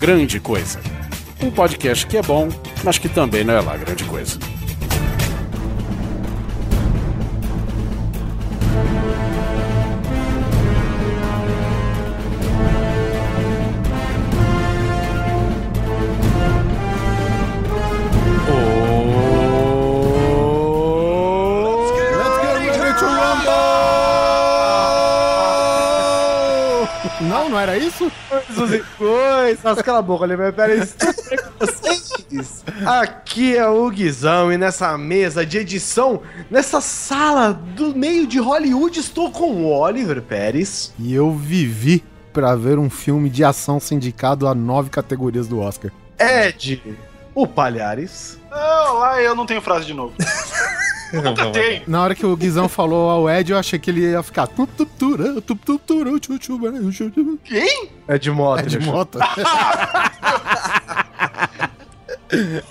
Grande Coisa. Um podcast que é bom, mas que também não é lá grande coisa. Não, não era isso? E coisas. Cala a boca, Oliver Pérez. Vocês. Aqui é o Guizão e nessa mesa de edição, nessa sala do meio de Hollywood, estou com o Oliver Pérez. E eu vivi pra ver um filme de ação sindicado a nove categorias do Oscar. Ed, o Palhares. Não, lá eu não tenho frase de novo. Nunca tenho. Na hora que o Guizão falou ao Ed, eu achei que ele ia ficar. Quem? É de moto. É de moto.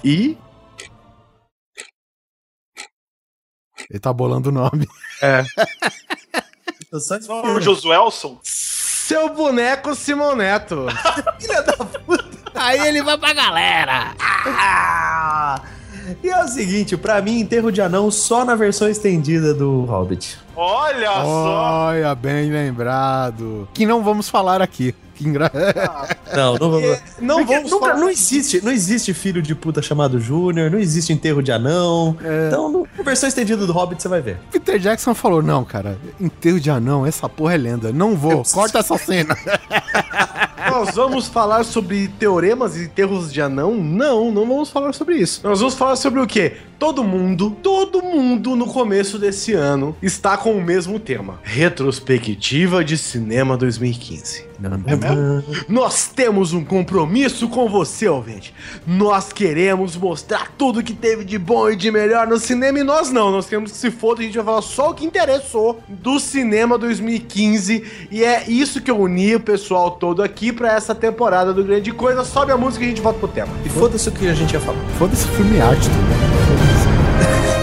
E Ele tá bolando o nome. Eu só Não, o Josuelson? seu boneco Simão Neto. Aí ele vai pra galera. Ah! E é o seguinte, pra mim, enterro de anão só na versão estendida do Hobbit. Olha só! Olha, bem lembrado. Que não vamos falar aqui. Que engra... Não, não vamos. Não Porque vamos nunca, falar- não existe, não existe filho de puta chamado Júnior, não existe enterro de anão. Então, no- na versão estendida do Hobbit você vai ver. Peter Jackson falou: não, cara, enterro de anão, essa porra é lenda. Não vou. Corta essa cena. Nós vamos falar sobre teoremas e enterros de anão? Não, não vamos falar sobre isso. Nós vamos falar sobre o quê? Todo mundo, todo mundo no começo desse ano está com o mesmo tema: Retrospectiva de Cinema 2015. Nós temos um compromisso com você, ouvinte. Nós queremos mostrar tudo que teve de bom e de melhor no cinema e nós não. Nós queremos que se foda, a gente vai falar só o que interessou do cinema 2015 e é isso que eu uni o pessoal todo aqui pra essa temporada do Grande Coisa. Sobe a música e a gente volta pro tema. E foda-se o que a gente ia falar. Foda-se filme e arte também.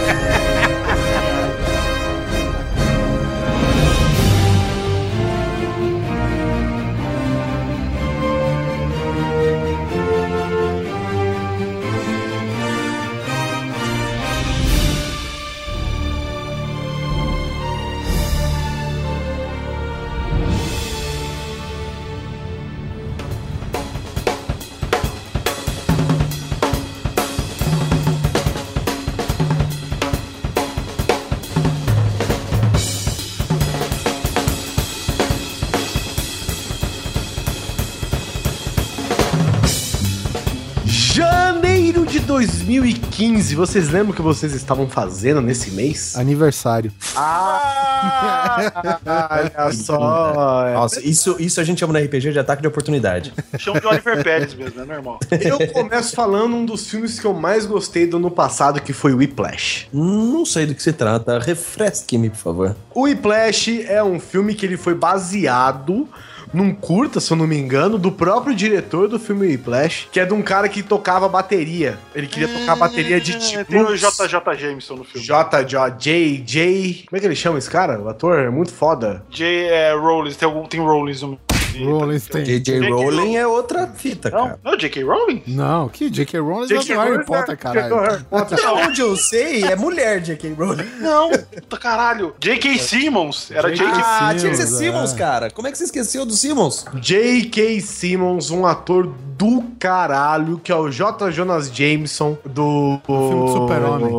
2015. Vocês lembram o que vocês estavam fazendo nesse mês? Aniversário. Ah, olha só. é. Nossa, isso, isso a gente chama no RPG de ataque de oportunidade. Chama de Oliver Pérez mesmo, é normal. Eu começo falando um dos filmes que eu mais gostei do ano passado, que foi Whiplash. Não sei do que se trata. Refresque-me, por favor. O Whiplash é um filme que ele foi baseado num curta, se eu não me engano, do próprio diretor do filme Whiplash, que é de um cara que tocava bateria. Ele queria tocar bateria de tipo... Tem o JJ Jameson no filme. J, J, J, J... Como é que ele chama esse cara? O ator é muito foda. J. É, Rollins, tem algum. Tem Rollins no. Rollins tem. J.J. Rowling é outra fita, Não, cara. não, J.K. Rowling? Não, que J.K. Rowling é J.K. do Harry Rowling, Potter, né? caralho. Até onde eu sei, é mulher J.K. Rowling. Não, puta caralho. J.K. Simmons. Era J.K. Ah, tinha que ser Simmons, é. cara. Como é que você esqueceu do Simmons? J.K. Simmons, um ator do caralho, que é o J. Jonas Jameson do. filme do Super-Homem.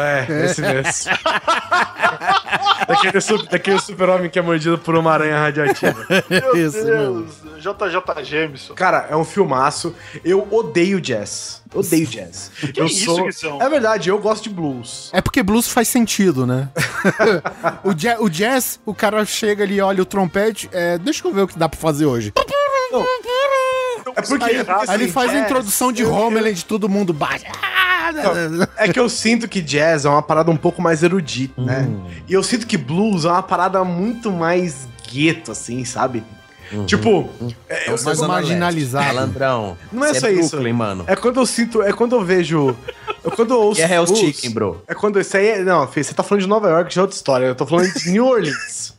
É, esse mesmo. daquele, su- daquele super-homem que é mordido por uma aranha radioativa. Meu Isso Deus. JJ Jameson. Cara, é um filmaço. Eu odeio jazz. Odeio jazz. Que eu isso, Guizão? É verdade, eu gosto de blues. É porque blues faz sentido, né? o, ja- o jazz, o cara chega ali, olha o trompete, é, deixa eu ver o que dá pra fazer hoje. É porque. Aí- é porque, Aí ele assim, faz a jazz- introdução de Homeland, todo mundo bate. É que eu sinto que jazz é uma parada um pouco mais erudita, né? E eu sinto que blues é uma parada muito mais gueto, assim, sabe? Tipo, é, eu- mais marginalizado. Malandrão. Não é só isso. Brooklyn, mano. é quando eu sinto, é quando eu vejo. É quando eu ouço. É Hell's blues, Chicken, bro. É quando isso aí é. Não, filho, você tá falando de Nova York, já é outra história. Eu tô falando de New Orleans.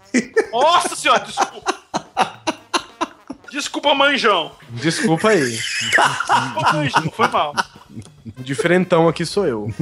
Nossa senhora, desculpa. Desculpa, manjão. Desculpa aí. Desculpa, manjão. Foi mal. O diferentão aqui sou eu.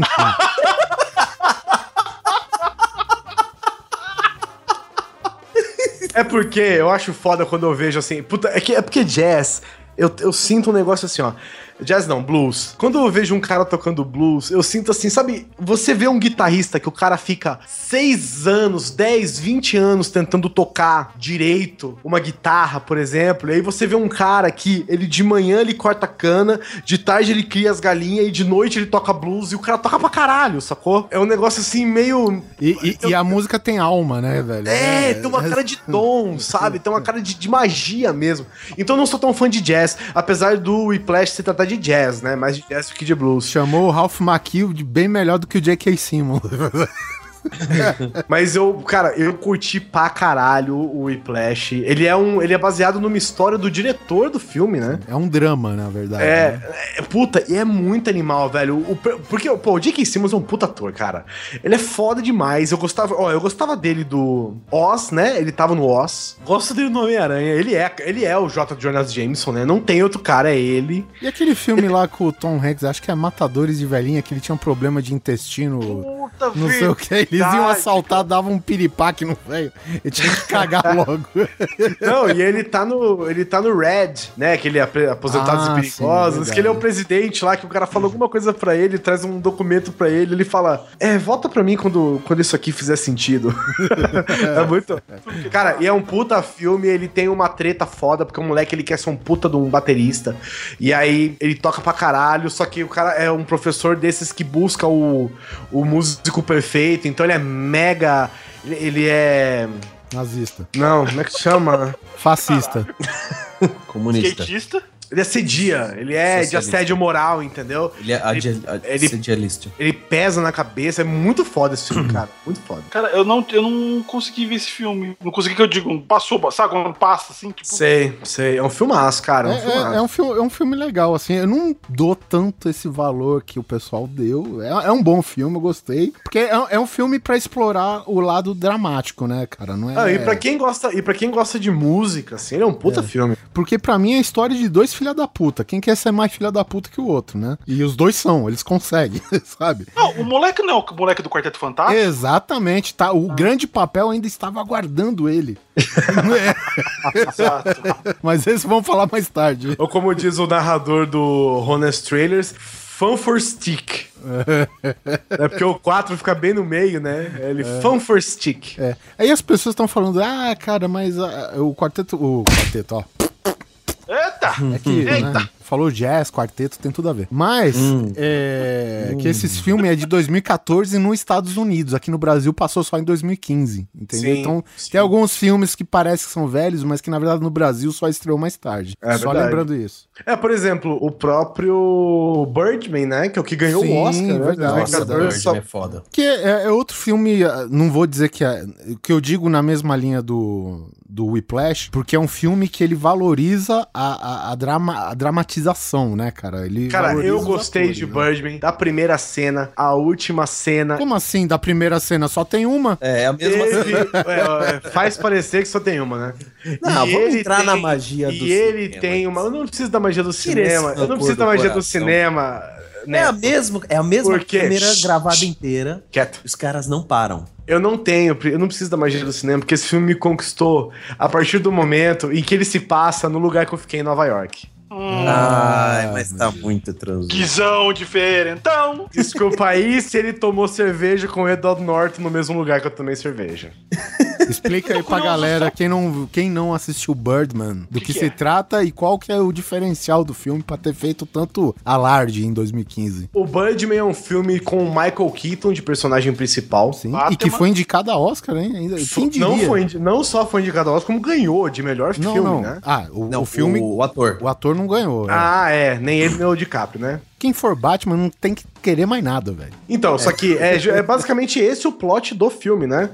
É porque eu acho foda quando eu vejo assim. Puta, é, que, é porque jazz. Eu, eu sinto um negócio assim, ó. Jazz não, blues. Quando eu vejo um cara tocando blues, eu sinto assim, sabe? Você vê um guitarrista que o cara fica 6 anos, 10, 20 anos tentando tocar direito uma guitarra, por exemplo. E aí você vê um cara que ele de manhã ele corta cana, de tarde ele cria as galinhas e de noite ele toca blues e o cara toca pra caralho, sacou? É um negócio assim meio. E, e- e a música tem alma, né, velho? É, tem uma cara de tom, sabe? Tem uma cara de, de magia mesmo. Então eu não sou tão fã de jazz, apesar do Whiplash se tratar de jazz, né? Mais de jazz do que de blues. Chamou o Ralph Macchio de bem melhor do que o J.K. Simmons. Mas eu, cara, eu curti pra caralho o Whiplash. Ele é um, ele é baseado numa história do diretor do filme, né? É um drama, na verdade. É, né? é, puta, e é muito animal, velho. O, porque, pô, o J.K. Simmons é um puta ator, cara. Ele é foda demais. Eu gostava, ó, eu gostava dele do Oz, né? Ele tava no Oz. Gosto dele no Homem-Aranha. Ele é, ele é o J. Jonas Jameson, né? Não tem outro cara, é ele. E aquele filme lá com o Tom Hanks, acho que é Matadores de Velhinha, que ele tinha um problema de intestino, Puta, não sei o que. Eles iam assaltar, davam um piripaque no velho. Ele tinha que cagar logo. Não, e ele tá no, ele tá no Red, né? Aquele apre- Aposentados Ah, e Perigosos, sim, que ele é o presidente lá, que o cara fala alguma coisa pra ele, traz um documento pra ele, ele fala, é, volta pra mim quando, quando isso aqui fizer sentido. é muito... Cara, e é um puta filme, ele tem uma treta foda, porque o moleque, ele quer ser um puta de um baterista, e aí ele toca pra caralho, só que o cara é um professor desses que busca o, o músico perfeito, então ele é mega... ele- Ele é... Nazista. Não, como é que chama? Fascista. Comunista. Skatista? Ele assedia, ele é de assédio moral, entendeu? Ele é adi- ele- assedialista. Ele pesa na cabeça, é muito foda esse filme, cara. Muito foda. Cara, eu não, eu não consegui ver esse filme. Não consegui que eu digo, passou, sabe quando passa assim? Tipo, Sei, sei. É um filmaço, cara. É um É, filmaço. é- é um filme, é um filme legal, assim. Eu não dou tanto esse valor que o pessoal deu. É, é um bom filme, eu gostei. Porque é, é um filme pra explorar o lado dramático, né, cara? Não é. Ah, e pra quem gosta, e para quem gosta de música, assim, ele é um puta filme. Porque pra mim é a história de dois filha da puta. Quem quer ser mais filha da puta que o outro, né? E os dois são, eles conseguem, sabe? Não, o moleque não é o moleque do Quarteto Fantástico? Exatamente, tá? O grande papel ainda estava aguardando ele. Exato. Mas esse vamos falar mais tarde. Ou como diz o narrador do Honest Trailers, fan for stick. é porque o 4 fica bem no meio, né? Ele fan for stick. É. Aí as pessoas estão falando, ah, cara, mas ah, o quarteto. O quarteto, ó. Eita! É que, Eita! né, falou jazz, quarteto, tem tudo a ver. Mas, é, que esses filmes é de 2014 nos Estados Unidos. Aqui no Brasil passou só em 2015, entendeu? Sim, então, sim. tem alguns filmes que parecem que são velhos, mas que na verdade no Brasil só estreou mais tarde. É só verdade. lembrando isso. É, por exemplo, o próprio Birdman, né? Que é o que ganhou Sim, o Oscar, né? verdade. Nossa, 2014, só- Birdman é foda. Que é, é outro filme, ah, não vou dizer que é. que eu digo na mesma linha do, do Whiplash, porque é um filme que ele valoriza a, a, a drama, a dramatização, né, cara? Ele Cara, eu os gostei atores, de né? Birdman, da primeira cena, a última cena. Como assim? Da primeira cena só tem uma? É, é a mesma Teve- é, é, faz parecer que só tem uma, né? Não, E vamos ele entrar na magia e do ele cinema, tem uma. Eu não preciso da magia do cinema. Eu não preciso da do magia do coração. cinema. É a, Né? mesma, é a mesma câmera gravada inteira. Quieto. Os caras não param. Eu não tenho, eu não preciso da magia do cinema, porque esse filme me conquistou a partir do momento em que ele se passa no lugar que eu fiquei em Nova York. Ai, mas tá muito transo. Guizão diferentão. Desculpa aí se ele tomou cerveja com o Edward Norton no mesmo lugar que eu tomei cerveja. Explica aí pra galera quem não, quem não assistiu Birdman, do Que que, que se é? trata e qual que é o diferencial do filme pra ter feito tanto alarde em 2015. O Birdman é um filme com o Michael Keaton de personagem principal. Sim. Batman. E que foi indicado a Oscar, hein? Ainda, quem diria? Não, foi, indi- não só foi indicado ao Oscar, como ganhou de melhor Não, filme, não. né? Ah, o, Não, o filme. O, o ator. O ator não ganhou. né? Ah, é. Nem ele nem o DiCaprio, né? Quem for Batman não tem que querer mais nada, velho. Então, só que é, é basicamente esse o plot do filme, né?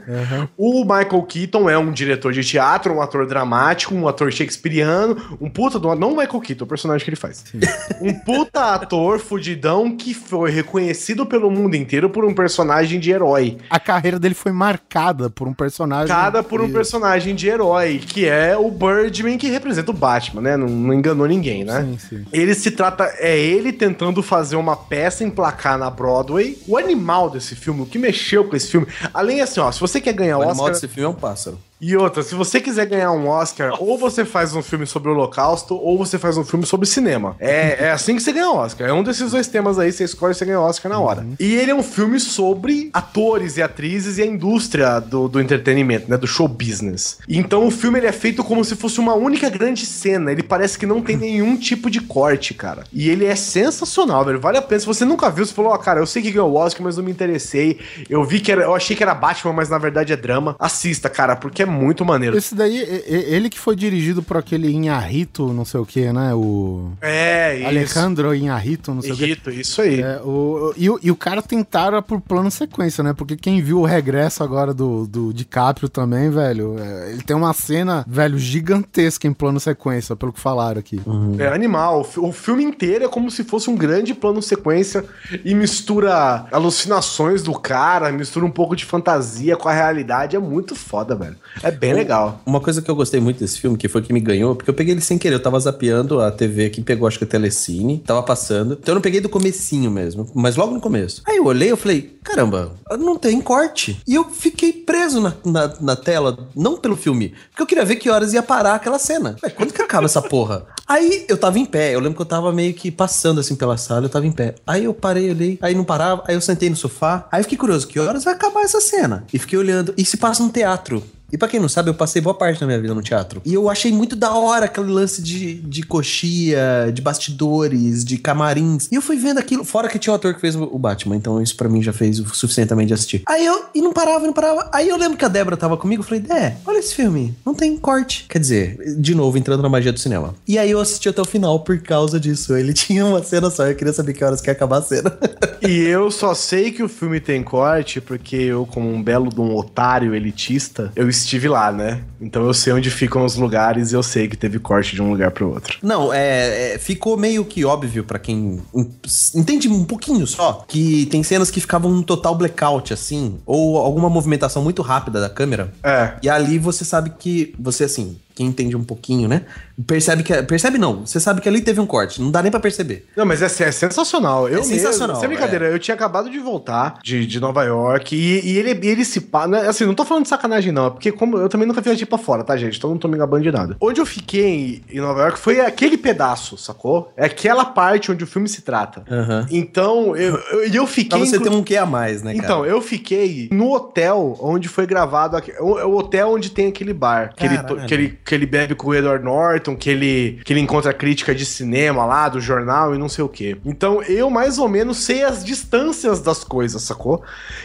O Michael Keaton é um diretor de teatro, um ator dramático, um ator shakespeariano, um puta do. Não o Michael Keaton, o personagem que ele faz. um puta ator fudidão que foi reconhecido pelo mundo inteiro por um personagem de herói. A carreira dele foi marcada por um personagem. Cada por um personagem de herói, que é o Birdman, que representa o Batman, né? Não, não enganou ninguém, né? Sim, sim. Ele se trata. É ele tentando fazer uma peça emplacar na Broadway. O animal desse filme, o que mexeu com esse filme. Além assim, ó, se você quer ganhar O animal Oscar. desse filme é um pássaro. E outra, se você quiser ganhar um Oscar, ou você faz um filme sobre o Holocausto, ou você faz um filme sobre cinema. É, é assim que você ganha Oscar. É um desses dois temas aí, você escolhe e você ganha Oscar na hora. E ele é um filme sobre atores e atrizes e a indústria do, do entretenimento, né? Do show business. Então o filme ele é feito como se fosse uma única grande cena. Ele parece que não tem nenhum tipo de corte, cara. E ele é sensacional, velho. Vale a pena. Se você nunca viu, você falou, ó, cara, eu sei que ganhou o Oscar, mas não me interessei. Eu vi que era. Eu achei que era Batman, mas na verdade é drama. Assista, cara, porque é muito maneiro. Esse daí, ele que foi dirigido por aquele Inharito, não sei o que, né? O. É, isso. Alejandro Inharito, não sei o que. Isso aí. É, o, e, o, e o cara tentaram por plano sequência, né? Porque quem viu o regresso agora do, do DiCaprio também, velho, é, ele tem uma cena, velho, gigantesca em plano sequência, pelo que falaram aqui. É animal. O filme inteiro é como se fosse um grande plano sequência e mistura alucinações do cara, mistura um pouco de fantasia com a realidade. É muito foda, velho. É bem legal. Uma coisa que eu gostei muito desse filme, que foi que me ganhou, porque eu peguei ele sem querer. Eu tava zapeando a TV aqui, pegou acho que a Telecine, tava passando. Então eu não peguei do comecinho mesmo, mas logo no começo. Aí eu olhei eu falei, caramba, não tem corte. E eu fiquei preso na, na, na tela, não pelo filme, porque eu queria ver que horas ia parar aquela cena. Ué, quando que acaba essa porra? Aí eu tava em pé, eu lembro que eu tava meio que passando assim pela sala, eu tava em pé. Aí eu parei, olhei, aí não parava, aí eu sentei no sofá, aí eu fiquei curioso, que horas vai acabar essa cena? E fiquei olhando, e se passa num teatro. E pra quem não sabe, eu passei boa parte da minha vida no teatro. E eu achei muito da hora aquele lance de, de coxia, de bastidores, de camarins. E eu fui vendo aquilo, fora que tinha o ator que fez o Batman, então isso pra mim já fez o suficiente também de assistir. Aí eu, e não parava, não parava. Aí eu lembro que a Débora tava comigo, eu falei, é, olha esse filme, não tem corte. Quer dizer, de novo, entrando na magia do cinema. E aí eu assisti até o final por causa disso. Ele tinha uma cena só, eu queria saber que horas que ia acabar a cena. E eu só sei que o filme tem corte porque eu, como um belo de um otário elitista, eu estive lá, né? Então eu sei onde ficam os lugares e eu sei que teve corte de um lugar pro outro. Não, é, é, ficou meio que óbvio pra quem en- entende um pouquinho só que tem cenas que ficavam um total blackout assim, ou alguma movimentação muito rápida da câmera. É. E ali você sabe que você assim, quem entende um pouquinho, né? Percebe que percebe não, você sabe que ali teve um corte, não dá nem pra perceber. Não, mas é, é sensacional. Eu É sensacional, Mesmo, sem brincadeira, eu tinha acabado de voltar de, de Nova York e, e ele, ele se pá. Né, assim, não tô falando de sacanagem, não. É porque como eu também nunca viajei pra fora, tá, gente? Então não tô me gabando de nada. Onde eu fiquei em, Nova York foi aquele pedaço, sacou? É aquela parte onde o filme se trata. Aham. Então, eu, eu, eu Pra fiquei. você inclu- ter um que a mais, né, Então, cara? eu fiquei no hotel onde foi gravado. aque- O, o hotel onde tem aquele bar. Que ele, to- Caralho. Que, ele, bebe com o Edward Norton, que ele, que ele encontra crítica de cinema lá, do jornal e não sei o quê. Então, eu mais ou menos sei as distâncias das coisas, sacou?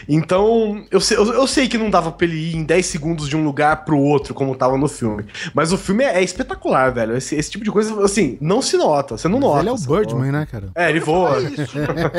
Então, eu sei, eu, eu sei que não dava pra ele ir em 10 segundos de um lugar pro outro, como tava no filme. Mas o filme é, é espetacular, velho. Esse, esse tipo de coisa, assim, não se nota. Você não nota. ele é o sacou? Birdman, né, cara? É, ele voa.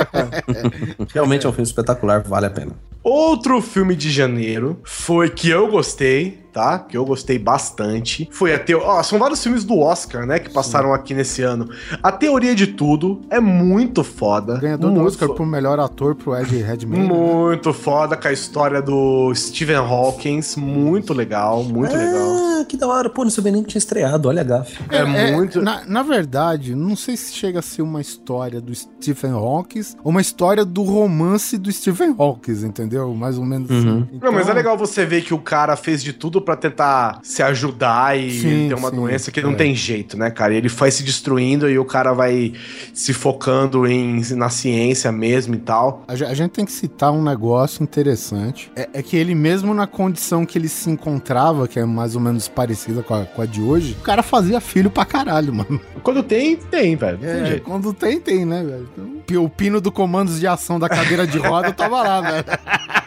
Realmente é um filme espetacular, vale a pena. Outro filme de janeiro foi que eu gostei, tá? Que eu gostei bastante. Foi a teo... Ó, são vários filmes do Oscar, né? Que passaram aqui nesse ano. A Teoria de Tudo é muito foda. Ganhador do muito Oscar fo- por melhor ator pro Ed Redmayne. né? Muito foda com a história do Stephen Hawking. Muito legal, muito legal. Ah, que da hora. Pô, não sabia nem que tinha estreado, olha a gafe. É, muito. Na, na verdade, não sei se chega a ser uma história do Stephen Hawking ou uma história do romance do Stephen Hawking, entendeu? Mais ou menos assim. Não, mas é Então, legal você ver que o cara fez de tudo pra tentar se ajudar e Sim, tem uma sim, doença que não é. tem jeito, né, cara? E ele vai se destruindo e o cara vai se focando em, na ciência mesmo e tal. A, ge- a gente tem que citar um negócio interessante. É, é que ele, mesmo na condição que ele se encontrava, que é mais ou menos parecida com a, com a de hoje, o cara fazia filho pra caralho, mano. Quando tem, tem, velho. Tem É, jeito. quando tem, tem, né, velho? Então, o pino do comandos de ação da cadeira de roda tava lá, velho.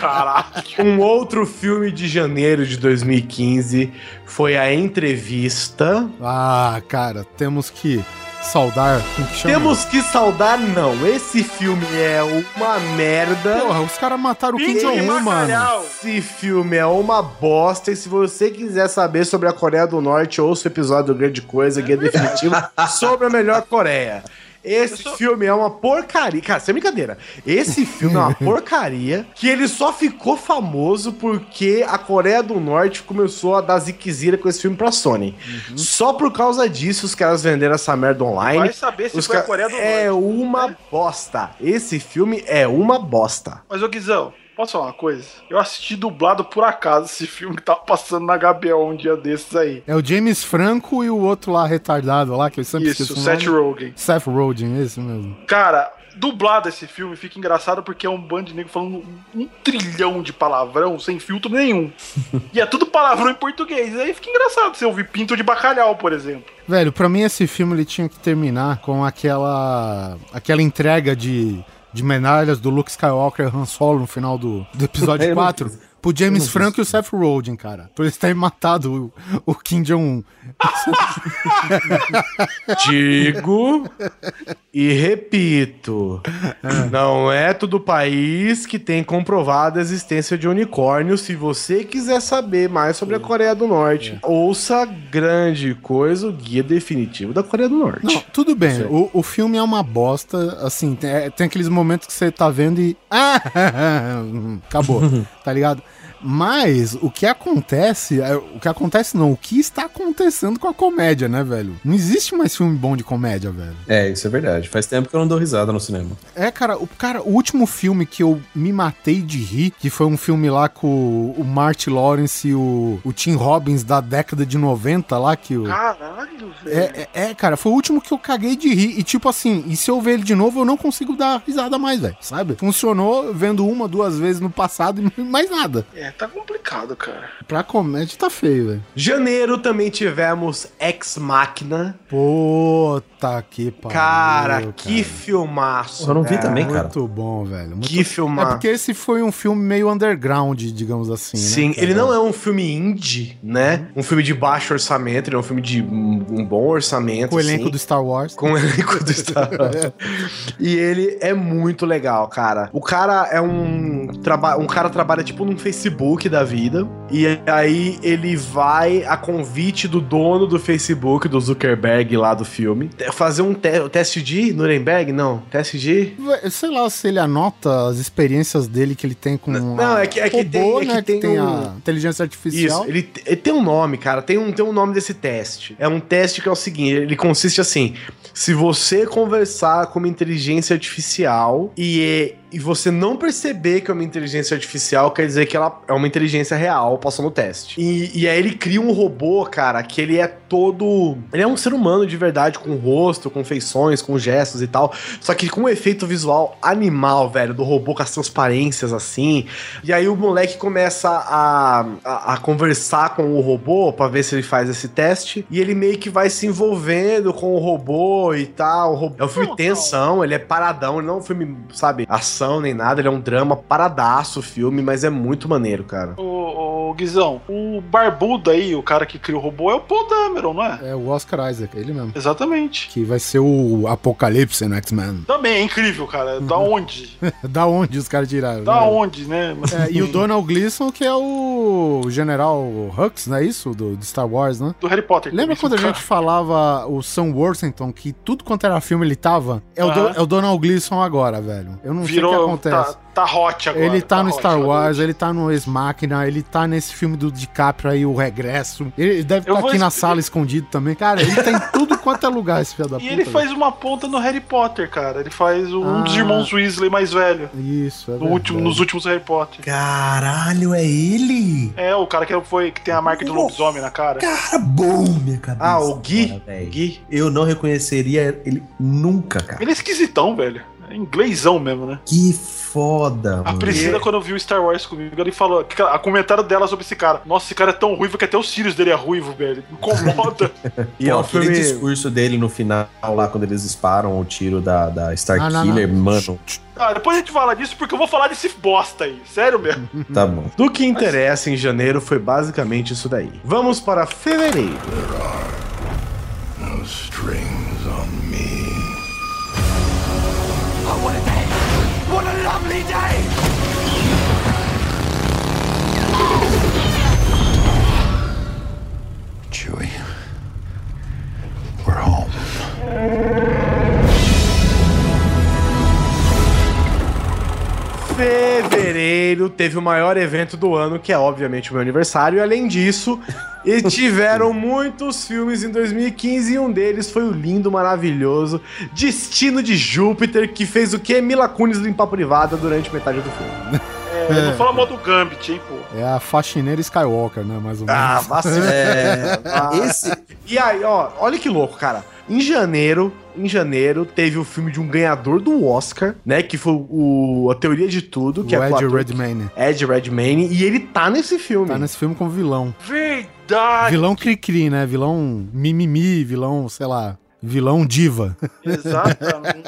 Caraca. Um outro filme de janeiro de 2015 foi A Entrevista. Ah, cara, temos que saudar? Que? Temos que saudar, não. Esse filme é uma merda. Porra, os caras mataram o Kim Jong-un, mano. Esse filme é uma bosta. E se você quiser saber sobre a Coreia do Norte, ouça o episódio do Grande Coisa, Guia Definitivo, sobre a melhor Coreia. Esse filme é uma porcaria. Cara, sem brincadeira. Esse filme é uma porcaria que ele só ficou famoso porque a Coreia do Norte começou a dar ziquezira com esse filme pra Sony. Só por causa disso os caras venderam essa merda online. Vai saber se Os foi a Coreia do É Norte, uma né? bosta. Esse filme é uma bosta. Mas, ô Guizão, posso falar uma coisa? Eu assisti dublado por acaso esse filme que tava passando na HBO um dia desses aí. É o James Franco e o outro lá retardado lá, que eu sempre Isso, esqueço o Seth. Rogen. Seth Rogen, esse mesmo. Cara, dublado esse filme fica engraçado porque é um bando de negro falando um trilhão de palavrão sem filtro nenhum. e é tudo palavrão em português. Aí fica engraçado você ouvir pinto de bacalhau, por exemplo. Velho, pra mim esse filme ele tinha que terminar com aquela aquela entrega de, de medalhas do Luke Skywalker e Han Solo no final do, do episódio Eu não 4 fiz. Pro James Franco e o Seth Rogen, cara. Por eles terem matado o, o Kim Jong-un. Digo e repito: não é todo país que tem comprovado a existência de unicórnio. Se você quiser saber mais sobre a Coreia do Norte, ouça grande coisa, o guia definitivo da Coreia do Norte. Não, tudo bem. O, o filme é uma bosta, assim, tem, é, tem aqueles momentos que você tá vendo e. Ah, acabou, tá ligado? Mas o que acontece, é, o que acontece não, o que está acontecendo com a comédia, né, velho? Não existe mais filme bom de comédia, velho. É, isso é verdade. Faz tempo que eu não dou risada no cinema. É, cara, o, cara, o último filme que eu me matei de rir, que foi um filme lá com o, o Marty Lawrence e o, o Tim Robbins da década de 90 lá, que o... Caralho, velho. É, é, é, cara, foi o último que eu caguei de rir. E tipo assim, e se eu ver ele de novo, eu não consigo dar risada mais, velho, sabe? Funcionou vendo uma, duas vezes no passado e mais nada. É, tá complicado, cara. Pra comédia tá feio, velho. Janeiro também tivemos Ex Machina. Puta que pariu. Cara, que filmaço. Eu não vi velho. também, cara. Muito bom, velho. Muito... Que É filmar. porque esse foi um filme meio underground, digamos assim, né? Sim, ele não é um filme indie, né? Um filme de baixo orçamento, ele é um filme de um, bom orçamento. Com o elenco assim. do Star Wars. Com o elenco do Star Wars. e ele é muito legal, cara. O cara é um. Traba um cara trabalha tipo num Facebook da vida. E aí ele vai a convite do dono do Facebook, do Zuckerberg lá do filme, fazer um te teste de Nuremberg? Não. Teste de. Sei lá se ele anota as experiências dele que ele tem com Não, a é que- é que robô, tem- é que né, que tem tem um- a inteligência artificial. Isso, ele, ele tem um nome, cara. Tem um, tem um nome desse teste. É um teste que é o seguinte: ele consiste assim. Se você conversar com uma inteligência artificial e, e você não perceber que é uma inteligência artificial, quer dizer que ela é uma inteligência real, passou no teste. E, e aí ele cria um robô, cara, que ele é todo. Ele é um ser humano de verdade, com rosto, com feições, com gestos e tal. Só que com um efeito visual animal, velho, do robô com as transparências assim. E aí o moleque começa a, a, a conversar com o robô pra ver se ele faz esse teste. E ele meio que vai se envolvendo com o robô e tal. O robô- É um filme tensão, ele é paradão, ele não é um filme, sabe, ação nem nada, ele é um drama paradaço o filme, mas é muito maneiro, cara. Ô, ô, Guizão, o barbudo aí, o cara que cria o robô, é o Paul Dameron, não é? É o Oscar Isaac, ele mesmo. Exatamente. Que vai ser o Apocalipse no X-Men. Também é incrível, cara. Da onde? da onde os caras tiraram? Da né? onde, né? Mas- É, e o Donald Gleason, que é o General Hux, não é isso? Do, de Star Wars, né? Do Harry Potter. Lembra quando a esse gente falava o Sam Worthington, que tudo quanto era filme ele tava? É, o, Do- é o Donald Gleason agora, velho. Eu não sei o que Virou. acontece. Tá, tá hot agora. Ele tá, no hot Star agora. Wars, ele tá no Ex-Machina, ele tá nesse filme do DiCaprio aí, O Regresso. Ele deve estar vou aqui na sala escondido também. Cara, ele tá em tudo quanto é lugar, esse filho da E puta. ele velho. faz uma ponta no Harry Potter, cara. Ele faz um dos Ah. irmãos Weasley mais velho. Isso, é No verdade. último, nos últimos Harry Potter. Caralho, é ele? É, o cara que foi que tem a marca de lobisomem na cara. Cara, bom, minha cabeça. Ah, o Gui? velho. Gui? Eu não reconheceria ele nunca, cara. Ele é esquisitão, velho. É inglêsão mesmo, né? Que foda, A mano. Priscila, quando viu Star Wars comigo, ele falou. A comentário dela sobre esse cara. Nossa, esse cara é tão ruivo que até os cílios dele é ruivo, velho. Incomoda. E Pô, é um aquele filme. discurso dele no final, lá, quando eles disparam o tiro da, da Star Não, não, Killer, não. mano. ah, depois a gente fala disso porque eu vou falar desse bosta aí. Sério mesmo. Tá bom. Do que interessa em janeiro foi basicamente isso daí. Vamos para fevereiro. No strings Chewie. We're home. Fevereiro teve o maior evento do ano, que é obviamente o meu aniversário, e além disso, e tiveram muitos filmes em 2015 e um deles foi o lindo, maravilhoso Destino de Júpiter, que fez o que? Mila Kunis limpar a privada durante metade do filme. É, não fala mal do Gambit, hein, pô. É a faxineira Skywalker, né? Mais ou menos. Ah, vacina. É, esse, E aí, ó, olha que louco, cara. Em janeiro, em janeiro, teve o filme de um ganhador do Oscar, né? Que foi o A Teoria de Tudo, que o é Ed Redmayne. Ed Redmayne, e ele tá nesse filme. Tá nesse filme como vilão. Verdade. Vilão cri-cri, né? Vilão mimimi, vilão, sei lá, vilão diva. Exatamente.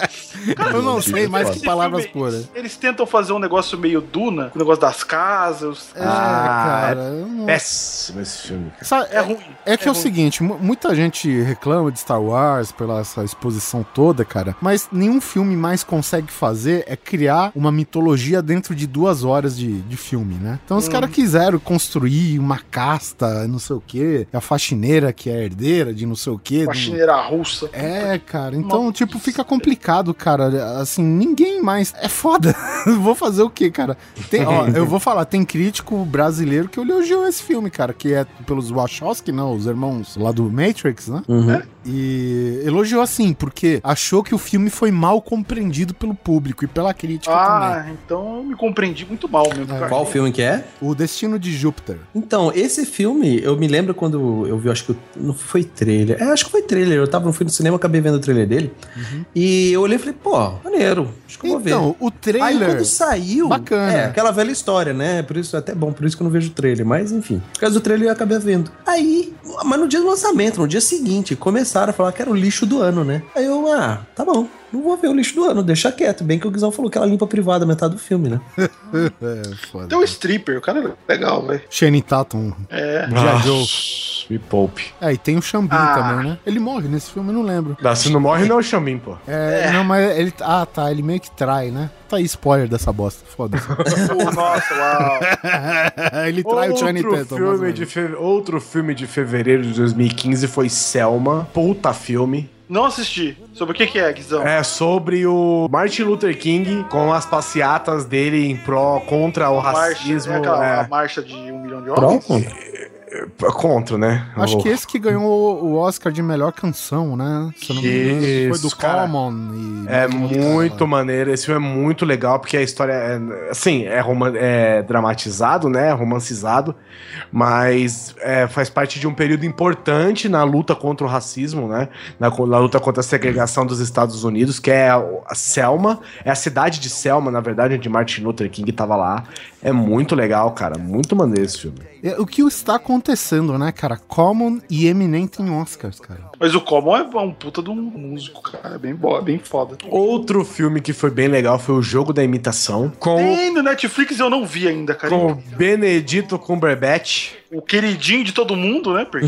Eu não sei mais que palavras puras. Eles tentam fazer um negócio meio Duna, o negócio das casas. É, Ah, cara. não- Péssimo esse filme. cara. Sabe, É ruim. É que é, o ruim. seguinte, mu- muita gente reclama de Star Wars pela essa exposição toda, cara, mas nenhum filme mais consegue fazer é criar uma mitologia dentro de duas horas de, de filme, né? Então os caras quiseram construir uma casta, não sei o quê, a faxineira que é herdeira de não sei o quê. Faxineira russa. É, cara, então, tipo, fica complicado, cara. Assim, ninguém mais. É foda. vou fazer o quê, cara? Tem, ó, eu vou falar, tem crítico brasileiro que elogiou esse filme, cara, que é pelos Wachowski, não, os irmãos lá do Matrix, né? Uhum. E elogiou assim, porque achou que o filme foi mal compreendido pelo público e pela crítica também. Ah, então eu me compreendi muito mal mesmo. cara. qual filme que é? O Destino de Júpiter. Então, esse filme, eu me lembro quando eu vi, acho que o- não foi trailer. É, acho que foi trailer. Eu tava, não fui no cinema, acabei vendo o trailer dele. E eu olhei e falei, pô, maneiro. Acho que eu vou ver. Então, o Aí trailer. quando saiu. Bacana. É, aquela velha história, né? Por isso é até bom, por isso que eu não vejo o trailer. Mas enfim. Por causa do trailer eu acabei vendo. Aí, mas no dia do lançamento, no dia seguinte, começaram a falar que era o lixo do ano, né? Aí eu, ah, tá bom. Não vou ver o lixo do ano, deixa quieto. Bem que o Guizão falou que ela limpa a privada metade do filme, né? É, foda. Tem o stripper, o cara é legal, velho. Shane Tatum. É. G.I. Joe. Me poupe. É, e tem o Xambin Ah. também, né? Ele morre nesse filme, eu não lembro. Não, se não morre, não é o Xambim, pô. É, não, mas ele. Ah, tá. Ele meio que trai, né? Tá aí spoiler dessa bosta. Foda-se. Pô, nossa, uau. ele trai o Outro Tatum. mais ou filme, de fe... Outro filme de fevereiro de 2015 foi Selma. Puta filme. Não assisti. Sobre o que, que é, Guizão? É sobre o Martin Luther King com as passeatas dele em pró contra o Marcha, racismo. é aquela é. a marcha de um milhão de homens? Pronto. Contra, né? Acho O- que esse que ganhou o Oscar de melhor canção, né? Se eu não me engano, foi do cara. Common. É muito maneiro, esse filme é muito legal, porque a história é, assim, é, é dramatizado, né, romancizado, mas é, faz parte de um período importante na luta contra o racismo, né, na, na luta contra a segregação dos Estados Unidos, que é a, Selma, é a cidade de Selma, na verdade, onde Martin Luther King tava lá. É muito legal, cara, muito maneiro esse filme. É, O que está acontecendo, né, cara? Common e Eminem tem Oscars, cara. Mas o Common é um puta de um músico, cara. É bem, boa, bem foda. Outro filme que foi bem legal foi o Jogo da Imitação, com, Tem no Netflix eu não vi ainda, cara. com o Benedito Cumberbatch. O queridinho de todo mundo, né? Porque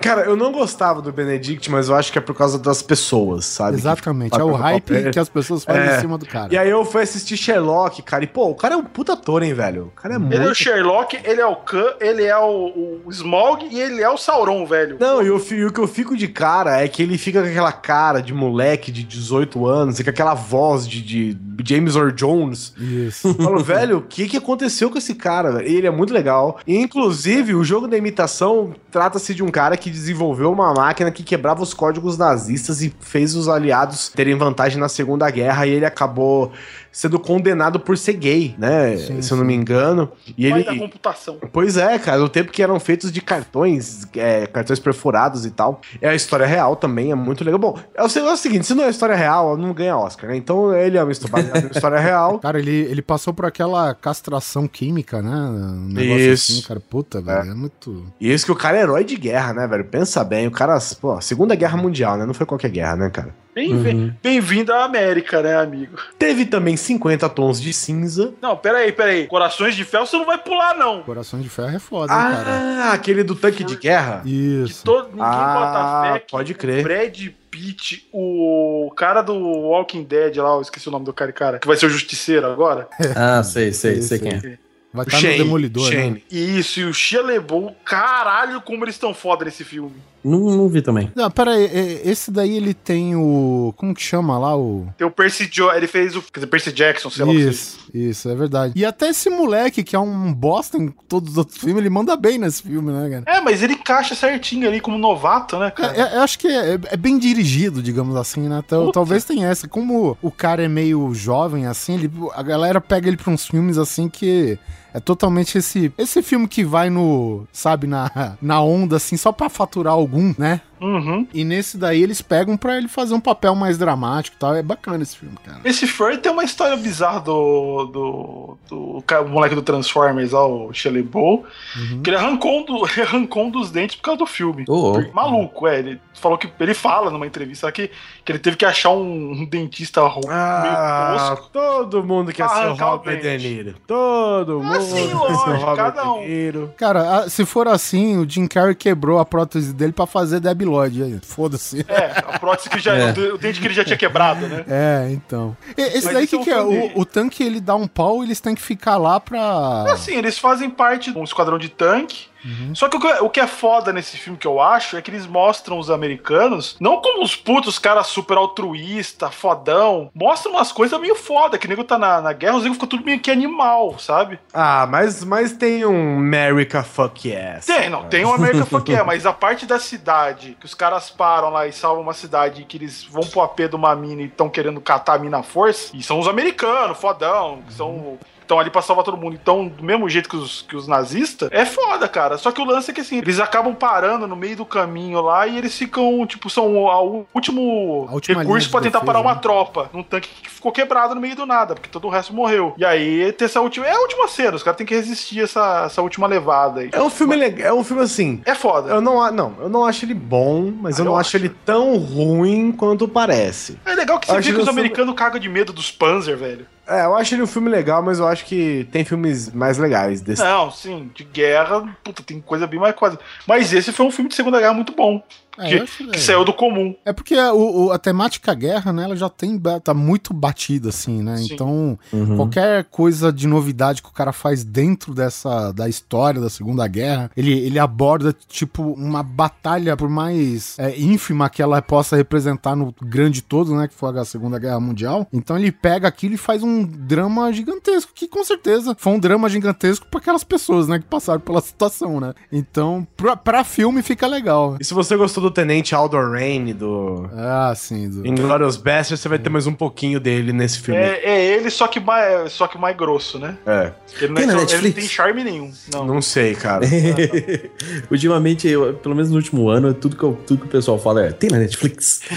Cara, eu não gostava do Benedict, mas eu acho que é por causa das pessoas, sabe? Exatamente. Que É o hype papel. que as pessoas fazem É. em cima do cara. E aí eu fui assistir Sherlock, cara, e pô, o cara é um puta ator, hein, velho? O cara é muito... ele é o Sherlock, ele é o Khan, ele é o, o Smog e ele é o Sauron, velho. Não, e o, e que eu fico de cara é que ele fica com aquela cara de moleque de 18 anos e com aquela voz de, de James Earl Jones. Isso. Eu falo, velho, o que que aconteceu com esse cara? velho? Ele é muito legal. E, inclusive, o jogo da imitação trata-se de um cara que desenvolveu uma máquina que quebrava os códigos nazistas e fez os aliados terem vantagem na Segunda Guerra e ele acabou sendo condenado por ser gay, né? Sim, Se eu não me engano. E Pai ele... da computação. Pois é, cara, no tempo que eram feitos de cartões, é, cartões perfurados e tal. É a história real também, é muito legal. Bom, é o, é seguinte, se não é história real, não ganha Oscar, né? Então ele é uma história, real. Cara, ele, ele passou por aquela castração química, né? Um negócio Isso. assim, cara. Puta, velho. É, muito. E isso que o cara é herói de guerra, né, velho? Pensa bem, o cara, pô, Segunda Guerra Mundial, né? Não foi qualquer guerra, né, cara? Bem- Bem-vindo à América, né, amigo? Teve também 50 tons de cinza. Não, peraí, peraí. Corações de Ferro você não vai pular, não. Coração de ferro é foda, hein, cara. Ah, aquele do tanque de guerra? Que Isso. todo, ninguém Ah, bota fé que pode o crer. Brad Pitt, o cara do Walking Dead lá, eu esqueci o nome do cara, cara, que vai ser o Justiceiro agora. Ah, sei, sei, Sei, sei quem é. Vai estar no Demolidor, né? Shane. Isso, e o Shia LeBeau, caralho, como eles estão foda nesse filme. Não, não vi também. Não, pera aí, é, esse daí ele tem o... Como que chama lá o... Tem o Percy jo ele fez o quer dizer, Percy Jackson, sei lá o que seja. Isso, isso, é verdade. E até esse moleque, que é um bosta em todos os outros filmes, ele manda bem nesse filme, né, cara? É, mas ele encaixa certinho ali como novato, né, cara? É, é, eu acho que é, é bem dirigido, digamos assim, né? Tal- talvez tenha essa. Como o cara é meio jovem, assim, ele- a galera pega ele pra uns filmes assim que é totalmente esse esse filme que vai no, sabe, na, na onda, assim, só pra faturar algum, né? Uhum. E nesse daí eles pegam pra ele fazer um papel mais dramático e tal. É bacana esse filme, cara. Esse Furry tem uma história bizarra do, do, do, ca- moleque do Transformers lá, o Shia LaBeouf, Uhum. que ele arrancou, um do, arrancou um dos dentes por causa do filme. Ô, ô. Maluco, é. Ele falou que. Ele fala numa entrevista que, que ele teve que achar um, um dentista ro- Ah, meio tosco. todo mundo quer ser o Arrancar o Robert. De Niro. Todo mundo sim, quer ser o lógico, cada um. Cara, se for assim, o Jim Carrey quebrou a prótese dele pra fazer Debi Lloyd aí. Foda-se. É, a prótese que já. É. O dente que ele já tinha quebrado, né? É, então. E- Esse Mas daí é que, que é? filme. O, o tanque ele dá um pau e eles têm que ficar lá pra. Assim, eles fazem parte de um esquadrão de tanque. Só que o que, o que é foda nesse filme que eu acho é que eles mostram os americanos não como os putos caras super altruísta, fodão. Mostram umas coisas meio foda, que o nego tá na, na guerra, os nego ficam tudo meio que animal, sabe? Ah, mas, mas tem um America Fuck Yes. Tem, não, tem o American Fuck Yeah, mas a parte da cidade, que os caras param lá e salvam uma cidade que eles vão pro AP de uma mina e estão querendo catar a mina à força, e são os americanos, fodão, que são. Estão ali pra salvar todo mundo. Então, do mesmo jeito que os, que os nazistas, é foda, cara. Só que o lance é que assim, eles acabam parando no meio do caminho lá e eles ficam, tipo, são o último recurso pra tentar defesa, parar uma né? tropa num tanque que ficou quebrado no meio do nada, porque todo o resto morreu. E aí, ter essa última. É a última cena, os caras têm que resistir essa, essa última levada aí. É um filme legal, é um filme assim. É foda. Eu não, não, eu não acho ele bom, mas Ah, eu não eu acho, acho. ele tão ruim quanto parece. É legal que você vê que que os sou- americanos cagam de medo dos Panzer, velho. É, eu acho ele um filme legal, mas eu acho que tem filmes mais legais desse. Não, sim, de guerra, puta, tem coisa bem mais quase. Mas esse foi um filme de Segunda Guerra muito bom. É, que, acho, que é. saiu do comum. É porque o, o- a temática guerra, né, ela já tem, tá muito batida, assim, né? Sim. Então, Uhum. qualquer coisa de novidade que o cara faz dentro dessa, da história da Segunda Guerra, ele, ele aborda, tipo, uma batalha, por mais é, ínfima que ela possa representar no grande todo, né, que foi a Segunda Guerra Mundial. Então ele pega aquilo e faz um drama gigantesco, que com certeza foi um drama gigantesco para aquelas pessoas, né, que passaram pela situação, né? Então, pra, pra filme fica legal. E se você gostou do Tenente Aldor Rain, do Ah, sim. Do... Inglourious Basterds, você vai ter mais um pouquinho dele nesse filme. É, é ele, só que, mais, só que mais grosso, né? É. Ele não, Tem é só- ele não Netflix? tem charme nenhum. Não. Não sei, cara. Ultimamente, eu, pelo menos no último ano, tudo que, eu- tudo que o pessoal fala é: tem na Netflix?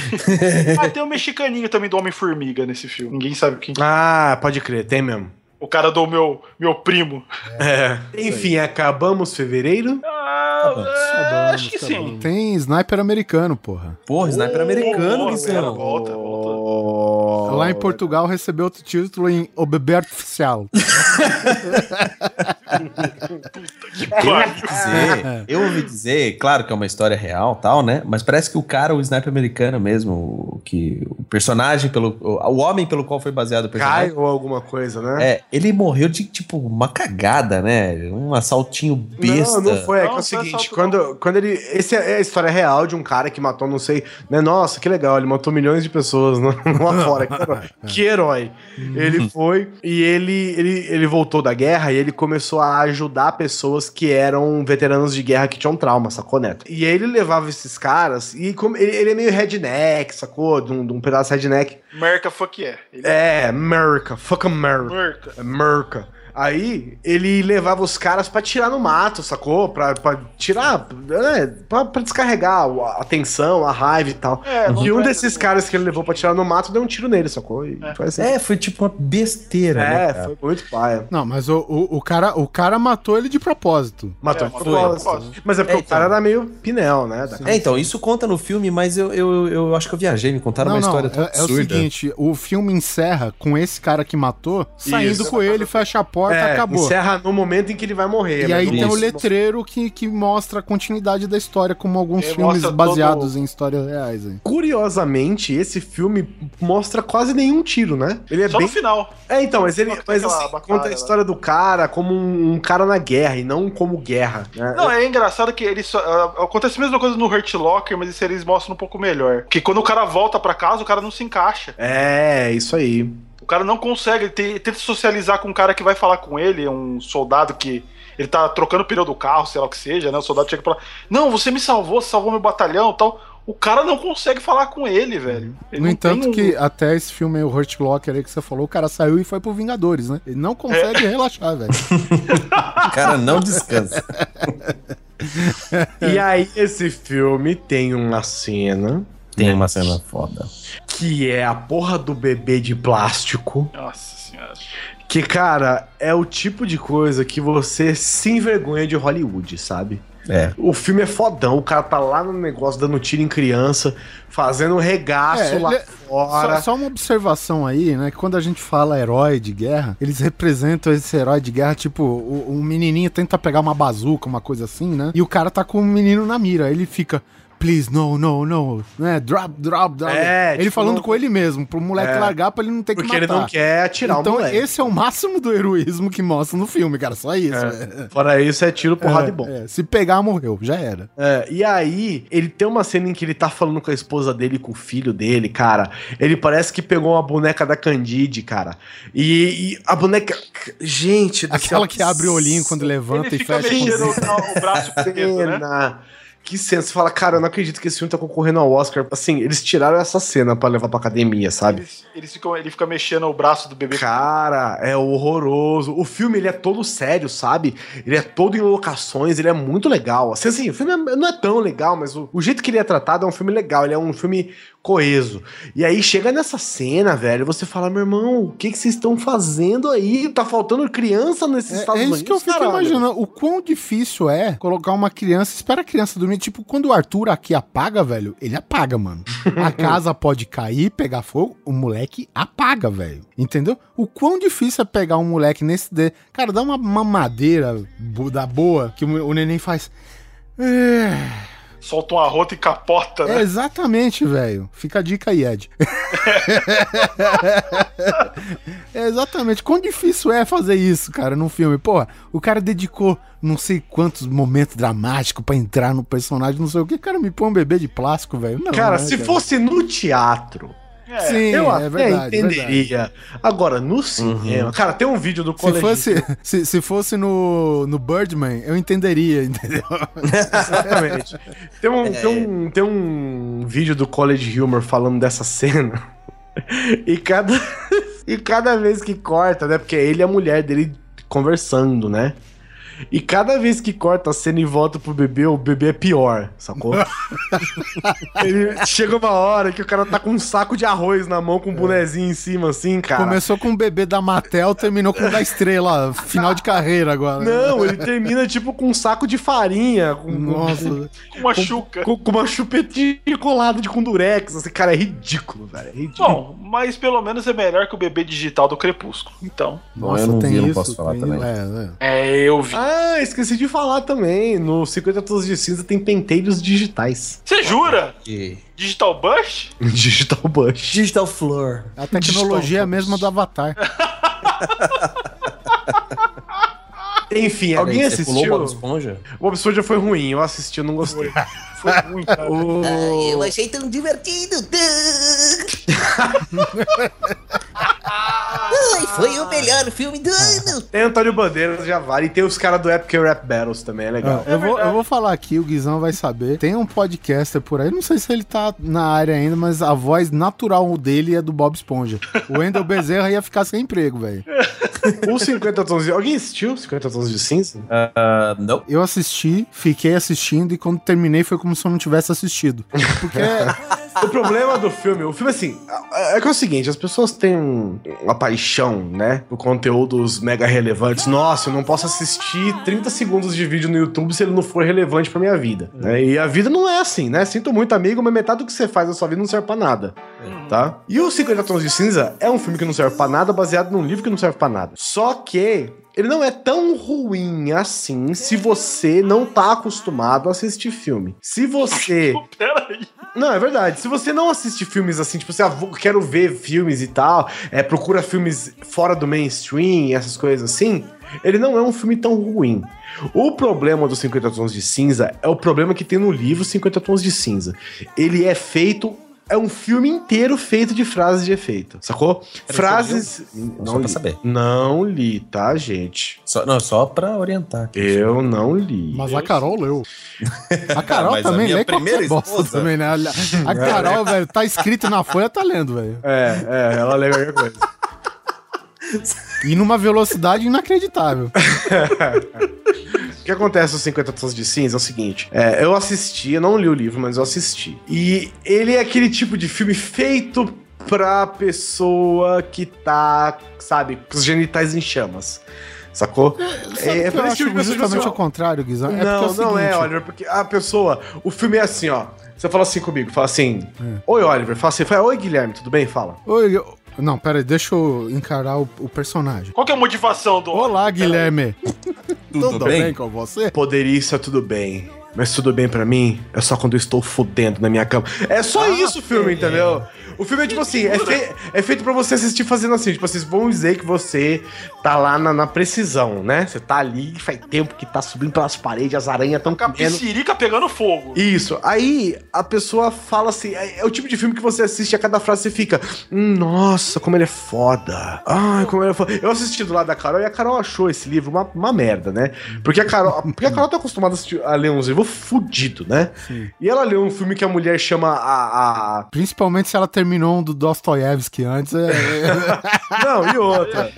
Ah, tem o mexicaninho também do Homem-Formiga nesse filme. Ninguém sabe quem. ah, pode crer, tem mesmo. O cara do meu, meu primo. É. Enfim, acabamos fevereiro. Ah, Acabamos, é, Acabamos, acho que acabamos. sim. Tem sniper americano, porra. Porra, sniper americano, boa, Guizão. pera, volta, volta. Oh. Lá em Portugal recebeu outro título em O Bebê Artificial. Que Eu ouvi dizer, eu ouvi dizer, claro que é uma história real tal, né? Mas parece que o cara, o sniper americano mesmo, o, que, o personagem pelo. O, homem pelo qual foi baseado o Cai personagem. ou alguma coisa, né? É, ele morreu de tipo uma cagada, né? Um assaltinho besta. Não, não foi. É que é Não, o não seguinte, assalto, quando, quando ele. Esse é a história real de um cara que matou, não sei, né? Nossa, que legal, ele matou milhões de pessoas no- lá fora. Que herói. Que herói. Ele foi e ele, ele, ele voltou da guerra e ele começou a ajudar pessoas que eram veteranos de guerra que tinham trauma, sacou, Neto? E ele levava esses caras e como, ele, ele é meio redneck, sacou? De um, de um pedaço redneck. America fuck yeah. Ele É, America, fuck America. America. America. Aí ele levava os caras pra tirar no mato, sacou? Pra, pra tirar, né? Pra, pra descarregar a tensão, a raiva e tal. É, e um é- desses caras que ele levou pra tirar no mato deu um tiro nele, sacou? E foi assim. É, foi tipo uma besteira, né, É, cara? foi muito paia. Não, mas o, o, o cara, o cara matou ele de propósito. Matou É, de propósito. Mas é porque É, o cara então. era meio pinel, né? Da- É, então, isso conta no filme, mas eu, eu, eu acho que eu viajei, me contaram Não, uma não, história tão é, é o absurda. seguinte, o filme encerra com esse cara que matou, saindo Isso. com ele, fecha a porta, É, acabou. encerra no momento em que ele vai morrer. E aí tem o letreiro que, que mostra a continuidade da história, como alguns É, filmes baseados todo- em histórias reais. Aí. Curiosamente, esse filme mostra quase nenhum tiro, né? Ele é Só bem. no final. É, então, mas ele Conta mas, assim, batalha conta a lá. história do cara como um, um cara na guerra e não como guerra. Né? Não, é engraçado que eles só, ah, acontece a mesma coisa no Hurt Locker, mas isso eles mostram um pouco melhor. Que quando o cara volta pra casa, o cara não se encaixa. É, isso aí. O cara não consegue, ele te- tenta socializar com um cara que vai falar com ele, um soldado que ele tá trocando o pneu do carro, sei lá o que seja, né? O soldado chega pra lá, não, você me salvou, você salvou meu batalhão e tal. O cara não consegue falar com ele, velho. Ele No entanto, tem um- que até esse filme aí, o Hurt Locker aí que você falou, o cara saiu e foi pro Vingadores, né? Ele não consegue relaxar, velho. O cara não descansa. E aí, esse filme tem uma cena Tem uma cena foda. que é a porra do bebê de plástico. Nossa senhora. Que, cara, é o tipo de coisa que você se envergonha de Hollywood, sabe? É. O filme é fodão, o cara tá lá no negócio dando tiro em criança, fazendo um regaço É, lá ele- fora. Só, só uma observação aí, né? Que quando a gente fala herói de guerra, eles representam esse herói de guerra, tipo, o, um menininho tenta pegar uma bazuca, uma coisa assim, né? E o cara tá com o menino na mira. Ele fica. Please, no, no, no. Né? Drop, drop, drop. É, ele tipo, falando com ele mesmo, pro moleque É. largar pra ele não ter que Porque matar. ele não quer atirar então, o moleque. esse é o máximo do heroísmo que mostra no filme, cara. Só isso. É. Fora isso, é tiro, porrada É, e bom. é. Se pegar, morreu. Já era. É, e aí, ele tem uma cena em que ele tá falando com a esposa dele, com o filho dele, cara. Ele parece que pegou uma boneca da Candide, cara. E, e a boneca. Gente, do Aquela céu, que abre o olhinho quando levanta Ele e fica fecha. mexendo o, o braço Que preto, né? Que cena. Você fala, cara, eu não acredito que esse filme tá concorrendo ao Oscar. Assim, eles tiraram essa cena pra levar pra academia, sabe? Eles, eles ficam, ele fica mexendo o braço do bebê. Cara, é horroroso. O filme, ele é todo sério, sabe? Ele é todo em locações, ele é muito legal. Assim, assim o filme é- não é tão legal, mas o, o jeito que ele é tratado é um filme legal, ele é um filme coeso. E aí chega nessa cena, velho, você fala, meu irmão, o que que vocês estão fazendo aí? Tá faltando criança nesses É, Estados é Unidos, isso que eu fico caralho. imaginando. O quão difícil é colocar uma criança, espera a criança dormir. Tipo, quando o Arthur aqui apaga, velho, ele apaga, mano. A casa pode cair, pegar fogo, o moleque apaga, velho. Entendeu? O quão difícil é pegar um moleque nesse. De... Cara, dá uma mamadeira da boa que o, o neném faz. É, Solta um arroto e capota, é né? exatamente, velho. Fica a dica aí, Ed. é exatamente. Quão difícil é fazer isso, cara, num filme? Porra, o cara dedicou não sei quantos momentos dramáticos pra entrar no personagem, não sei o que. Cara, me põe um bebê de plástico, velho. Cara, né, se fosse no teatro, É. Sim, eu é até verdade. entenderia. Agora, no cinema, cara, tem um vídeo do Se colégio. fosse, se, se fosse no, no Birdman, eu entenderia, entendeu? Exatamente. Tem um, tem, um, tem um vídeo do College Humor falando dessa cena. E cada, e cada vez que corta, né? Porque ele e a mulher dele conversando, né? E cada vez que corta a cena e volta pro bebê, o bebê é pior, sacou? Ele- chega uma hora que o cara tá com um saco de arroz na mão, com um bonezinho em cima, assim, cara. Começou com o bebê da Mattel, terminou com o da estrela, final de carreira agora. Não, ele termina tipo com um saco de farinha, com, Nossa. Com uma chuca. com, com uma chupetinha colada de com durex. Assim, cara, é ridículo, velho. É ridículo. Bom, mas pelo menos é melhor que o bebê digital do Crepúsculo. Então. Bom, eu não vi, não posso falar tem- também. é, é. É, eu vi. Ah, esqueci de falar também. No 50 Tons de Cinza tem penteiros digitais. Você jura? E... Digital Bush? Digital Bush. Digital Floor. A tecnologia é a mesma do Avatar. Enfim, alguém Peraí, você pulou o assistiu? Bob Esponja? O Bob Esponja foi ruim, eu assisti, eu não gostei. Foi ruim, cara. O- eu achei tão divertido. Ai, foi o melhor filme do ano. Tem Antônio Bandeiras, já vale. E tem os caras do Epic Rap Battles também, é legal. Ah, eu, vou, eu vou falar aqui, o Guizão vai saber. Tem um podcaster por aí, não sei se ele tá na área ainda, mas a voz natural dele é do Bob Esponja. O Wendel Bezerra ia ficar sem emprego, velho. Os 50 tons de... Alguém assistiu 50 tons de cinza? Ah, não. Eu assisti, fiquei assistindo e quando terminei foi como se eu não tivesse assistido. Porque O problema do filme, o filme assim, é que é o seguinte, as pessoas têm uma paixão, né, por conteúdos mega relevantes. Nossa, eu não posso assistir 30 segundos de vídeo no YouTube se ele não for relevante pra minha vida. né? E a vida não é assim, né? Sinto muito, amigo, mas metade do que você faz na sua vida não serve pra nada, tá? E o 50 Tons de Cinza é um filme que não serve pra nada, baseado num livro que não serve pra nada. Só que ele não é tão ruim assim se você não tá acostumado a assistir filme. Se você Pera aí. não, é verdade. Se você não assiste filmes assim, tipo, você ah, quero ver filmes e tal, é, procura filmes fora do mainstream, essas coisas assim, ele não é um filme tão ruim. O problema dos 50 Tons de Cinza é o problema que tem no livro 50 Tons de Cinza. Ele é feito. É um filme inteiro feito de frases de efeito, sacou? frases. Só pra saber. Não li, tá, gente? Só, não, só pra orientar. Eu não li. Mas a Carol leu. A Carol Mas a também minha lê primeira bosta esposa- também, né? A a Carol, velho, tá escrito na folha, tá lendo, velho. É, é, ela lê qualquer coisa. E numa velocidade inacreditável. O que acontece nos 50 Tons de Cinza é o seguinte: é, eu assisti, eu não li o livro, mas eu assisti. E ele é aquele tipo de filme feito pra pessoa que tá, sabe, com os genitais em chamas. Sacou? É, eu pra esse tipo de pessoa, justamente ao contrário, Guizão. É não, porque é o não é, seguinte, Oliver, porque a pessoa. O filme é assim, ó. Você fala assim comigo, fala assim: Oi, Oliver, fala assim, fala, Oi, Guilherme, tudo bem? Fala. Oi, eu- não, pera aí, deixa eu encarar o, o personagem. Qual que é a motivação do. Olá, Guilherme. Tudo, bem? com você? Poderia estar tudo bem. Mas tudo bem pra mim é só quando eu estou fudendo na minha cama. É só isso o filme, entendeu? O filme é tipo assim, é, fe- é feito pra você assistir fazendo assim. Tipo, vocês vão dizer que você tá lá na, na precisão, né? Você tá ali, faz tempo que tá subindo pelas paredes, as aranhas tão Com a comendo. piscirica pegando fogo. Isso. Aí a pessoa fala assim: é, é o tipo de filme que você assiste e a cada frase você fica. "Hum, nossa, como ele é foda. Ai, como ele é foda. Eu assisti do lado da Carol e a Carol achou esse livro uma, uma merda, né? Porque a Carol. Porque a Carol tá acostumada a, assistir- a ler uns livros fudido, né? E ela leu um filme que a mulher chama a- a, Principalmente se ela terminou um do Dostoiévski antes. É, é- Não, e outra.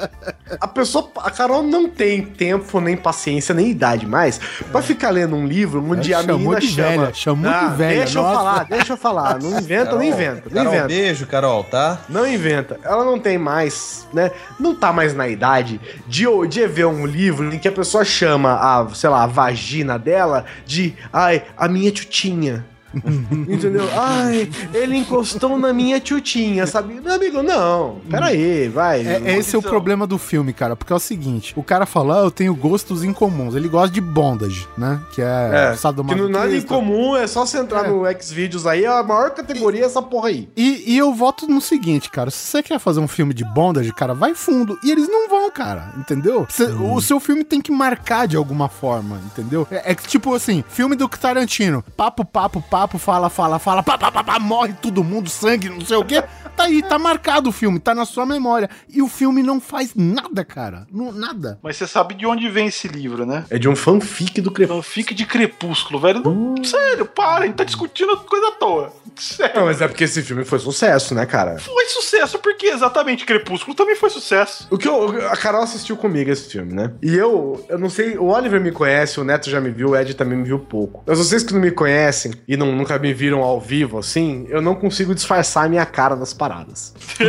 A pessoa, a Carol não tem tempo, nem paciência, nem idade mais pra ficar lendo um livro onde É, a chamou menina de chama. velha, chamou de Ah, velha, Deixa eu nossa. falar, deixa eu falar. Não inventa, não inventa, não Carol, inventa. beijo, Carol, tá? Não inventa. Ela não tem mais, né? Não tá mais na idade de, de ver um livro em que a pessoa chama a, sei lá, a vagina dela de, ai, a minha tutinha. Entendeu? Ai, ele encostou na minha tutinha, sabe? Meu amigo, não. Pera aí, vai. é- é esse é o problema do filme, cara. Porque é o seguinte: o cara fala, ah, eu tenho gostos incomuns. Ele gosta de bondage, né? Que é, É, que não nada em comum, é só você entrar É. no Xvideos aí, a maior categoria é essa porra aí. E, e eu voto no seguinte, cara. Se você quer fazer um filme de bondage, cara, vai fundo. E eles não vão, cara. Entendeu? Cê- O seu filme tem que marcar de alguma forma, entendeu? É, é que, tipo assim, filme do Tarantino. Papo, papo, papo, fala, fala, fala, pá, pá, pá, pá, morre todo mundo, sangue, não sei o quê. Tá aí, tá marcado o filme, tá na sua memória. E o filme não faz nada, cara. Não, nada. Mas você sabe de onde vem esse livro, né? É de um fanfic do Crepúsculo. Fanfic de Crepúsculo, velho. Não, sério, para, a gente tá discutindo coisa à toa. Sério. Não, mas é porque esse filme foi sucesso, né, cara? Foi sucesso, porque exatamente Crepúsculo também foi sucesso. O que eu, a Carol assistiu comigo esse filme, né? E eu, eu não sei, o Oliver me conhece, o Neto já me viu, o Ed também me viu pouco. Mas vocês que não me conhecem e não, nunca me viram ao vivo assim, eu não consigo disfarçar a minha cara das paradas.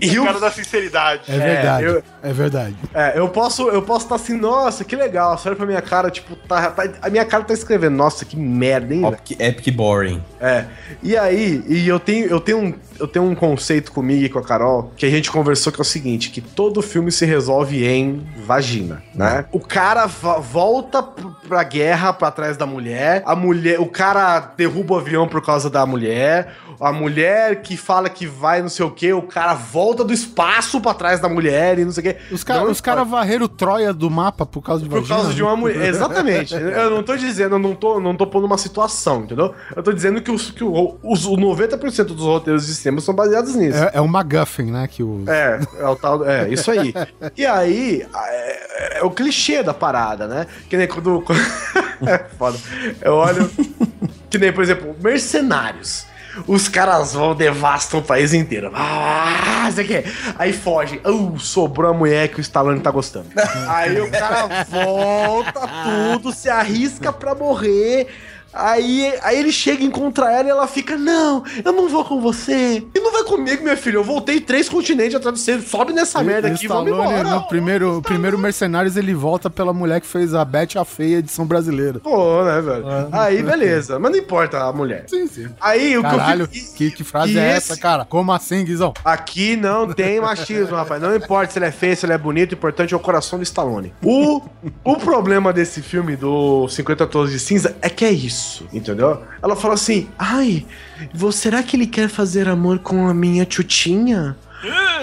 e o Cara da sinceridade. É verdade. eu- É verdade. É, eu posso eu posso estar assim, nossa, que legal. Você olha pra minha cara, tipo, tá, tá- a minha cara tá escrevendo, nossa, que merda, hein? Epic, epic boring. É. E aí, e eu tenho, eu tenho um, eu tenho um conceito comigo e com a Carol que a gente conversou que é o seguinte, que todo filme se resolve em vagina, né? O cara volta pra guerra pra trás da mulher, a mulher, o cara derruba o avião por causa da mulher, a mulher que fala que vai não sei o que, o cara volta do espaço pra trás da mulher e não sei o quê. Os caras cara varreram Troia do mapa por causa de Por vagina, causa de uma mulher. Exatamente. Eu não tô dizendo, eu não tô, não tô pondo uma situação, entendeu? Eu tô dizendo que, os, que o, os, o 90% dos roteiros de cinema são baseados nisso. É, é o MacGuffin, né? Que o... É, é o tal. É, isso aí. E aí, é, é o clichê da parada, né? Que nem quando. é foda. Eu olho. Que nem, por exemplo, mercenários. Os caras vão, devastam o país inteiro. Ah, isso aqui. Aí fogem. Uh, sobrou a mulher que o Stallone tá gostando. Aí o cara volta tudo, se arrisca pra morrer. Aí, aí ele chega e encontra ela e ela fica: Não, eu não vou com você. E não vai comigo, minha filha. Eu voltei três continentes atrás de você. Sobe nessa merda E aqui, vamos Stallone, embora. no primeiro, primeiro Mercenários, ele volta pela mulher que fez a Beth a Feia edição brasileira. Pô, né, velho? Aí, beleza. Mas não importa a mulher. Sim, sim. Aí, o Caralho, que eu fico... que, que frase é esse- essa, cara? Como assim, Guizão? Aqui não tem machismo, rapaz. Não importa se ele é feio, se ele é bonito, o importante é o coração do Stallone. O, o problema desse filme do 50 Tons de Cinza é que é isso, entendeu? Ela fala assim: ai, será que ele quer fazer amor com a minha tchutinha?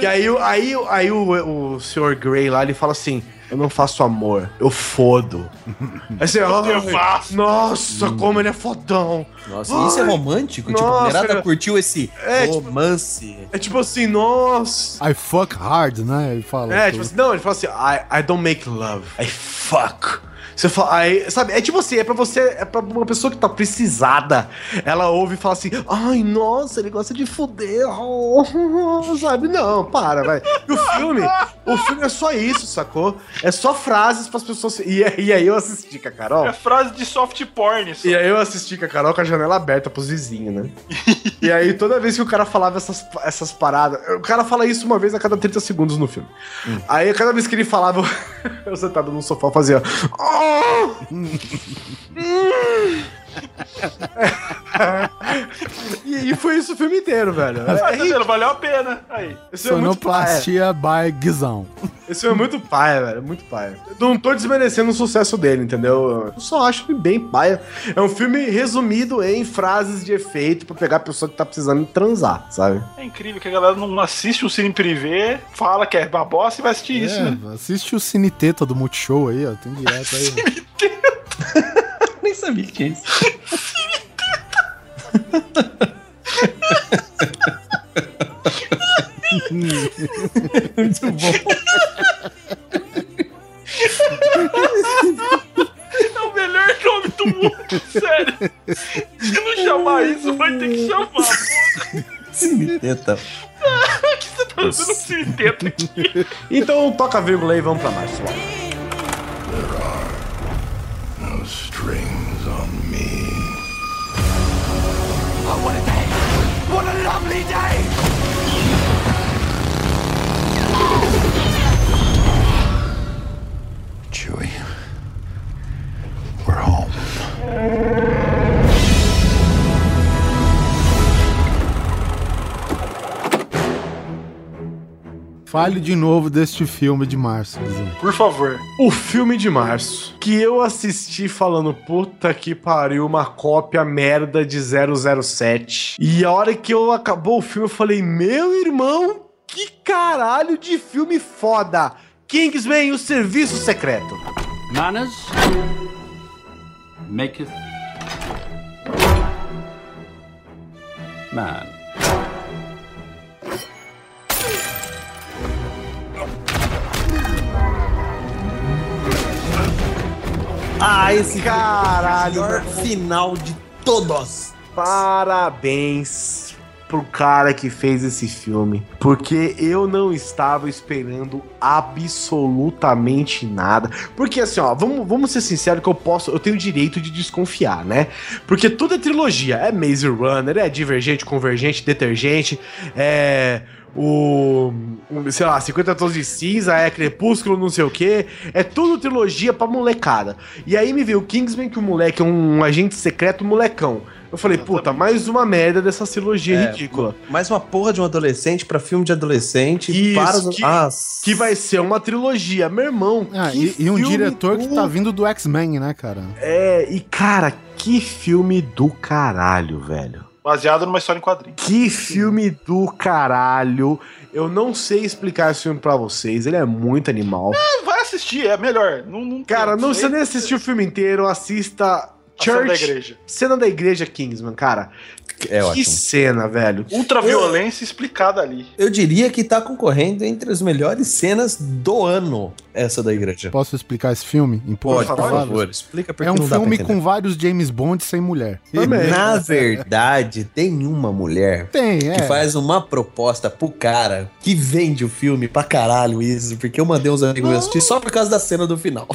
E aí, o- aí, aí o, o Sr. Grey lá, ele fala assim: eu não faço amor, eu fodo. Aí você, "Ai, faço." nossa, como ele é fodão. Nossa, e isso é Ai, romântico? tipo, a nossa, mulherada cara. curtiu esse É, tipo- romance. É tipo assim, nossa. I fuck hard, né? Ele fala. É, tipo assim, não, ele fala assim, I, I don't make love, I fuck. Você fala, aí, sabe, é tipo assim, é pra você, é pra uma pessoa que tá precisada, ela ouve e fala assim, ai, nossa, ele gosta de fuder, oh, sabe, não, para, vai. E o filme, o filme é só isso, sacou? É só frases pras pessoas, e, e aí eu assisti com a Carol, É frase de soft porn. Só. e aí eu assisti com a Carol com a janela aberta pros vizinhos, né? e aí toda vez que o cara falava essas, essas paradas, o cara fala isso uma vez a cada 30 segundos no filme. Aí cada vez que ele falava, eu sentado no sofá fazia. "Oh!" Oh! e, e foi isso o filme inteiro, velho. Ah, É, tá vendo? Valeu a pena. Aí. esse é muito paia. Sonoplastia by Guizão. Esse filme é muito paia, velho. Muito paia. Eu não tô desmerecendo o sucesso dele, entendeu? Eu só acho ele bem paia. É um filme resumido em frases de efeito pra pegar a pessoa que tá precisando transar, sabe? É incrível que a galera não assiste o cine privê, fala que é babosa e vai assistir isso, né? É, assiste o Cine Teta do Multishow aí, ó. Tem direto aí. Nem sabia que tinha isso. Muito bom. É o melhor nome do mundo, sério. Se não chamar isso, vai ter que chamar, porra. Cineteta. que você tá dando cine teta aqui? Então toca a vírgula aí e vamos pra março. No strings What a day! What a lovely day! Chewie, we're home. Fale de novo deste filme de março. Por favor. O filme de março, que eu assisti falando, puta que pariu, uma cópia merda de 007. E a hora que eu acabou o filme, eu falei, meu irmão, que caralho de filme foda. Kingsman, o Serviço Secreto. Manners maketh man. Ah, esse Caralho, melhor final de todos. Parabéns pro cara que fez esse filme, porque eu não estava esperando absolutamente nada. Porque assim, ó, vamos, vamos ser sinceros que eu posso, eu tenho o direito de desconfiar, né? Porque tudo é trilogia, é Maze Runner, é Divergente, Convergente, Detergente, é o, sei lá, 50 tons de cinza, é Crepúsculo, não sei o que, é tudo trilogia pra molecada. E aí me veio o Kingsman, que o moleque é um agente secreto molecão. Eu falei, puta, mais uma merda dessa trilogia É, ridícula. Mais uma porra de um adolescente pra filme de adolescente. Isso, para os... que- Ah, Que vai ser uma trilogia, meu irmão. Ah, que e, e um diretor que do- tá vindo do X-Men, né, cara? É, e cara, que filme do caralho, velho. Baseado numa história em quadrinho. Que filme do caralho. Eu não sei explicar esse filme pra vocês. Ele é muito animal. Vai assistir, é melhor. Não, não Cara, não precisa nem assistir o filme inteiro. Assista Cena da Church. igreja. Cena da igreja Kingsman, cara. É que ótimo. cena, velho. Ultraviolência explicada ali. Eu diria que tá concorrendo entre as melhores cenas do ano, essa da igreja. Posso explicar esse filme em Pode, por favor, explica porque É um filme com vários James Bond sem mulher. Também. Na verdade, tem uma mulher Tem, é. que faz uma proposta pro cara que vende o filme pra caralho isso, porque eu mandei uns amigos meus assistir só por causa da cena do final.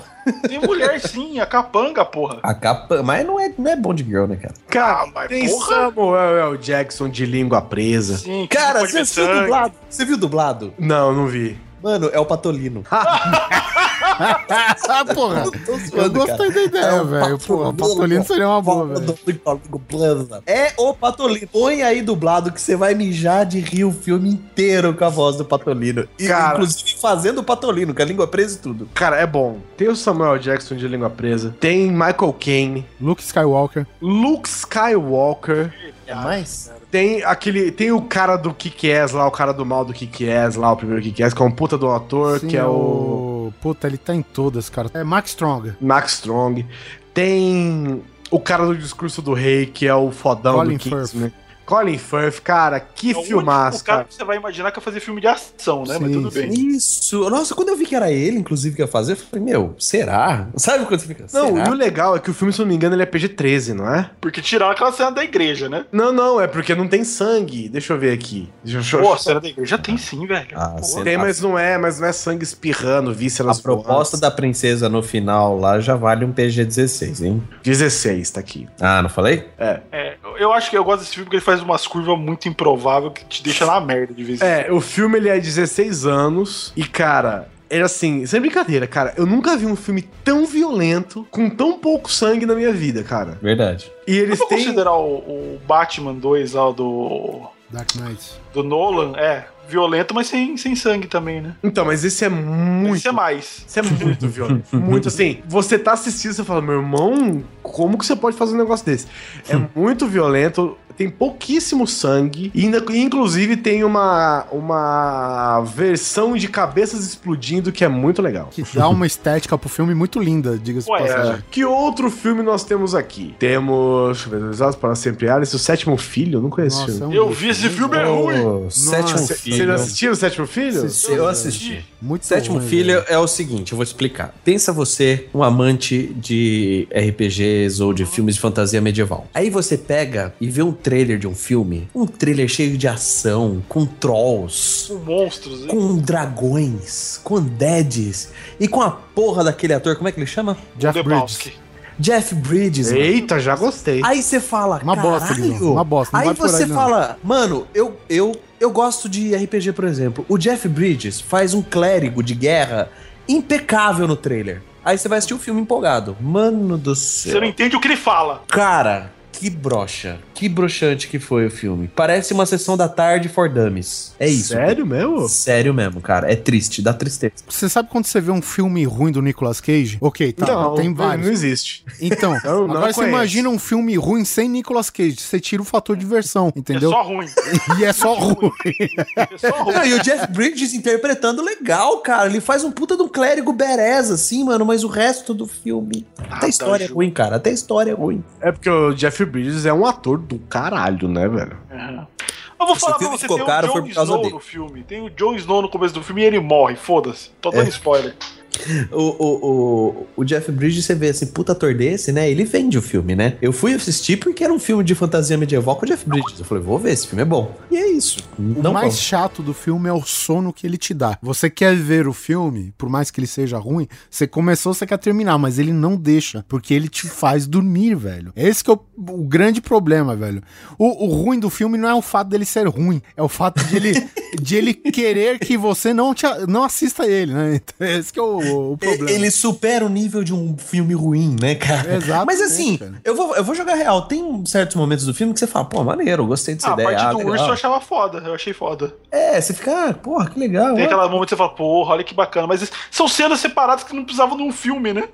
Tem mulher sim, a capanga, porra. A capa, mas não é, não é Bond Girl, né, cara? Cara, Ah, mas tem porra. Samuel L. Jackson de língua presa. Sim, Cara, você viu sangue. dublado? Você viu dublado? Não, não vi. Mano, é o Patolino. Ah, porra. Eu gostei da ideia, É o velho. Porra, Patolino seria uma boa, velho. É o Patolino. Põe aí dublado que você vai mijar de rir o filme inteiro com a voz do Patolino. E, Cara. Inclusive fazendo o Patolino, com a língua presa e tudo. Cara, é bom. Tem o Samuel Jackson de língua presa. Tem Michael Caine. Luke Skywalker. Luke Skywalker. É mais? Tem aquele. Tem o cara do Kick-Ass lá, o cara do mal do Kick-Ass lá, o primeiro Kick-Ass, que é um puta do ator, Sim, que é o. Puta, ele tá em todas, cara. É Max Strong. Max Strong. Tem o cara do discurso do rei, que é o fodão Colin do Kingsman. Colin Firth, cara, que É o filmaço, único cara cara. que você vai imaginar que ia fazer filme de ação, né? Mas Sim, tudo bem. Isso. Nossa, quando eu vi que era ele, inclusive, que ia fazer, eu falei, meu, será? Sabe quando você fica? Não, será? e o legal é que o filme, se eu não me engano, ele é PG-13, não é? Porque tiraram aquela cena da igreja, né? Não, não, é porque não tem sangue. Deixa eu ver aqui. Deixa eu Pô, a cena da igreja tem sim, velho. Ah, Pô, Tem, mas não é, mas não é sangue espirrando, A vísceras proposta da princesa no final lá já vale um PG-16, hein? 16, tá aqui. Ah, não falei? É. É, eu acho que eu gosto desse filme porque ele faz umas curvas muito improváveis que te deixa na merda de vez em É, o filme ele é 16 anos e, cara, era assim, sem brincadeira, cara, eu nunca vi um filme tão violento, com tão pouco sangue na minha vida, cara. Verdade. E eles têm. considerar o, o Batman 2 lá, o do, Dark Knight. do Nolan, é, violento, mas sem, sem sangue também, né? Então, mas esse é muito. Isso é mais. Isso é muito violento. Muito assim. Você tá assistindo, você fala, meu irmão, como que você pode fazer um negócio desse? É muito violento. Tem pouquíssimo sangue. E ainda, inclusive, tem uma, uma versão de cabeças explodindo que é muito legal. Que dá uma estética pro filme muito linda, diga-se. É. Que outro filme nós temos aqui? Temos. Deixa eu ver, Usados para Sempre Alice, o Sétimo Filho. Eu não conheço esse Nossa, é filme. um Eu vi esse filme, é ruim. Ô, sétimo Cê- filho. Vocês assistiram o Sétimo Filho? Eu assisti. Muito Sétimo ruim, filho é o seguinte, eu vou explicar. Pensa você, um amante de RPGs ou de filmes de fantasia medieval. Aí você pega e vê um trailer de um filme, um trailer cheio de ação, com trolls, Com monstros, hein? com dragões, com deads e com a porra daquele ator, como é que ele chama? Jeff. Bridges. Jeff Bridges. mano. Eita, já gostei. Aí você fala, Uma bosta, uma bosta, não Aí você aí, não. fala, mano, eu, eu, eu gosto de RPG, por exemplo. O Jeff Bridges faz um clérigo de guerra impecável no trailer. Aí você vai assistir o filme empolgado. Mano do Você céu. não entende o que ele fala. Cara, que brocha. Que broxante que foi o filme. Parece uma sessão da tarde for dummies. É isso. Sério mesmo? Sério mesmo, cara. É triste, dá tristeza. Você sabe quando você vê um filme ruim do Nicolas Cage? Ok, tá, tem não vários. existe. Então, não agora você conheço. imagina um filme ruim sem Nicolas Cage. Você tira o fator diversão, entendeu? É só ruim. E é só ruim. É só ruim. Não, e o Jeff Bridges interpretando legal, cara. Ele faz um puta de um clérigo bereza, assim, mano. Mas o resto do filme. Até a história é Ju. ruim, cara. Até a história é ruim. É porque o Jeff Bridges é um ator do caralho, né, velho? Uhum. Eu vou Esse falar pra você, ficou tem caro, o causa Snow dele. no filme. Tem o Jon Snow no começo do filme e ele morre, foda-se. Tô É. dando spoiler. O, o, o, o Jeff Bridges, você vê assim, puta ator desse, né? Ele vende o filme, né? Eu fui assistir porque era um filme de fantasia medieval com o Jeff Bridges. Eu falei, vou ver, esse filme é bom. E é isso. O Não mais vamos. chato do filme é o sono que ele te dá. Você quer ver o filme, por mais que ele seja ruim, você começou, você quer terminar, mas ele não deixa, porque ele te faz dormir, velho. Esse que é o, o grande problema, velho. O, o ruim do filme não é o fato dele ser ruim, é o fato de ele, de ele querer que você não, te, não assista ele, né? Então, esse que é o, o problema. Ele supera o nível de um filme ruim, né, cara? Exatamente, Mas assim, cara. eu vou, eu vou jogar real. Tem certos momentos do filme que você fala, pô, maneiro, eu gostei dessa Ah, a ideia. parte ah, do legal. urso eu achava foda. Eu achei foda. É, você fica, ah, porra, que legal. Tem aquela momento que você fala, porra, olha que bacana. Mas são cenas separadas que não precisavam de um filme, né?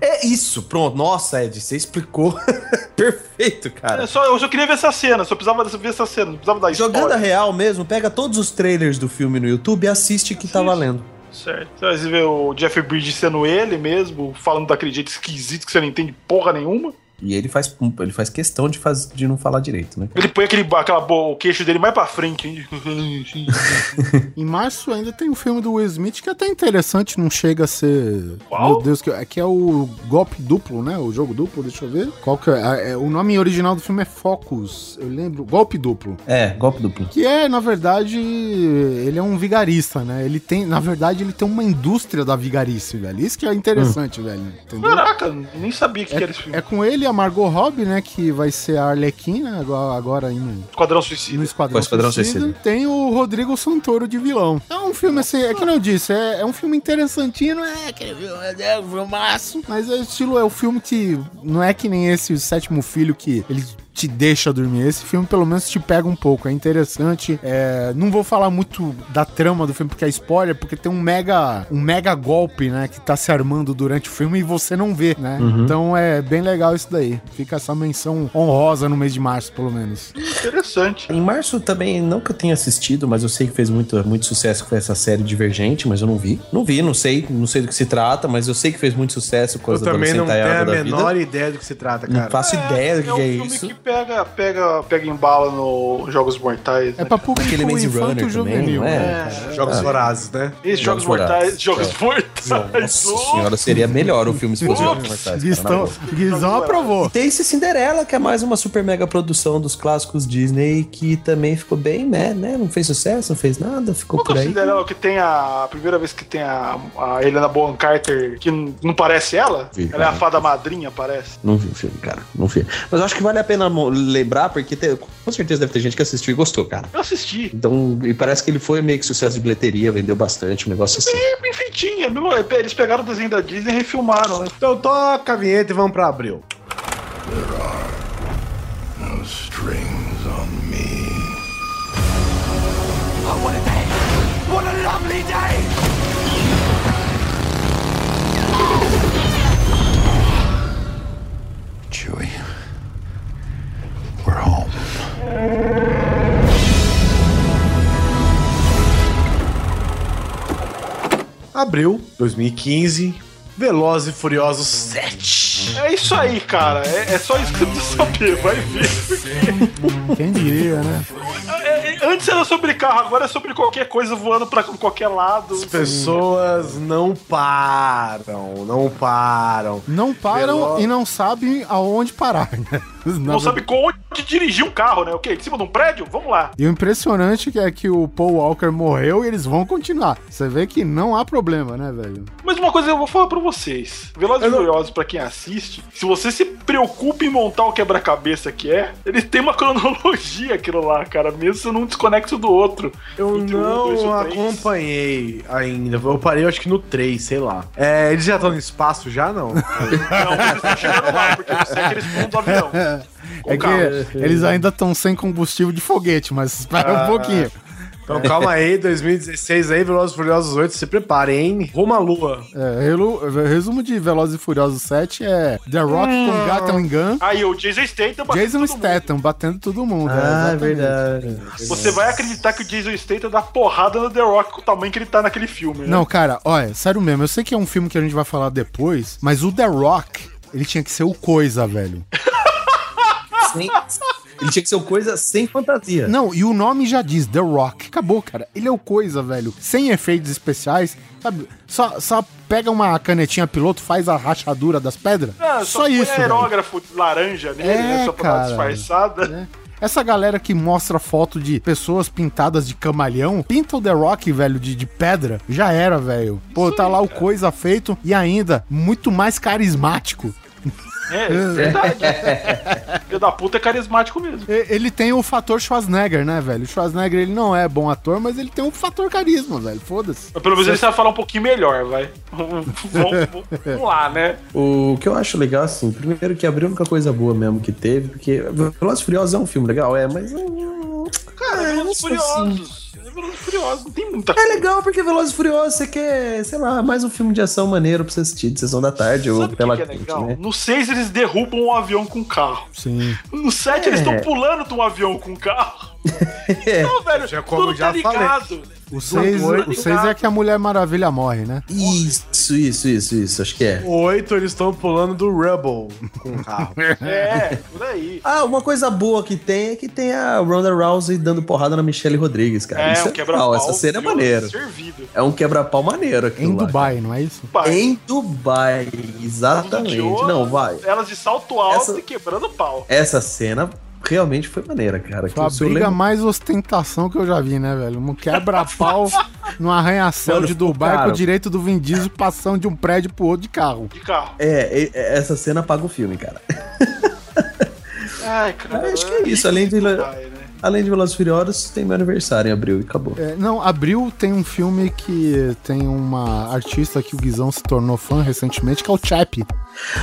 É isso, pronto. Nossa, Ed, você explicou. Perfeito, cara. É só, eu só queria ver essa cena, só precisava ver essa cena, não precisava dar Jogando a spoiler. real mesmo, pega todos os trailers do filme no YouTube e assiste que tá valendo. Certo. Você vê o Jeff Bridges sendo ele mesmo, falando daquele jeito esquisito que você não entende porra nenhuma. E ele faz, ele faz questão de, faz, de não falar direito, né? Ele põe aquele, aquela, o queixo dele mais pra frente. hein? Em março ainda tem um filme do Will Smith que é até interessante, não chega a ser. Qual? Meu Deus, que é, que é o golpe duplo, né? O jogo duplo, deixa eu ver. Qual que é? é? O nome original do filme é Focus. Eu lembro. Golpe duplo. É, golpe duplo. Que é, na verdade, ele é um vigarista, né? Ele tem, na verdade, ele tem uma indústria da vigarice, velho. Isso que é interessante, velho. Entendeu? Caraca, nem sabia o que, que era esse filme. É com ele e a Margot Robbie, né? Que vai ser a Arlequina, agora, agora aí no, Esquadrão no Suicida. Esquadrão, Com o Esquadrão Suicida. Suicida. Tem o Rodrigo Santoro de vilão. É um filme assim, é que não eu disse, é, é um filme interessantinho, não é aquele filme, é um filmaço. Mas é o estilo, é o filme que não é que nem esse o sétimo filho que ele te deixa dormir. Esse filme, pelo menos, te pega um pouco. É interessante. É, não vou falar muito da trama do filme, porque é spoiler, porque tem um mega, um mega golpe, né? Que tá se armando durante o filme e você não vê, né? Então é bem legal isso daí. Fica essa menção honrosa no mês de março, pelo menos. Interessante. Em março também, não que eu tenha assistido, mas eu sei que fez muito, muito sucesso com essa série Divergente, mas eu não vi. Não vi, não sei, não sei do que se trata, mas eu sei que fez muito sucesso com Eu as também não tenho a menor vida. ideia do que se trata, Não cara. faço ideia do que é um é, isso. que pega, pega, pega embala no Jogos Mortais. É né, pra público Aquele Maze Runner juvenil. também, né? é? Jogos vorazes, né? Esses Jogos, Jogos Mortais. Vorazes. Jogos É. Mortais. Nossa senhora, seria melhor o filme se fosse Jogos Mortais. Guizão. Guizão aprovou. E tem esse Cinderela, que é mais uma super mega produção dos clássicos Disney, que também ficou bem, né? né? Não fez sucesso, não fez nada, ficou Qual é por o aí. Cinderela que tem a, a primeira vez que tem a, a Helena Bonham Carter, que não parece ela? Vi, ela é a fada madrinha, parece. Não vi o filme, cara. Não vi. Mas acho que vale a pena lembrar, porque te- com certeza deve ter gente que assistiu e gostou, cara. Eu assisti. Então, e parece que ele foi meio que sucesso de bilheteria, vendeu bastante, um negócio assim. É bem feitinha. mesmo, Eles pegaram o desenho da Disney e refilmaram, né? Então toca a vinheta e vamos pra abril. Abril 2015, Velozes e Furiosos 7. É isso aí, cara. É, é só isso que você precisa saber. Vai ver. Quem diria, né? É, é, Antes era sobre carro, agora é sobre qualquer coisa voando pra qualquer lado. As pessoas não param, não param. Não param Velo- e não sabem aonde parar, né? Não sabe como onde dirigir um carro, né? O quê? Em cima de um prédio? Vamos lá. E o impressionante é que o Paul Walker morreu e eles vão continuar. Você vê que não há problema, né, velho? Mas uma coisa eu vou falar pra vocês. Velozes e Eu não- Furiosos, pra quem assiste, se você se preocupa em montar o quebra-cabeça que é, ele tem uma cronologia aquilo lá, cara. Mesmo se não desconecta do outro. Eu Entre um, dois não três. acompanhei ainda. Eu parei, eu acho que no 3, sei lá. É, eles já estão no espaço já, não? Não, eles estão chegando lá, porque no 7 eles pulam do avião. É que eles ainda estão sem combustível de foguete, mas espera um pouquinho. Então calma aí, 2016 aí, Velozes e Furiosos 8, se preparem, hein? Rumo à lua. É, resumo de Velozes e Furiosos 7 é The Rock com Gatling Gun, Aí o Jason Statham batendo Jason todo mundo. Statham batendo todo mundo. Ah, é verdade. Você vai acreditar que o Jason Statham dá porrada no The Rock com o tamanho que ele tá naquele filme, né? Não, cara, olha, sério mesmo, eu sei que é um filme que a gente vai falar depois, mas o The Rock, ele tinha que ser o coisa, velho. Sem- Ele tinha que ser uma coisa sem fantasia. Não, e o nome já diz, The Rock. Acabou, cara. Ele é o coisa, velho. Sem efeitos especiais, sabe? Só, só pega uma canetinha piloto, faz a rachadura das pedras. Ah, só põe isso, velho. aerógrafo laranja nele, É, né? Só pra dar cara. disfarçada. Essa galera que mostra foto de pessoas pintadas de camaleão, pinta o The Rock, velho, de, de pedra, já era, velho. Pô, tá lá o coisa feito e ainda muito mais carismático. É, é verdade. Filho da puta é carismático mesmo. Ele tem o fator Schwarzenegger, né, velho? O Schwarzenegger, ele não é bom ator, mas ele tem um fator carisma, velho. Foda-se. Pelo menos ele sabe falar um pouquinho melhor, vai. vamos, lá, né? O que eu acho legal, assim, primeiro que abriu a única coisa boa mesmo que teve, porque Velozes e Furiosos é um filme legal, é, mas... Cara, É, Velozes sei Furiosos. Velozes e Furiosos, não tem muita É coisa. legal porque Velozes e Furiosos você quer, sei lá, mais um filme de ação maneiro pra você assistir de sessão da tarde ou Sabe o que, pela que é quente, legal? né? No 6 eles derrubam um avião com carro. Sim. No 7 eles É. estão pulando de um avião com carro. Então, velho, Já como já tá ligado. O 6 oito, o seis é que a Mulher Maravilha morre, né? Isso, isso, isso, isso, acho que é. O 8 eles estão pulando do Rebel com o carro. É, por aí. Ah, uma coisa boa que tem é que tem a Ronda Rousey dando porrada na Michelle Rodrigues, cara. É, Isso um é quebra-pau. essa cena é maneira. Servido. É um quebra-pau maneiro aqui. Em Dubai, não é isso? Em Dubai, exatamente. Não, vai. Elas de salto alto Essa- e quebrando pau. Essa cena realmente foi maneira, cara. Foi a briga lembro- mais ostentação que eu já vi, né, velho? Um quebra-pau no arranha-céu de Dubai cara. com o direito do Vin Diesel passando de um prédio pro outro de carro. De carro. É, e- é, essa cena apaga o filme, cara. Ai, cara. Acho que é isso, além de- Vai, né? Além de Velozes Furiosos, tem meu aniversário em abril e acabou. É, não, Abril tem um filme que tem uma artista que o Guizão se tornou fã recentemente, que é o Chap.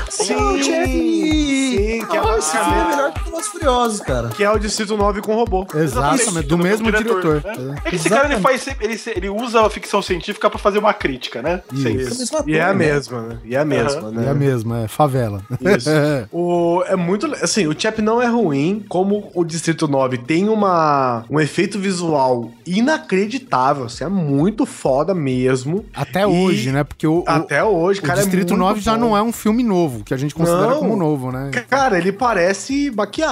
Sim, sim, que é, Ah, filme é a- melhor que Velozes e Furiosos, cara. que é o Distrito 9 com robô. Exatamente, do mesmo diretor. né? É que esse cara ele faz, ele, ele usa a ficção científica pra fazer uma crítica, né? Sempre. Isso. E é a mesma, né? E é a mesma, É, né? é a mesma, é favela. Isso. O, é muito. Assim, o Chap não é ruim, como o Distrito 9 tem uma, um efeito visual inacreditável. Assim, é muito foda mesmo. Até E hoje, né? Porque o, o- Até hoje, o cara. Distrito é muito 9 já bom. não é um filme novo, que a gente considera Não. como novo, né? Cara, ele parece maquiagem,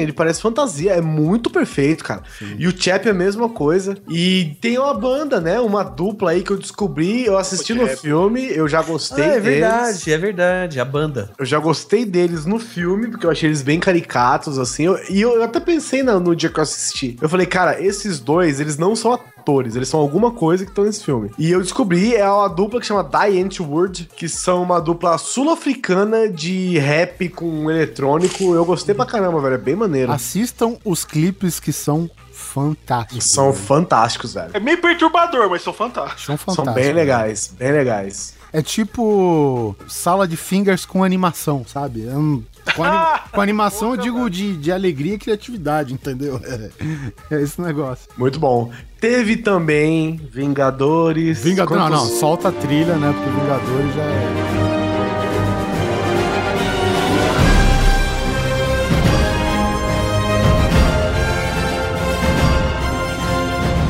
ele parece fantasia, é muito perfeito, cara. E o Chap é a mesma coisa. E tem uma banda, né? Uma dupla aí que eu descobri, eu assisti no filme, eu já gostei Ah, é deles. verdade, é verdade. A banda. Eu já gostei deles no filme, porque eu achei eles bem caricatos, assim. eu- e eu, até pensei na- no dia que eu assisti. Eu falei, cara, esses dois, eles não são atores, eles são alguma coisa que estão nesse filme. E eu descobri, é uma dupla que chama Die Antwoord, que são uma dupla sul-africana de rap com eletrônico. Eu gostei pra caramba, velho. É bem maneiro. Assistam os clipes que são fantásticos. São fantásticos, velho. É meio perturbador, mas são fantásticos. São fantásticos. São bem legais, bem legais. É tipo sala de fingers com animação, sabe? É um- com, ani- com animação eu digo de, de alegria e criatividade, entendeu? É, é esse negócio. Muito bom. Teve também Vingadores. Vingadores. Não, não, Quantos- solta a trilha, né? Porque Vingadores já é.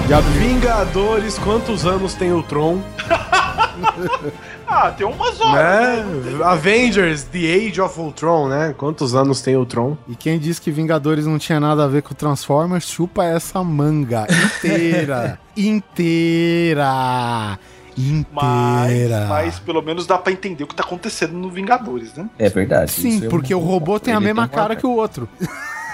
Já Vingadores, quantos anos tem o Tron? Ah, tem umas horas. Né? né? Avengers, The Age of Ultron, né? Quantos anos tem o Tron? E quem disse que Vingadores não tinha nada a ver com Transformers, chupa essa manga inteira. inteira. Mas, Inteira. mas pelo menos dá pra entender o que tá acontecendo no Vingadores, né? É verdade. Sim, isso é porque um- o robô tem a Ele mesma tem cara que o outro.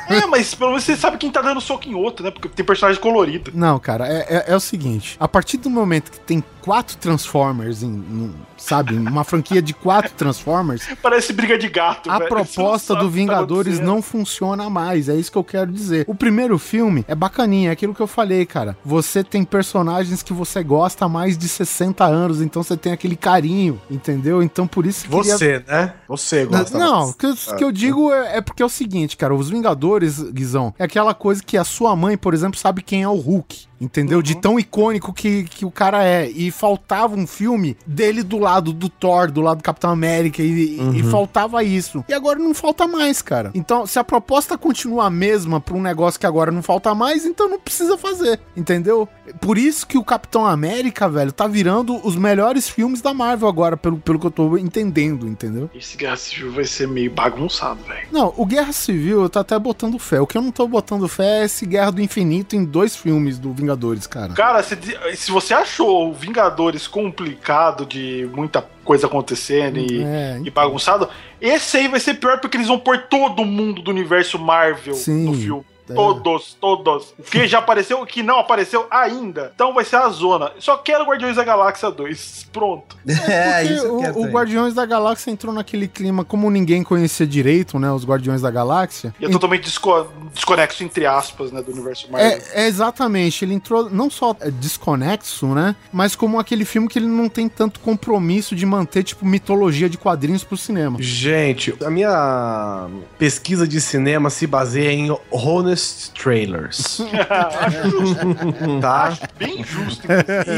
É, mas pelo menos você sabe quem tá dando soco em outro, né? Porque tem personagem colorido. Não, cara, é, é, é o seguinte: a partir do momento que tem quatro Transformers, em, em- sabe, uma franquia de quatro Transformers, Parece briga de gato, a velho. Proposta do tá Vingadores acontecendo. não funciona mais. É isso que eu quero dizer. O primeiro filme é bacaninha, é aquilo que eu falei, cara. Você tem personagens que você gosta há mais de 60 anos, então você tem aquele carinho, entendeu? Então por isso que. queria- Você, né? Você gosta. Não, o que, que eu digo é, é porque é o seguinte, cara, os Vingadores, Guizão, é aquela coisa que a sua mãe, por exemplo, sabe quem é o Hulk. Entendeu? De tão icônico que, que o cara é. E faltava um filme dele do lado do Thor, do lado do Capitão América, e, e faltava isso. E agora não falta mais, cara. Então, se a proposta continua a mesma pra um negócio que agora não falta mais, então não precisa fazer. Entendeu? Por isso que o Capitão América, velho, tá virando os melhores filmes da Marvel agora, pelo, pelo que eu tô entendendo, entendeu? Esse Guerra Civil vai ser meio bagunçado, velho. Não, o Guerra Civil eu tô até botando fé. O que eu não tô botando fé é esse Guerra do Infinito em dois filmes do Vingadores, cara. Cara, se, se você achou o Vingadores complicado de muita coisa acontecendo e, É, e bagunçado, esse aí vai ser pior porque eles vão pôr todo mundo do universo Marvel Sim. no filme. É. Todos, todos. O que já apareceu, o que não apareceu ainda. Então vai ser a zona. Só quero Guardiões da Galáxia 2. Pronto. É, Porque isso eu quero o, o. Guardiões da Galáxia entrou naquele clima, como ninguém conhecia direito, né? Os Guardiões da Galáxia. E é totalmente desco- desconexo, entre aspas, né, do universo Marvel. É, é exatamente, ele entrou não só é, desconexo, né? Mas como aquele filme que ele não tem tanto compromisso de manter, tipo, mitologia de quadrinhos pro cinema. Gente, a minha pesquisa de cinema se baseia em Honest Honest Trailers. tá? Bem justo.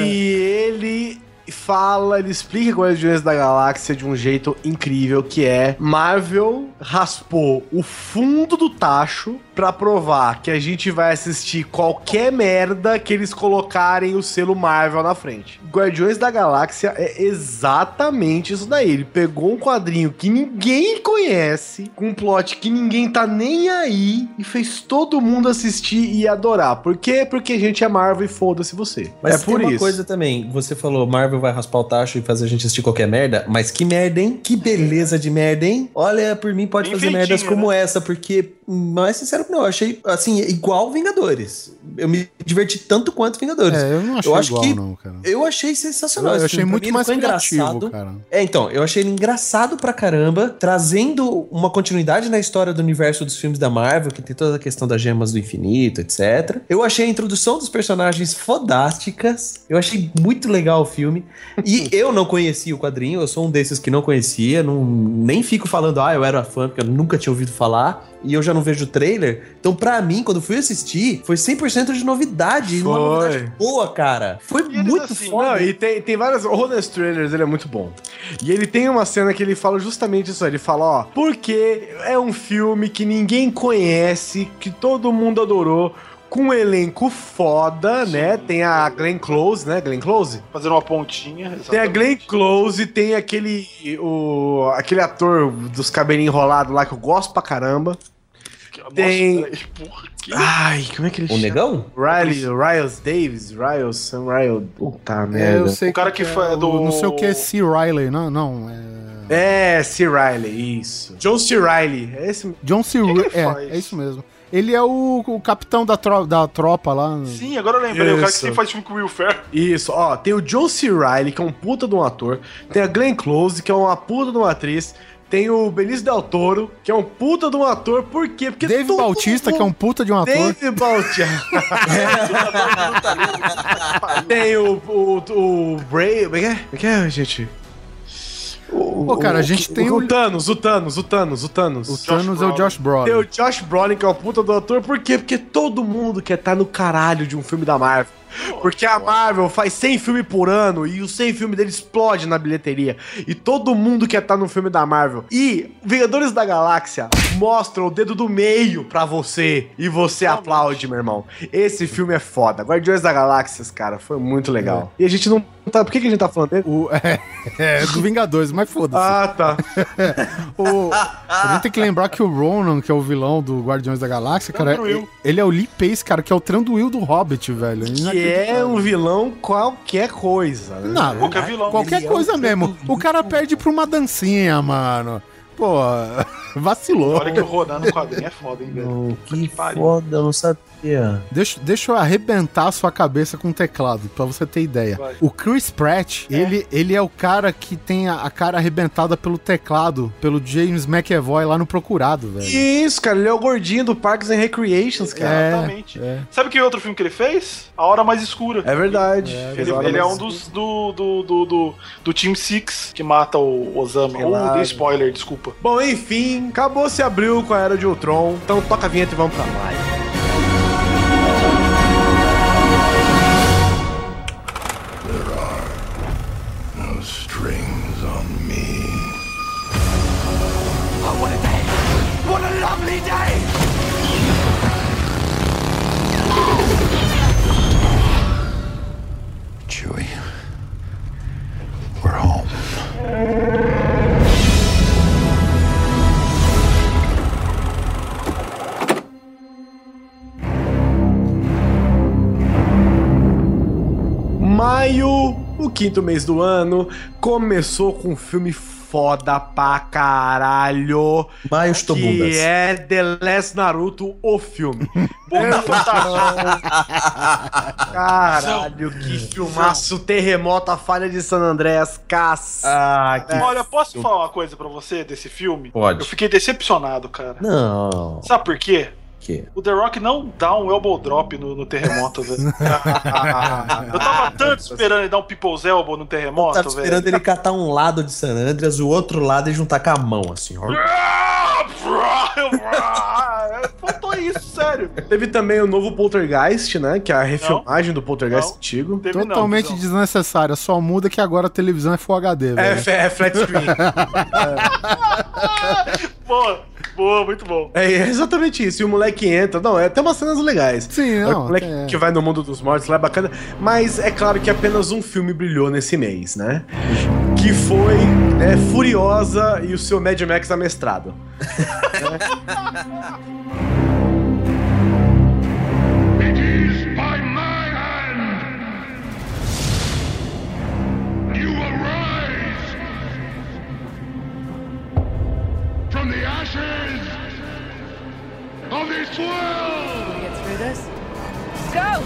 E ele fala, ele explica Guardiões da Galáxia de um jeito incrível, que é Marvel raspou o fundo do tacho pra provar que a gente vai assistir qualquer merda que eles colocarem o selo Marvel na frente. Guardiões da Galáxia é exatamente isso daí. Ele pegou um quadrinho que ninguém conhece, com um plot que ninguém tá nem aí e fez todo mundo assistir e adorar. Por quê? Porque a gente é Marvel e foda-se você. Mas é tem por uma isso. coisa também, você falou Marvel vai raspar o tacho e fazer a gente assistir qualquer merda, mas que merda, hein? Que beleza de merda, hein? Olha, por mim pode Bem fazer merdas como essa, porque, mais sincero, não, eu achei, assim, igual Vingadores. Eu me diverti tanto quanto Vingadores. É, eu não achei eu acho igual, que não, cara. Eu achei sensacional. Eu esse achei muito mais criativo, cara. É, então, eu achei ele engraçado pra caramba, trazendo uma continuidade na história do universo dos filmes da Marvel, que tem toda a questão das gemas do infinito, etc. Eu achei a introdução dos personagens fodásticas. Eu achei muito legal o filme. E eu não conhecia o quadrinho, eu sou um desses que não conhecia, não, nem fico falando, ah, eu era fã, porque eu nunca tinha ouvido falar. E eu já não vejo o trailer. Então, pra mim, quando eu fui assistir, foi 100% de novidade. e Uma Foi. novidade boa, cara. Foi E muito assim, foda. Não, e tem, tem várias. O Honest Trailers, ele é muito bom. E ele tem uma cena que ele fala justamente isso. Ele fala, ó, porque é um filme que ninguém conhece, que todo mundo adorou. Com um elenco foda, né? Tem a Glenn Close, né? Glenn Close? Fazendo uma pontinha. Tem a Glenn Close, tem aquele. O, aquele ator dos cabelinhos enrolados lá que eu gosto pra caramba. Tem- porra, que- Ai, como é que ele O chama? negão? Riley, Riles Davis, Riles, Sam Riles. Puta É, merda. eu sei O cara que é foi o- do- Não sei o que é C. Riley, não, não. É... É, C. Riley, isso. John C. Riley, é esse. John C. que Riley. É, faz? é isso mesmo. Ele é o, o capitão da, tro- da tropa lá. Sim, agora eu lembrei. O cara que Isso. sempre faz filme com o Will Ferrell. Isso, ó, tem o John C. Riley, que é um puta de um ator. Tem a Glenn Close, que é uma puta de uma atriz. Tem o Benício Del Toro, que é um puta de um ator. Por quê? Porque Dave todo Bautista, que é um puta de um ator. Dave Bautista. tem o, o, o Bray. Como é que é? Como é que é, gente? O, Pô, cara, a gente tem o, o- o Thanos, o Thanos, o Thanos, o Thanos. O Thanos é o Josh Tem Brolin. o Josh Brolin, que é o puta do ator, por quê? Porque todo mundo quer estar no caralho de um filme da Marvel. Porque a Marvel faz 100 filmes por ano e o 100 filme dele explode na bilheteria. E todo mundo quer estar no filme da Marvel. E Vingadores da Galáxia mostra o dedo do meio pra você. E você aplaude, meu irmão. Esse filme é foda. Guardiões da Galáxia, cara, foi muito legal. E a gente não tá. Por que, que a gente tá falando dele? O, é, é, do Vingadores, mas foda-se. Ah, tá. O- a gente tem que lembrar que o Ronan, que é o vilão do Guardiões da Galáxia, cara, Tranduil. ele é o Lee Pace, cara, que é o Tranduil do Hobbit, velho. Que é um vilão qualquer coisa. né? Não, Qualquer vilão. qualquer Ele é coisa um mesmo. O cara perde pra uma dancinha, mano. Pô, vacilou. Olha que o Ronan no quadrinho é foda, hein, velho. que pariu. foda, não sabia. Deixa, deixa eu arrebentar a sua cabeça com o teclado, pra você ter ideia. Vai. O Chris Pratt, ele, ele é o cara que tem a, a cara arrebentada pelo teclado, pelo James McAvoy lá no Procurado, velho. Isso, cara, ele é o gordinho do Parks and Recreations, cara. É, Exatamente. é. Sabe que outro filme que ele fez? A Hora Mais Escura. É, verdade. Ele, a hora ele é um dos do, do, do, do, do Team Six que mata o Osama. Ou dei spoiler, desculpa. Bom, enfim, acabou se abriu com a Era de Ultron. Então toca a vinheta e vamos pra live. We're home. Maio, o quinto mês do ano, começou com um filme foda pra caralho. Estou Que bundas. é The Last Naruto, o filme. Puta. Caralho, que filmaço. Terremoto, a falha de San Andreas, caça. Ah, que... Olha, posso falar uma coisa pra você desse filme? Pode. Eu fiquei decepcionado, cara. Não. Sabe por quê? Que? O The Rock não dá um elbow drop no, no terremoto, velho. Eu tava tanto esperando ele dar um People's Elbow no terremoto, Tava velho. esperando ele catar um lado de San Andreas, o outro lado e juntar com a mão, assim. ó. Faltou isso, sério. Teve também o novo Poltergeist, né? Que é a refilmagem do Poltergeist Não. antigo. Não, Totalmente não. desnecessária. Só muda que agora a televisão é Full HD, É, velho. f- é flat screen. Boa, boa, muito bom. é exatamente isso. E o moleque entra. Não, é até umas cenas legais. Sim, É o não. moleque é. que vai no mundo dos mortos lá é bacana. Mas é claro que apenas um filme brilhou nesse mês, né? Que foi é, Furiosa e o seu Mad Max amestrado. It of this world. Get through this. Go!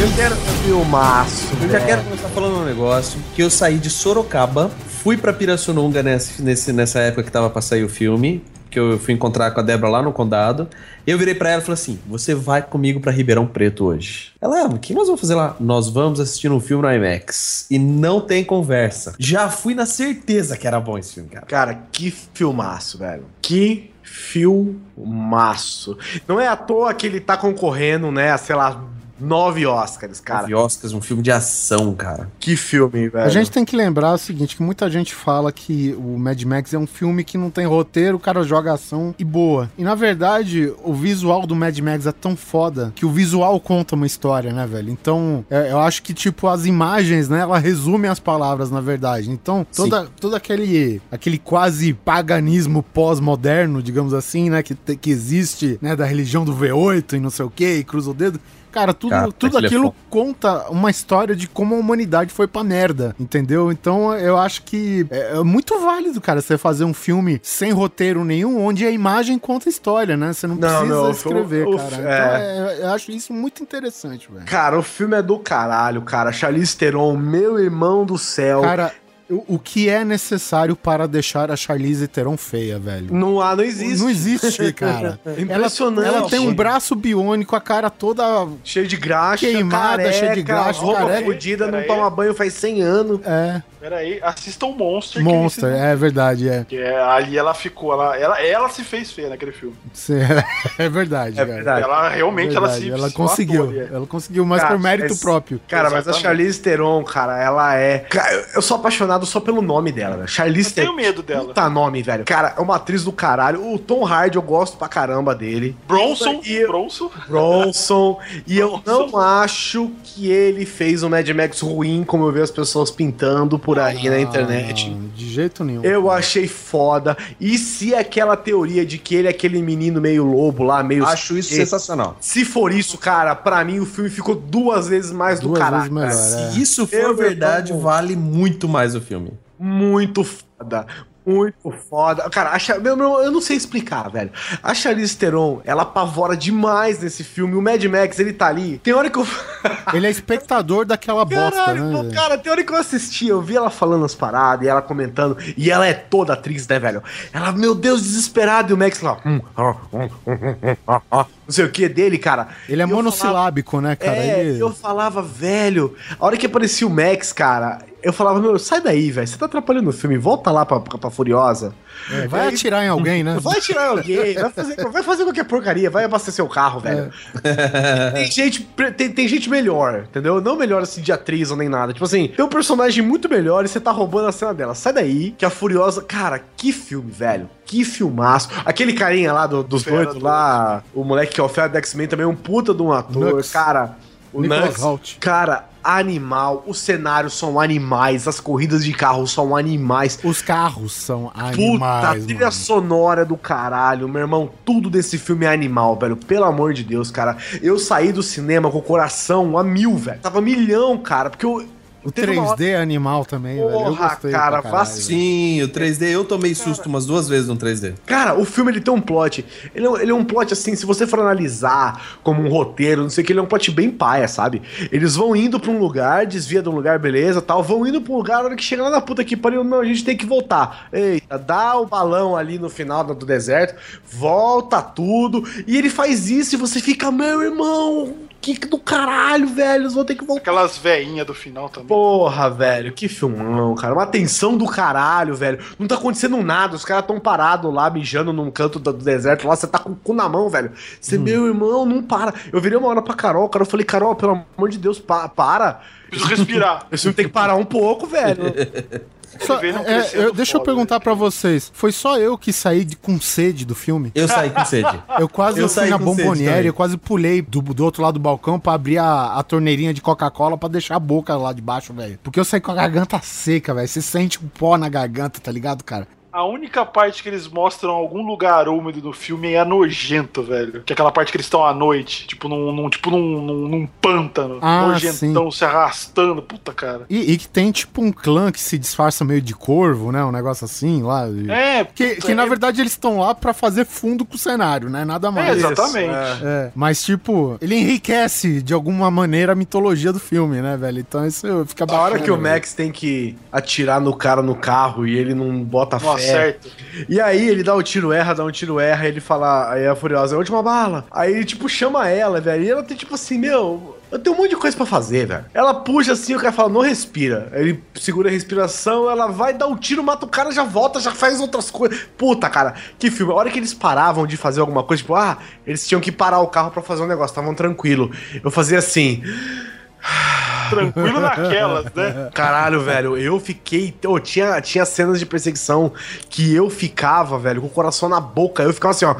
Eu quero filmaço. Eu já quero começar falando um negócio, que eu saí de Sorocaba, fui pra Pirassununga nesse, nesse, nessa época que tava pra sair o filme, que eu fui encontrar com a Débora lá no condado. Eu virei pra ela e falei assim: "Você vai comigo pra Ribeirão Preto hoje?". Ela: "Ah, o que nós vamos fazer lá?". "Nós vamos assistir um filme no IMAX". E não tem conversa. Já fui na certeza que era bom esse filme, cara. Cara, que filmaço, velho. Que filmaço. Não é à toa que ele tá concorrendo, né, a, sei lá, nove Oscars, cara. Nove Oscars, um filme de ação, cara. Que filme, velho. A gente tem que lembrar o seguinte, que muita gente fala que o Mad Max é um filme que não tem roteiro, o cara joga ação e boa. E na verdade, o visual do Mad Max é tão foda que o visual conta uma história, né, velho? Então, é, eu acho que, tipo, as imagens, né, ela resume as palavras, na verdade. Então, toda, todo aquele, aquele quase paganismo pós-moderno, digamos assim, né, que, que existe, né, da religião do V8 e não sei o que, e cruza o dedo. Cara, tudo, Cara, tudo aquilo é aquilo foda. conta uma história de como a humanidade foi pra merda, entendeu? Então eu acho que é, é muito válido, cara, você fazer um filme sem roteiro nenhum, onde a imagem conta a história, né? Você não, Não, precisa não, escrever, o cara. Então é. é, eu acho isso muito interessante, velho. Cara, o filme é do caralho, cara. Charlize Theron, meu irmão do céu. Cara, o, o que é necessário para deixar a Charlize Theron feia, velho? não há, não existe. Não existe, cara. É impressionante. Ela, ela tem um braço biônico, a cara toda Cheio de graxa, Queimada, careca, cheio de graxa, roupa careca. fodida, não toma banho faz 100 anos. é Pera aí, assista o Monster. monster, é verdade, é. Que é, ali ela ficou, ela, ela, ela se fez feia naquele filme. Sim, É verdade, É cara. verdade. Ela realmente ela Verdade, se ela se conseguiu. ali, é. Ela conseguiu, mas Cara, por mérito próprio. Cara, mas a Exatamente. Charlize Theron, cara, ela é. Cara, eu- sou apaixonado só pelo nome dela, né? Charlize Eu tenho Theron. medo dela. Puta nome, velho. Cara, é uma atriz do caralho. O Tom Hardy, eu gosto pra caramba dele. Bronson, E- Bronson. Bronson. e eu não acho que ele fez um Mad Max ruim, como eu vejo as pessoas pintando por aí na internet. Ah, de jeito nenhum. Eu achei foda. E se aquela teoria de que ele é aquele menino meio lobo lá, meio. Acho isso E- sensacional. Se for isso, cara, pra mim o filme ficou duas vezes mais do Duas caralho. vezes melhor, cara. é. Se isso for Eu, verdade, vale muito mais o filme. Muito foda. Muito foda. Cara, a Char- meu, meu, eu não sei explicar, velho. A Charlize Theron, ela apavora demais nesse filme. O Mad Max, ele tá ali. Tem hora que eu. Ele é espectador daquela bosta, Caralho, né? pô, cara, tem hora que eu assisti, eu vi ela falando as paradas e ela comentando. E ela é toda atriz, né, velho? Ela, meu Deus, desesperada. E o Max lá. hum, ah, hum, hum, ah, ah, Não sei o que dele, cara. Ele é monossilábico, né, cara? é, Ele- eu falava, velho, a hora que aparecia o Max, cara, eu falava, meu, sai daí, velho, você tá atrapalhando o filme, volta lá pra, pra, pra Furiosa. é, vai atirar em alguém, né? Vai tirar alguém, vai fazer, vai fazer qualquer porcaria, vai abastecer o carro, velho. Tem, gente, tem, tem gente melhor, entendeu? Não melhor assim de atriz ou nem nada. Tipo assim, tem um personagem muito melhor e você tá roubando a cena dela. Sai daí, que a Furiosa. Cara, que filme, velho. Que filmaço. Aquele carinha lá do- dos doidos do- lá, o moleque que é o Fera do X-Men também é um puta de um ator. Nux. Cara, o Nicholas Nux, Hoult. Cara, animal. Os cenários são animais. As corridas de carro são animais. Os carros são Puta, animais, trilha mano. sonora do caralho, meu irmão. Tudo desse filme é animal, velho. Pelo amor de Deus, cara. Eu saí do cinema com o coração a mil, velho. Tava milhão, cara, porque eu. O teve uma hora- 3D é animal também, velho. Eu Porra, gostei cara. Sim, o 3D, eu tomei susto umas duas vezes no 3D. Cara, o filme ele tem um plot. Ele é, um- ele é um plot assim, se você for analisar como um roteiro, não sei o que, ele é um plot bem paia, sabe? Eles vão indo pra um lugar, desvia de um lugar, beleza, tal, vão indo pra um lugar, a hora que chega lá na puta que pariu, não, a gente tem que voltar. Eita, dá o balão ali no final do deserto, volta tudo, e ele faz isso e você fica, meu irmão, que do caralho, velho. Eles vão ter que voltar. Aquelas veinhas do final também. Porra, velho, que filmão, cara. Uma tensão do caralho, velho. Não tá acontecendo nada. Os caras tão parados lá, mijando num canto do deserto lá. Você tá com o cu na mão, velho. Você, meu irmão, não para. Eu virei uma hora pra Carol, cara. Eu falei, Carol, pelo amor de Deus, pa- para. Preciso respirar. Filme tem que parar um pouco, velho. Só- é, eu- deixa eu foda, perguntar pra vocês. Foi só eu que saí de- com sede do filme? Eu saí com sede. Eu quase Eu eu fui saí na com sede bomboniere, eu quase pulei do, do outro lado do balcão pra abrir a, a torneirinha de Coca-Cola pra deixar a boca lá de baixo, velho. Porque eu saí com a garganta seca, velho. Você sente o pó na garganta, tá ligado, cara? A única parte que eles mostram algum lugar úmido no filme é nojento, velho. Que é aquela parte que eles estão à noite, tipo num, num- tipo num, num, num pântano. Ah, nojentão se arrastando, puta cara. E, e que tem tipo um clã que se disfarça meio de corvo, né? Um negócio assim lá. É, Que, puta, que na é- verdade eles estão lá pra fazer fundo com o cenário, né? Nada É, mais. exatamente. Isso, É, mas tipo, ele enriquece de alguma maneira a mitologia do filme, né, velho? Então isso fica A hora que o velho. Max tem que atirar no cara no carro e ele não bota Não fé. acerta. E aí ele dá um tiro, erra, dá um tiro, erra, ele fala, aí a Furiosa, é última bala. Aí ele, tipo, chama ela, velho. E ela tem, tipo assim, meu, eu tenho um monte de coisa pra fazer, velho. Ela puxa assim, o cara fala, não respira. Ele segura a respiração, ela vai dar um tiro, mata o cara, já volta, já faz outras coisas. Puta, cara, que filme. A hora que eles paravam de fazer alguma coisa, tipo, ah, eles tinham que parar o carro pra fazer um negócio, estavam tranquilo. Eu fazia assim. Tranquilo naquelas, né? Caralho, velho, eu fiquei. Oh, tinha, tinha cenas de perseguição que eu ficava, velho, com o coração na boca. Eu ficava assim, ó.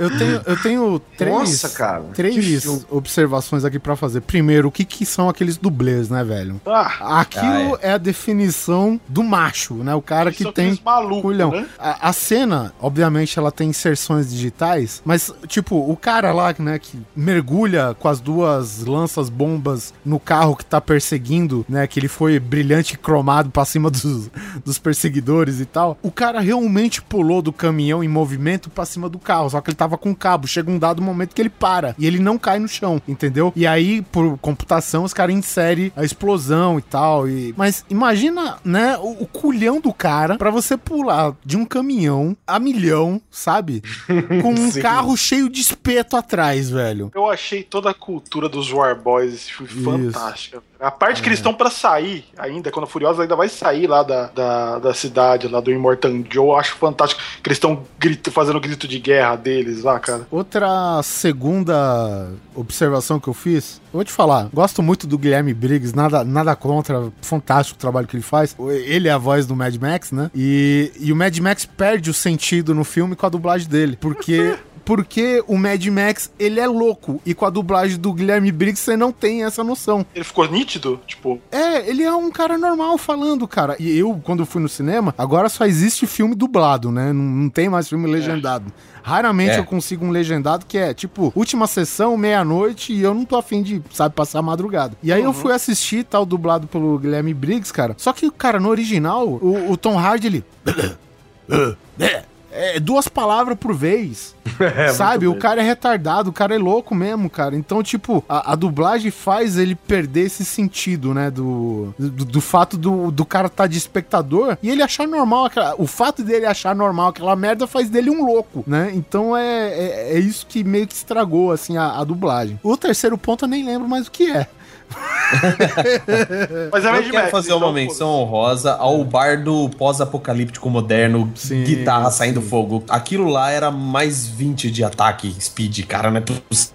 Eu tenho, eu tenho três, Nossa, cara, três observações aqui pra fazer. Primeiro, o que, que são aqueles dublês, né, velho? Ah, Aquilo é. a definição do macho, né? O cara que são tem culhão. né? A, a cena, obviamente, ela tem inserções digitais, mas, tipo, o cara lá, né, que mergulha com as duas lanças bombas no carro que tá perseguindo, né, que ele foi brilhante e cromado pra cima dos, dos perseguidores e tal, o cara realmente pulou do caminhão em movimento pra cima do carro, só que ele tava com cabo. Chega um dado momento que ele para e ele não cai no chão, entendeu? E aí, por computação, os caras inserem a explosão e tal. E... Mas imagina, né, o, o culhão do cara pra você pular de um caminhão a milhão, sabe? Com um carro cheio de espeto atrás, velho. Eu achei toda a cultura dos War Boys esse filme Isso. Fantástica. A parte que eles estão pra sair ainda, quando a Furiosa ainda vai sair lá da, da, da cidade, lá do Immortan Joe, eu acho fantástico que eles estão fazendo o grito de guerra deles lá, cara. Outra segunda observação que eu fiz, eu vou te falar, gosto muito do Guilherme Briggs, nada, nada contra, fantástico o trabalho que ele faz. Ele é a voz do Mad Max, né? E, e o Mad Max perde o sentido no filme com a dublagem dele, porque. Porque o Mad Max, ele é louco. E com a dublagem do Guilherme Briggs, você não tem essa noção. Ele ficou nítido, tipo, É, ele é um cara normal falando, cara. E eu, quando fui no cinema, agora só existe filme dublado, né? Não, não tem mais filme legendado. Raramente É. eu consigo um legendado que é, tipo, última sessão, meia-noite, e eu não tô afim de, sabe, passar a madrugada. E aí eu fui assistir, tal, dublado pelo Guilherme Briggs, cara. Só que, cara, no original, o, o Tom Hardy, ele... É duas palavras por vez. É, Sabe? O cara é retardado, o cara é louco mesmo, cara. Então, tipo, a, a dublagem faz ele perder esse sentido, né? Do, do, do fato do, do cara estar de espectador e ele achar normal. aquela- o fato dele achar normal aquela merda faz dele um louco, né? Então é, é, é isso que meio que estragou, assim, a, a dublagem. O terceiro ponto eu nem lembro mais o que é. mas é Eu quero Max, fazer então, uma menção honrosa ao bardo pós-apocalíptico moderno, Sim, guitarra saindo sim. fogo. Aquilo lá era mais 20 de ataque, speed, cara, não é possível.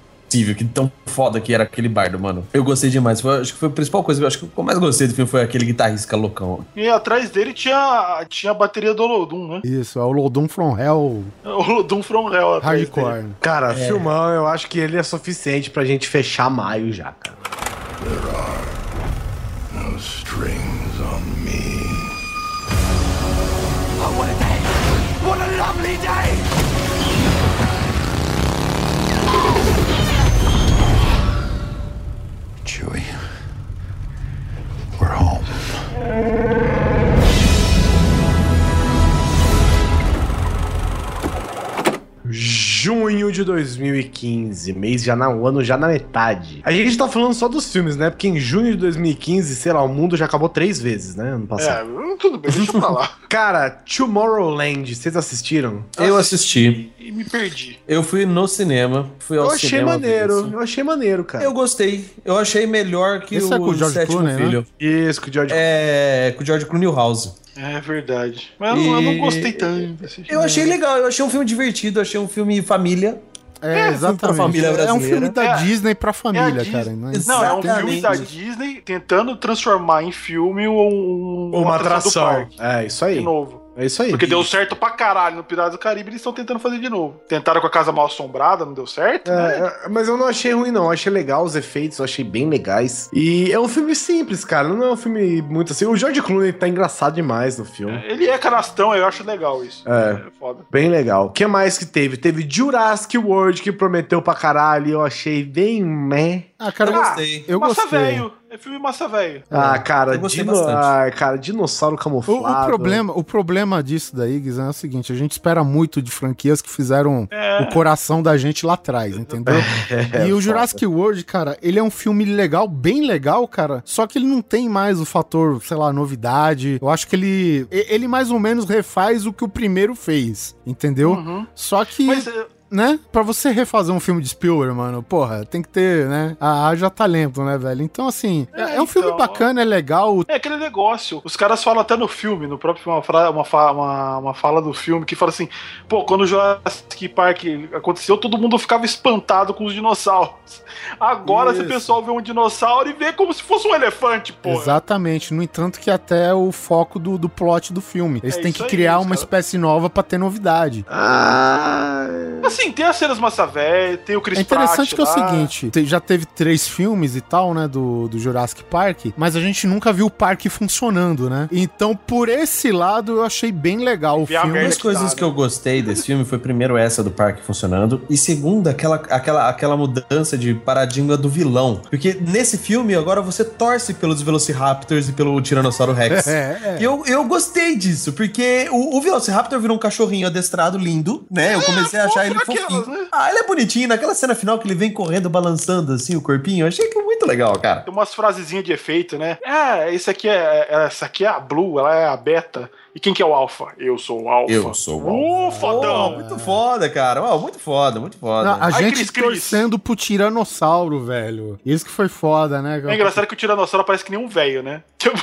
Que tão foda que era aquele bardo, mano. Eu gostei demais. Foi- acho que foi a principal coisa. Acho que o que eu mais gostei do filme foi aquele guitarrista loucão. E atrás dele tinha, tinha a bateria do Olodum, né? Isso, é o Lodum From Hell O Olodum From Hell dele. Hardcore. Cara, filmão, eu acho que ele é suficiente pra gente fechar maio já, cara. There are no strings on me. Oh, what a day! What a lovely day! Chewie, we're home. Junho de de 2015, mês já na, o ano já na metade. A gente tá falando só dos filmes, né? Porque em junho de 2015, sei lá, o mundo já acabou três vezes, né? Ano passado. É, tudo bem, deixa pra lá. Cara, Tomorrowland, vocês assistiram? Eu assisti. E me perdi. Eu fui no cinema. Fui ao Eu achei cinema maneiro, eu achei maneiro, cara. Eu gostei. Eu achei melhor que Esse o, é com o George Sétimo Clooney, né? Filho. Isso, com o George É, com o George Clooney House. É verdade. Mas eu, não- eu não gostei tanto. Eu achei legal, eu achei um filme divertido, achei um filme família. É, pra exatamente. família é um filme da É, Disney pra É família, Disney- cara. Não, é um filme da. Disney tentando transformar em filme um, Uma atração. do parque. É, isso aí. De novo. É isso aí. Porque deu certo pra caralho no Piratas do Caribe, eles estão tentando fazer de novo. Tentaram com a Casa Mal Assombrada, não deu certo, né? É, é, mas eu não achei ruim, não. Eu achei legal os efeitos, eu achei bem legais. E é um filme simples, cara. Não é um filme muito assim. O George Clooney tá engraçado demais no filme. Ele é canastrão, eu acho legal isso. É. foda. Bem legal. O que mais que teve? Teve Jurassic World, que prometeu pra caralho. e Eu achei bem meh. Ah, cara, Eu gostei. eu massa gostei. velho. É filme massa velho. Ah, cara, eu gostei dino... ah, cara, dinossauro O, camuflado. o problema, o problema disso daí, Guizão, é o seguinte: a gente espera muito de franquias que fizeram É. o coração da gente lá atrás, entendeu? É, e o foda. Jurassic World, cara, ele é um filme legal, bem legal, cara. Só que ele não tem mais o fator, sei lá, novidade. Eu acho que ele. Ele mais ou menos refaz o que o primeiro fez, entendeu? Uhum. Só que. Mas é, né? Pra você refazer um filme de Spielberg, mano, porra, tem que ter, né? A haja talento, né, velho? Então, assim, é, É, é um filme então. bacana, é legal. é aquele negócio. Os caras falam até no filme, no próprio uma, fra- uma, fa- uma, uma fala do filme, que fala assim: pô, quando o Jurassic Park aconteceu, todo mundo ficava espantado com os dinossauros. Agora, se o pessoal vê um dinossauro e vê como se fosse um elefante, pô. Exatamente. No entanto, que até é o foco do, do plot do filme. Eles É têm que aí, criar os uma caras- espécie nova pra ter novidade. Ah, Assim, tem as cenas massa velha, tem o Chris É interessante Pratt que é o seguinte, te- já teve três filmes e tal, né, do, do Jurassic Park, mas a gente nunca viu o parque funcionando, né? Então, por esse lado, eu achei bem legal o filme. Duas que coisas tá, que eu gostei desse filme foi primeiro essa do parque funcionando e segundo aquela, aquela, aquela mudança de paradigma do vilão. Porque nesse filme agora você torce pelos Velociraptors e pelo Tiranossauro Rex. É, é. E eu, eu gostei disso, porque o, o Velociraptor virou um cachorrinho adestrado lindo, né? Eu comecei a achar ele fofinho. né? Ah, ele é bonitinho. Naquela cena final que ele vem correndo, balançando assim o corpinho, eu achei que muito legal, cara. Tem umas frasezinhas de efeito, né? É, esse aqui é, é- essa aqui é a Blue, ela é a Beta. E quem que é o Alpha? Eu sou o Alpha. Eu sou o Uh, fodão. Oh, muito foda, cara. Oh, muito foda, muito foda. Não, a Ai, gente Cris, Cris. torcendo pro Tiranossauro, velho. Isso que foi foda, né? É engraçado que o Tiranossauro parece que nem um velho, né? Tipo,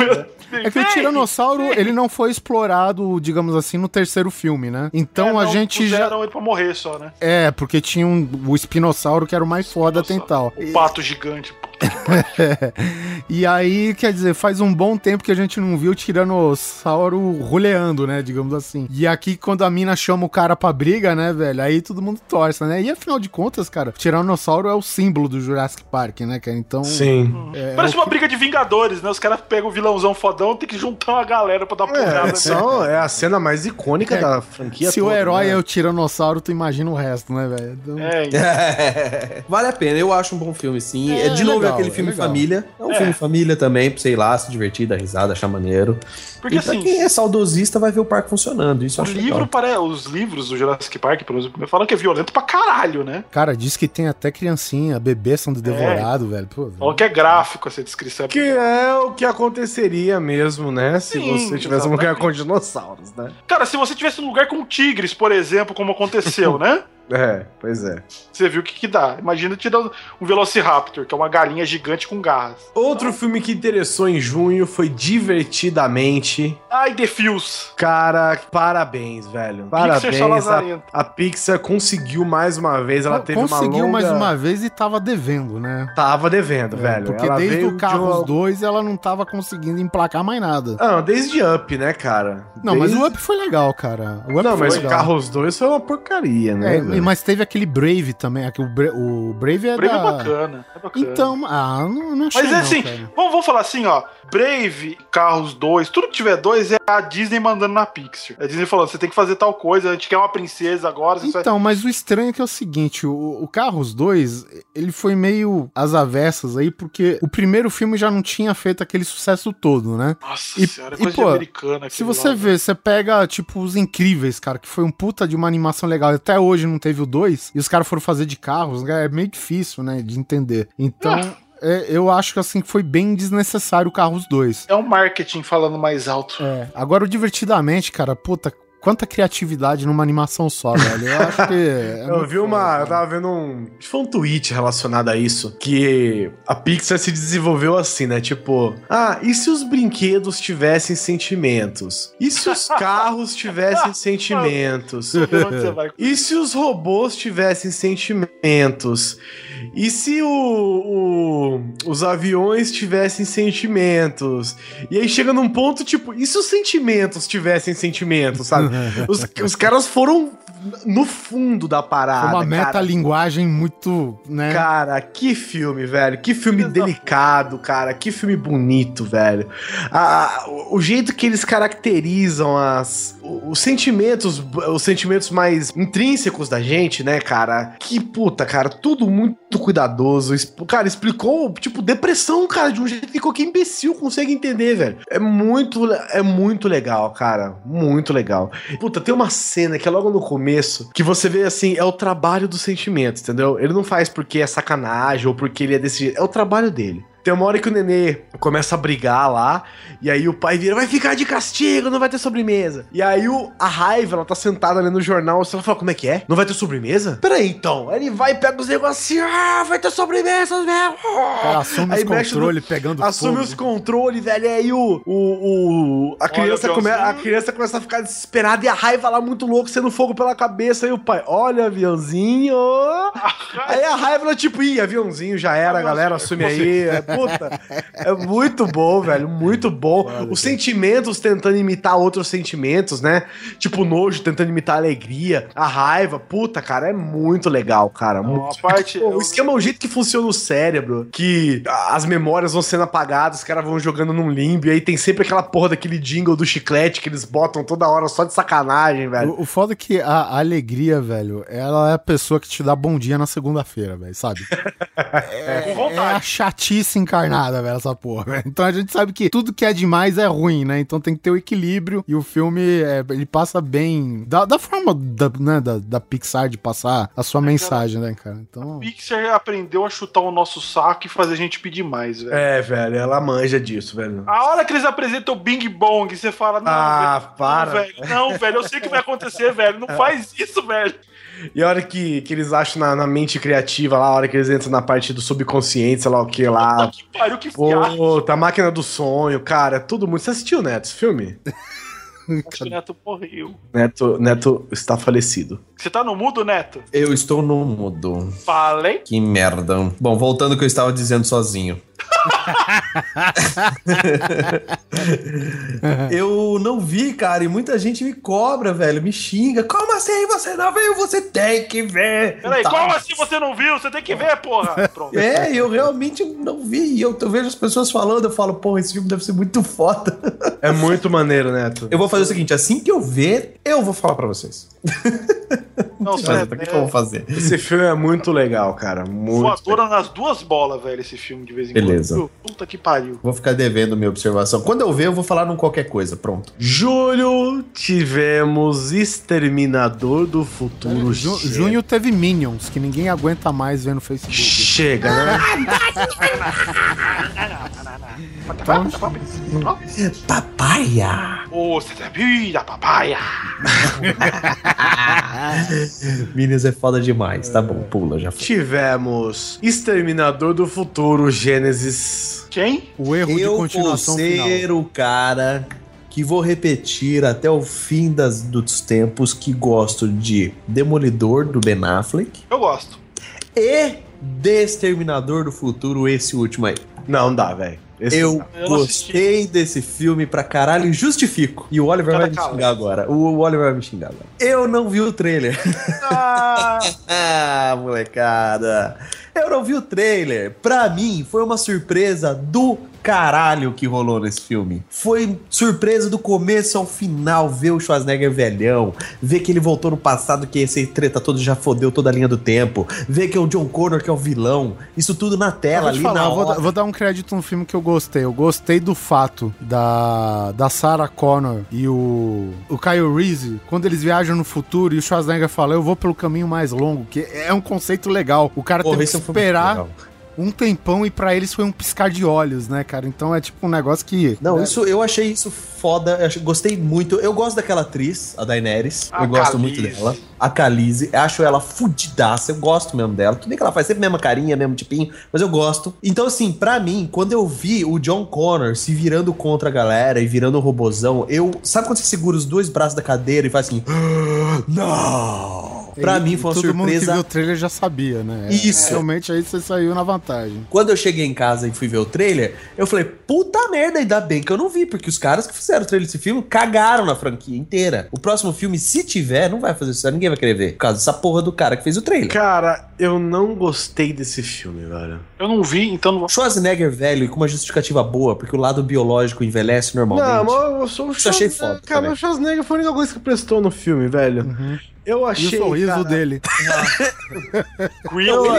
É que o Tiranossauro, ele não foi explorado, digamos assim, no terceiro filme, né? Então É, a não, gente já. ele pra morrer só, né? É, porque tinha um, o espinossauro que era o mais foda até então. O pato gigante. E aí, quer dizer, faz um bom tempo que a gente não viu o tiranossauro roleando, né? Digamos assim. E aqui, quando a mina chama o cara pra briga, né, velho? Aí todo mundo torce, né? E afinal de contas, cara, o tiranossauro é o símbolo do Jurassic Park, né, cara? Então. sim. é, Parece o uma que- briga de Vingadores, né? Os caras pegam o vilãozão fodão, tem que juntar uma galera pra dar uma porrada. É, são- é a cena mais icônica É, da franquia Se o toda, herói né? é o tiranossauro, tu imagina o resto, né, velho? Então- É, então. vale a pena, eu acho um bom filme, sim. É, É, de novo legal, aquele é filme legal. família. É um É. filme família também, pra sei lá, se divertir, dar risada, achar maneiro. Porque e pra assim, quem é saudosista vai ver o parque funcionando. Isso o eu acho livro para os livros do Jurassic Park, por exemplo, falam que é violento pra caralho, né? Cara, diz que tem até criancinha, bebê sendo devorado, velho. Pô, Falam que é gráfico essa descrição. Que é o que aconteceria mesmo, né? Se Sim, você tivesse um lugar exatamente. com dinossauros, né? Cara, se você tivesse um lugar com tigres, por exemplo, como aconteceu, né? É, pois é. Você viu o que, que dá. Imagina tirar um Velociraptor, que é uma galinha gigante com garras. Outro filme que interessou em junho foi Divertidamente. Ai, The Fios. Cara, parabéns, velho. só Parabéns. A, lazarento. a Pixar conseguiu mais uma vez. Ela teve uma Conseguiu longa... mais uma vez e tava devendo, né? Tava devendo, É, velho. Porque Ela desde o de Carros uma- 2 ela não tava conseguindo emplacar mais nada. Ah, não, desde Up, né, cara? Não, mas Desde- o Up foi legal, cara. O Up Não, foi mas o legal. Carros 2 foi uma porcaria, né? É, velho? mas teve aquele Brave também. aqui, O, Bra- o Brave é Brave da... é bacana. É bacana. Então, ah, não, não achei Mas é assim, cara. vamos, vamos falar assim, ó. Brave, Carros 2, tudo que tiver dois é a Disney mandando na Pixar. A Disney falando, você tem que fazer tal coisa, a gente quer uma princesa agora. Então, mas o estranho é que é o seguinte, o, o Carros 2, ele foi meio às avessas aí, porque o primeiro filme já não tinha feito aquele sucesso todo, né? Nossa E- senhora, é e, coisa pô, de americana. Se você lá, vê, você pega, tipo, Os Incríveis, cara, que foi um puta de uma animação legal. Até hoje não teve o 2 e os caras foram fazer de carros, né, é meio difícil, né, de entender. Então, é, eu acho que assim foi bem desnecessário o Carros 2. É um marketing falando mais alto. É. Agora, o Divertidamente, cara, puta, quanta criatividade numa animação só, velho. Eu acho que. é Eu vi uma. foda, Eu tava vendo um. acho que Foi um tweet relacionado a isso. Que a Pixar se desenvolveu assim, né? Tipo, ah, e se os brinquedos tivessem sentimentos? E se os carros tivessem sentimentos? Vai. E se os robôs tivessem sentimentos? E se o, o- os aviões tivessem sentimentos? E aí chega num ponto tipo, e se os sentimentos tivessem sentimentos, sabe? os, os caras foram no fundo da parada. Foi uma metalinguagem muito, né? Cara, que filme, velho. Que filme delicado, cara. Que filme bonito, velho. Ah, o- o jeito que eles caracterizam as, os sentimentos, os sentimentos mais intrínsecos da gente, né, cara? Que puta, cara. Tudo muito cuidadoso. Es- Cara, explicou, tipo, depressão, cara, de um jeito que qualquer imbecil consegue entender, velho. É muito, é muito legal, cara. Muito legal. Puta, tem uma cena que é logo no começo que você vê assim, é o trabalho dos sentimentos, entendeu? Ele não faz porque é sacanagem ou porque ele é desse jeito, é o trabalho dele. Tem uma hora que o nenê começa a brigar lá, e aí o pai vira, vai ficar de castigo, não vai ter sobremesa. E aí o, a raiva, ela tá sentada ali no jornal, ela fala, como é que é? Não vai ter sobremesa? Peraí, então. Aí ele vai e pega os negocinhos, ah, vai ter sobremesa mesmo. O cara assume Aí os controles pegando Assume fogo. os controles, velho. E aí o, o, o- a, criança come, a criança começa a ficar desesperada e a raiva lá muito louco, sendo fogo pela cabeça. E o pai, olha, aviãozinho. aí a raiva, ela, tipo, ih, aviãozinho já era, galera, assume aí. É, Puta, é muito bom, velho. Muito bom. Os sentimentos tentando imitar outros sentimentos, né? Tipo, o nojo tentando imitar a alegria, a raiva. Puta, cara, é muito legal, cara. Não, Muito a parte- Pô, o esquema é o jeito que funciona o cérebro, que as memórias vão sendo apagadas, os caras vão jogando num limbo, e aí tem sempre aquela porra daquele jingle do chiclete que eles botam toda hora só de sacanagem, velho. O, o foda é que a, a alegria, velho, ela é a pessoa que te dá bom dia na segunda-feira, velho, sabe? Com É a chatice encarnada, velho, essa porra. velho. Então a gente sabe que tudo que é demais é ruim, né? Então tem que ter o equilíbrio e o filme, é, ele passa bem. Da, da forma da, né, da, da Pixar de passar a sua mensagem, né, cara? Então. Pixar aprendeu a chutar o nosso saco e fazer a gente pedir mais, velho. É, velho, ela manja disso, velho. A hora que eles apresentam o Bing Bong, você fala, não, Ah, velho, para. Não, velho, não, velho, eu sei o que vai acontecer, velho. Não faz isso, velho. E a hora que, que eles acham na, na mente criativa lá, a hora que eles entram na parte do subconsciente, sei lá o que lá. Que pariu, que tá a máquina do sonho, cara, é tudo muito. Você assistiu, Neto, esse filme? Acho que o Neto morreu. Neto, Neto está falecido. Você tá no mudo, Neto? Eu estou no mudo. Falei. Que merda. Bom, voltando ao que eu estava dizendo sozinho. eu não vi, cara, e muita gente me cobra, velho, me xinga. Como assim você não viu? Você tem que ver. Peraí, Tá. como assim você não viu? Você tem que ver, porra. Pronto. É, eu realmente não vi. E eu, eu vejo as pessoas falando, eu falo, pô, esse filme deve ser muito foda. É muito maneiro, Neto. Eu vou fazer o seguinte, assim que eu ver, eu vou falar pra vocês. Não, Mas, sério, o que, que eu vou fazer? Esse filme é muito legal, cara. Muito. Voadora nas duas bolas, velho, esse filme de vez em Beleza. quando. Puta que pariu. Vou ficar devendo minha observação. Quando eu ver, eu vou falar num qualquer coisa. Pronto. Julho tivemos Exterminador do Futuro. Ju- junho teve Minions, que ninguém aguenta mais ver no Facebook. Chega, né? Papaya! Ô, você tá vida, papaya. Minions é foda demais. Tá bom, pula, já foi. tivemos Exterminador do Futuro Gênesis. Quem? O erro de Eu vou continuação final. ser o cara que vou repetir até o fim das, dos tempos que gosto de Demolidor do Ben Affleck Eu gosto. e de Exterminador do Futuro, esse último aí. Não dá, velho. Eu Eu não assisti. gostei desse filme pra caralho e justifico. E o Oliver Cada vai me calma. xingar agora. O, o Oliver vai me xingar agora. Eu não vi o trailer. Ah, ah, molecada. Eu não vi o trailer. Pra mim, foi uma surpresa do caralho que rolou nesse filme. Foi surpresa do começo ao final, ver o Schwarzenegger velhão, ver que ele voltou no passado, que esse treta todo já fodeu toda a linha do tempo, ver que é o John Connor que é o vilão, isso tudo na tela ali falar, na vou, vou dar um crédito no filme que eu gostei. Eu gostei do fato da, da Sarah Connor e o, o Kyle Reese, quando eles viajam no futuro e o Schwarzenegger fala, eu vou pelo caminho mais longo, que é um conceito legal. O cara Porra, que é filme esperar. Um tempão e pra eles foi um piscar de olhos, né, cara? Então é tipo um negócio que... Não, isso eu achei isso foda, eu achei- gostei muito. Eu gosto daquela atriz, a Daenerys. A eu gosto Khaleesi. muito dela. A Khaleesi, acho ela fudidaça, eu gosto mesmo dela. Tudo bem que ela faz sempre a mesma carinha, mesmo tipinho, mas eu gosto. Então, assim, pra mim, quando eu vi o John Connor se virando contra a galera e virando um robozão, eu. Sabe quando você segura os dois braços da cadeira e faz assim. Não! Pra e- mim foi uma todo mundo que surpresa viu o trailer já sabia, né? Isso. Realmente aí você saiu na vantagem. Quando eu cheguei em casa e fui ver o trailer, eu falei, puta merda, ainda bem que eu não vi, porque os caras que fizeram o trailer desse filme cagaram na franquia inteira. O próximo filme, se tiver, não vai fazer sucesso, ninguém vai querer ver. Por causa dessa porra do cara que fez o trailer. Cara, eu não gostei desse filme, velho. Eu não vi, então não vou. Schwarzenegger velho e com uma justificativa boa, porque o lado biológico envelhece Não, normalmente. mas eu sou o Isso achei foda Cara, também. o Schwarzenegger foi a única coisa que prestou no filme, velho. Eu E o achei. sorriso cara, dele.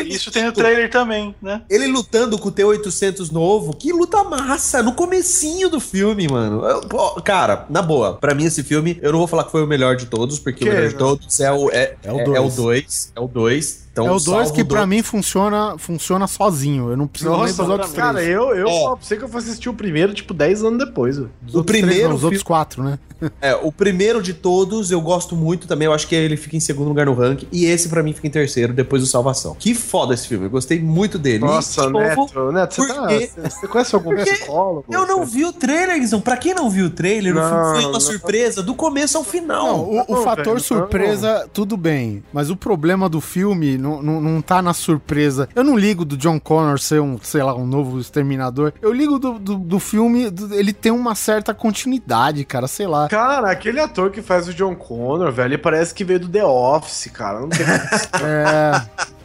Isso tem no trailer também, né? Ele lutando com o T-800 novo, que luta massa, no comecinho do filme, mano. Eu- pô, cara, na boa, pra mim esse filme, eu não vou falar que foi o melhor de todos, porque Que o melhor de não? todos é o é, É o é- dois. é o 2, é o 2. Então, é o 2 salvo que o pra dois. mim funciona, funciona sozinho. Eu não preciso nem Nossa, dos outros cara, três. eu, eu É. pra você que eu fui assistir o primeiro, tipo, 10 anos depois. o outros três primeiro não, os outros quatro, né? É, o primeiro de todos eu gosto muito também. Eu acho que ele fica em segundo lugar no ranking. E esse pra mim fica em terceiro, depois do Salvação. Que foda esse filme. Eu gostei muito dele. Nossa, E, novo, Neto, Neto, você, tá, porque- você você conhece algum psicólogo? Eu não vi o trailer, Guizão. Pra quem não viu o trailer, o Não, filme foi uma não. surpresa do começo ao final. Não, o, o fator surpresa, tudo bem. Mas o problema do filme não, não, não tá na surpresa. Eu não ligo do John Connor ser um, sei lá, um novo exterminador. Eu ligo do, do, do filme, do- ele tem uma certa continuidade, cara, sei lá. Cara, aquele ator que faz o John Connor, velho, ele parece que veio do The Office, cara. Não tem É,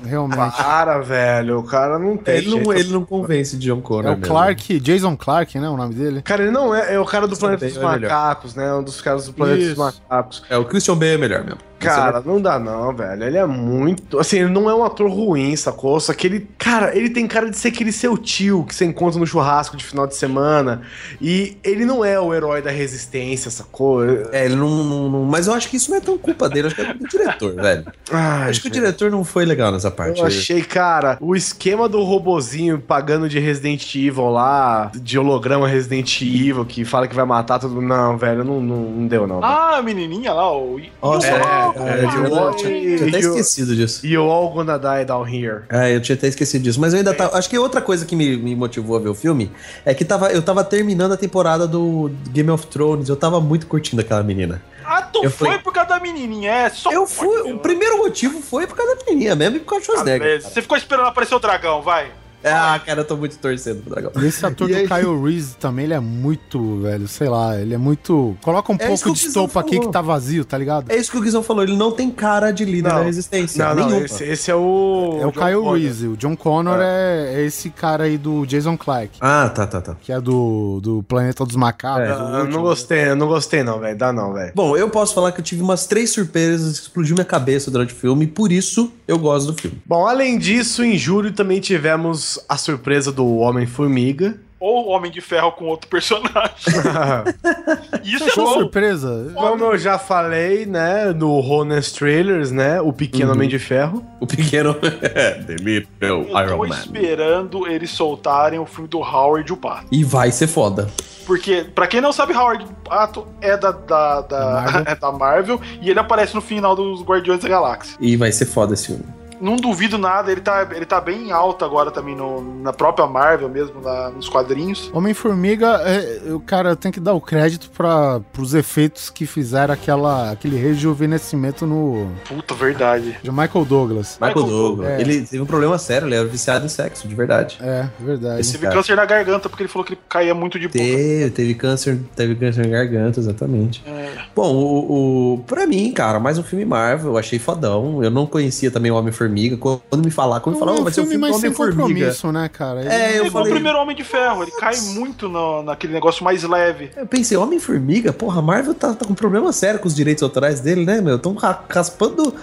realmente. Para, velho. O cara não tem. Ele não, jeito. ele não convence de John Connor. É o mesmo. Clark, Jason Clark, né, o nome dele? Cara, ele não é. É o cara do Planeta dos é. Macacos, né? Um dos caras do Planeta Isso. dos Macacos. É, o Christian Bale é melhor mesmo. Cara, não dá não, velho. Ele é muito. Assim, ele não é um ator ruim, sacou? Só que ele. Cara, ele tem cara de ser aquele seu tio que você encontra no churrasco de final de semana. E ele não é o herói da resistência, sacou? É, ele não, não- não- Mas eu acho que isso não é tão culpa dele, acho que é culpa do diretor, velho. Ai, acho que o diretor não foi legal nessa parte. Eu achei, cara, o esquema do robozinho pagando de Resident Evil lá, de holograma Resident Evil, que fala que vai matar todo mundo. Não, velho, não, não, não deu, não. Ah, a menininha lá, o. Nossa, É, é, é, e- eu tinha até e o- esquecido disso. You all gonna die down here. É, eu tinha até esquecido disso. Mas eu ainda tava. Acho que outra coisa que me, me motivou a ver o filme é que tava, eu tava terminando a temporada do Game of Thrones. Eu tava muito curtindo aquela menina. Ah, tu Eu foi fui- por causa da menininha, é só. Eu fui. O primeiro motivo foi por causa da menininha mesmo e por causa do Schwarzenegger. Você ficou esperando aparecer o dragão, vai. Ah, cara, eu tô muito torcendo pro dragão. E esse ator E do aí- Kyle Reese também, ele é muito, velho, sei lá, ele é muito... Coloca um É pouco de estopa aqui que tá vazio, tá ligado? É isso que o Guizão falou, ele não tem cara de líder Não. da resistência. Não, não, esse, esse é o. É o John Kyle Connor. Reese. O John Connor é. é esse cara aí do Jason Clark, Ah, tá, tá, tá. que é do, do Planeta dos Macacos. É. Ah, Eu não gostei, eu não gostei, não, velho. Dá não, velho. Bom, eu posso falar que eu tive umas três surpresas que explodiu minha cabeça durante o filme, e por isso eu gosto do filme. Bom, além disso, em julho também tivemos a surpresa do Homem-Formiga. Ou o Homem de Ferro com outro personagem. Isso é Achou bom. surpresa? Como eu já falei, né, no Honest Trailers, né, o Pequeno Homem de Ferro. O pequeno. The Little Eu tô Iron Man. esperando eles soltarem o filme do Howard o Pato. E vai ser foda. Porque, pra quem não sabe, Howard o Pato é da, da, da- Da Marvel. é da Marvel e ele aparece no final dos Guardiões da Galáxia. E vai ser foda esse filme. Não duvido nada, ele tá, ele tá bem alto agora também no- na própria Marvel mesmo, na- nos quadrinhos. Homem-Formiga, é, eu, cara, tem que dar o crédito para os efeitos que fizeram aquela, aquele rejuvenescimento no Puta, verdade. de Michael Douglas. Michael Michael Douglas. É. Ele teve um problema sério, ele era viciado em sexo, de verdade. É, verdade. Esse Teve cara. câncer na garganta porque ele falou que ele caía muito de boca. Teve, teve câncer, teve câncer na garganta, exatamente. É. Bom, o, o, pra mim, cara, mais um filme Marvel, eu achei fodão. Eu não conhecia também o Homem-Formiga Homem-Formiga. Quando me falar, quando me falar, é oh, vai ser o filme do Homem-Formiga. né, cara? Ele- É, É eu igual o falei. primeiro Homem de Ferro, ele cai muito no- naquele negócio mais leve. Eu pensei, Homem-Formiga? Porra, a Marvel tá, tá com problema sério com os direitos autorais dele, né, meu? Tão ra- raspando,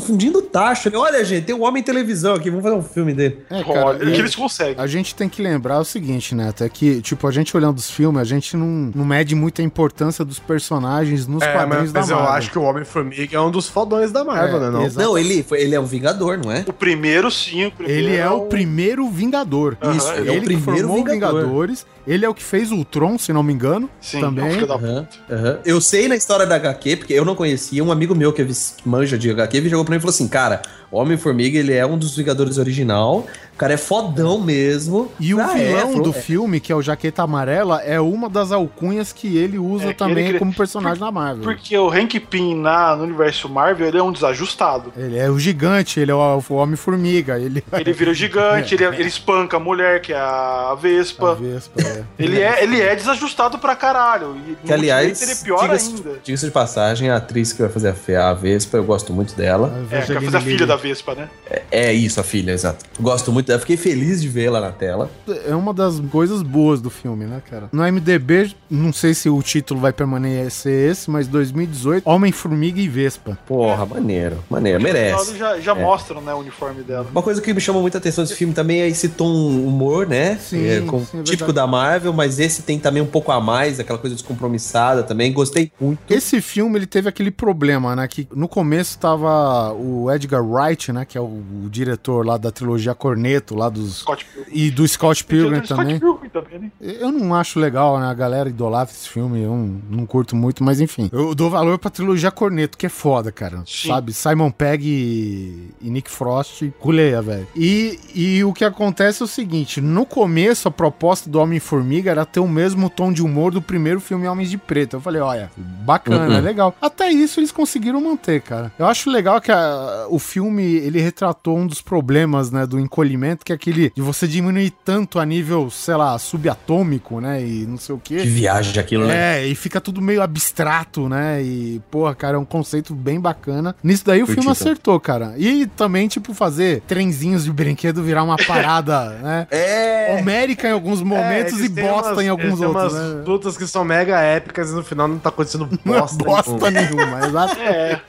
fundindo taxa. Olha, gente, tem um Homem Televisão aqui, vamos fazer um filme dele. É, cara, Olha, que eles conseguem. A gente tem que lembrar o seguinte, né? Até que, tipo, a gente olhando os filmes, a gente não, não mede muito a importância dos personagens nos É, quadrinhos mas, mas da eu Marvel. acho que o Homem-Formiga é um dos fodões da Marvel, É, né? Não? exato. Não, ele, foi- ele é um Vingador, não é? O primeiro sim, o primeiro Ele é o primeiro Vingador. Aham, Isso, ele é o primeiro que formou o Vingador. Vingadores. Ele é o que fez o Ultron, se não me engano. Sim, também. é um da Aham, aham. Eu sei na história da HQ, porque eu não conhecia, um amigo meu que é manja de HQ, ele chegou pra mim e falou assim, cara, o Homem-Formiga, ele é um dos Vingadores original, o cara é fodão mesmo. E o Ah, é, vilão falou- do filme, que é o Jaqueta Amarela, é uma das alcunhas que ele usa É, também ele- como personagem da Marvel. Porque o Hank Pym na, no universo Marvel, ele é um desajustado. Ele é o gigante, ele é o, o Homem-Formiga, ele Ele vira o gigante, ele, ele espanca a mulher, que é a Vespa. A Vespa, é. Ele é, ele é desajustado pra caralho. E Que, aliás, ele é pior diga-se ainda. diga-se de passagem, a atriz que vai fazer a, a Vespa, eu gosto muito dela. É, que vai fazer a filha da Vespa, né? É isso, a filha, exato. Gosto muito dela, fiquei feliz de vê-la na tela. É uma das coisas boas do filme, né, cara? No MDB, não sei se o título vai permanecer esse, mas 2018, Homem-Formiga e Vespa. Porra, maneiro, maneiro, merece. já, já É. mostram, né, o uniforme dela. Uma coisa que me chama muita atenção desse filme também é esse tom humor, né? Sim, É, com- sim, é típico da Marvel, mas esse tem também um pouco a mais, aquela coisa descompromissada também. Gostei muito. Esse filme, ele teve aquele problema, né? Que no começo tava o Edgar Wright, né? Que é o, o diretor lá da trilogia Corneto, lá dos... Scott Pilgrim. E do Scott Pilgrim Scott também. Pilgrim também, né? Eu não acho legal, né? A galera idolatra esse filme, eu não, não curto muito, mas enfim. Eu dou valor pra trilogia Corneto, que é foda, cara. Sim. Sabe? Simon Pegg e, e Nick Frost, culeia, velho. E, e o que acontece é o seguinte: no começo, a proposta do Homem-Formiga era ter o mesmo tom de humor do primeiro filme Homens de Preto. Eu falei, olha, bacana, Uhum. é legal. Até isso eles conseguiram manter, cara. Eu acho legal que a- o filme ele retratou um dos problemas, né, do encolhimento, que é aquele de você diminuir tanto a nível, sei lá, subatômico, né, e não sei o quê. Que viagem aquilo, né? É, e fica tudo meio abstrato, né? E, porra, cara, é um conceito bem bacana. Nisso daí o Curti filme também. acertou, cara. E também, tipo, fazer trenzinhos de brinquedo virar uma parada, né? É. Homérica em alguns momentos eles e bosta umas- em alguns outros, umas né? lutas que são mega épicas e no final não tá acontecendo é bosta. bosta nenhuma, exato. É,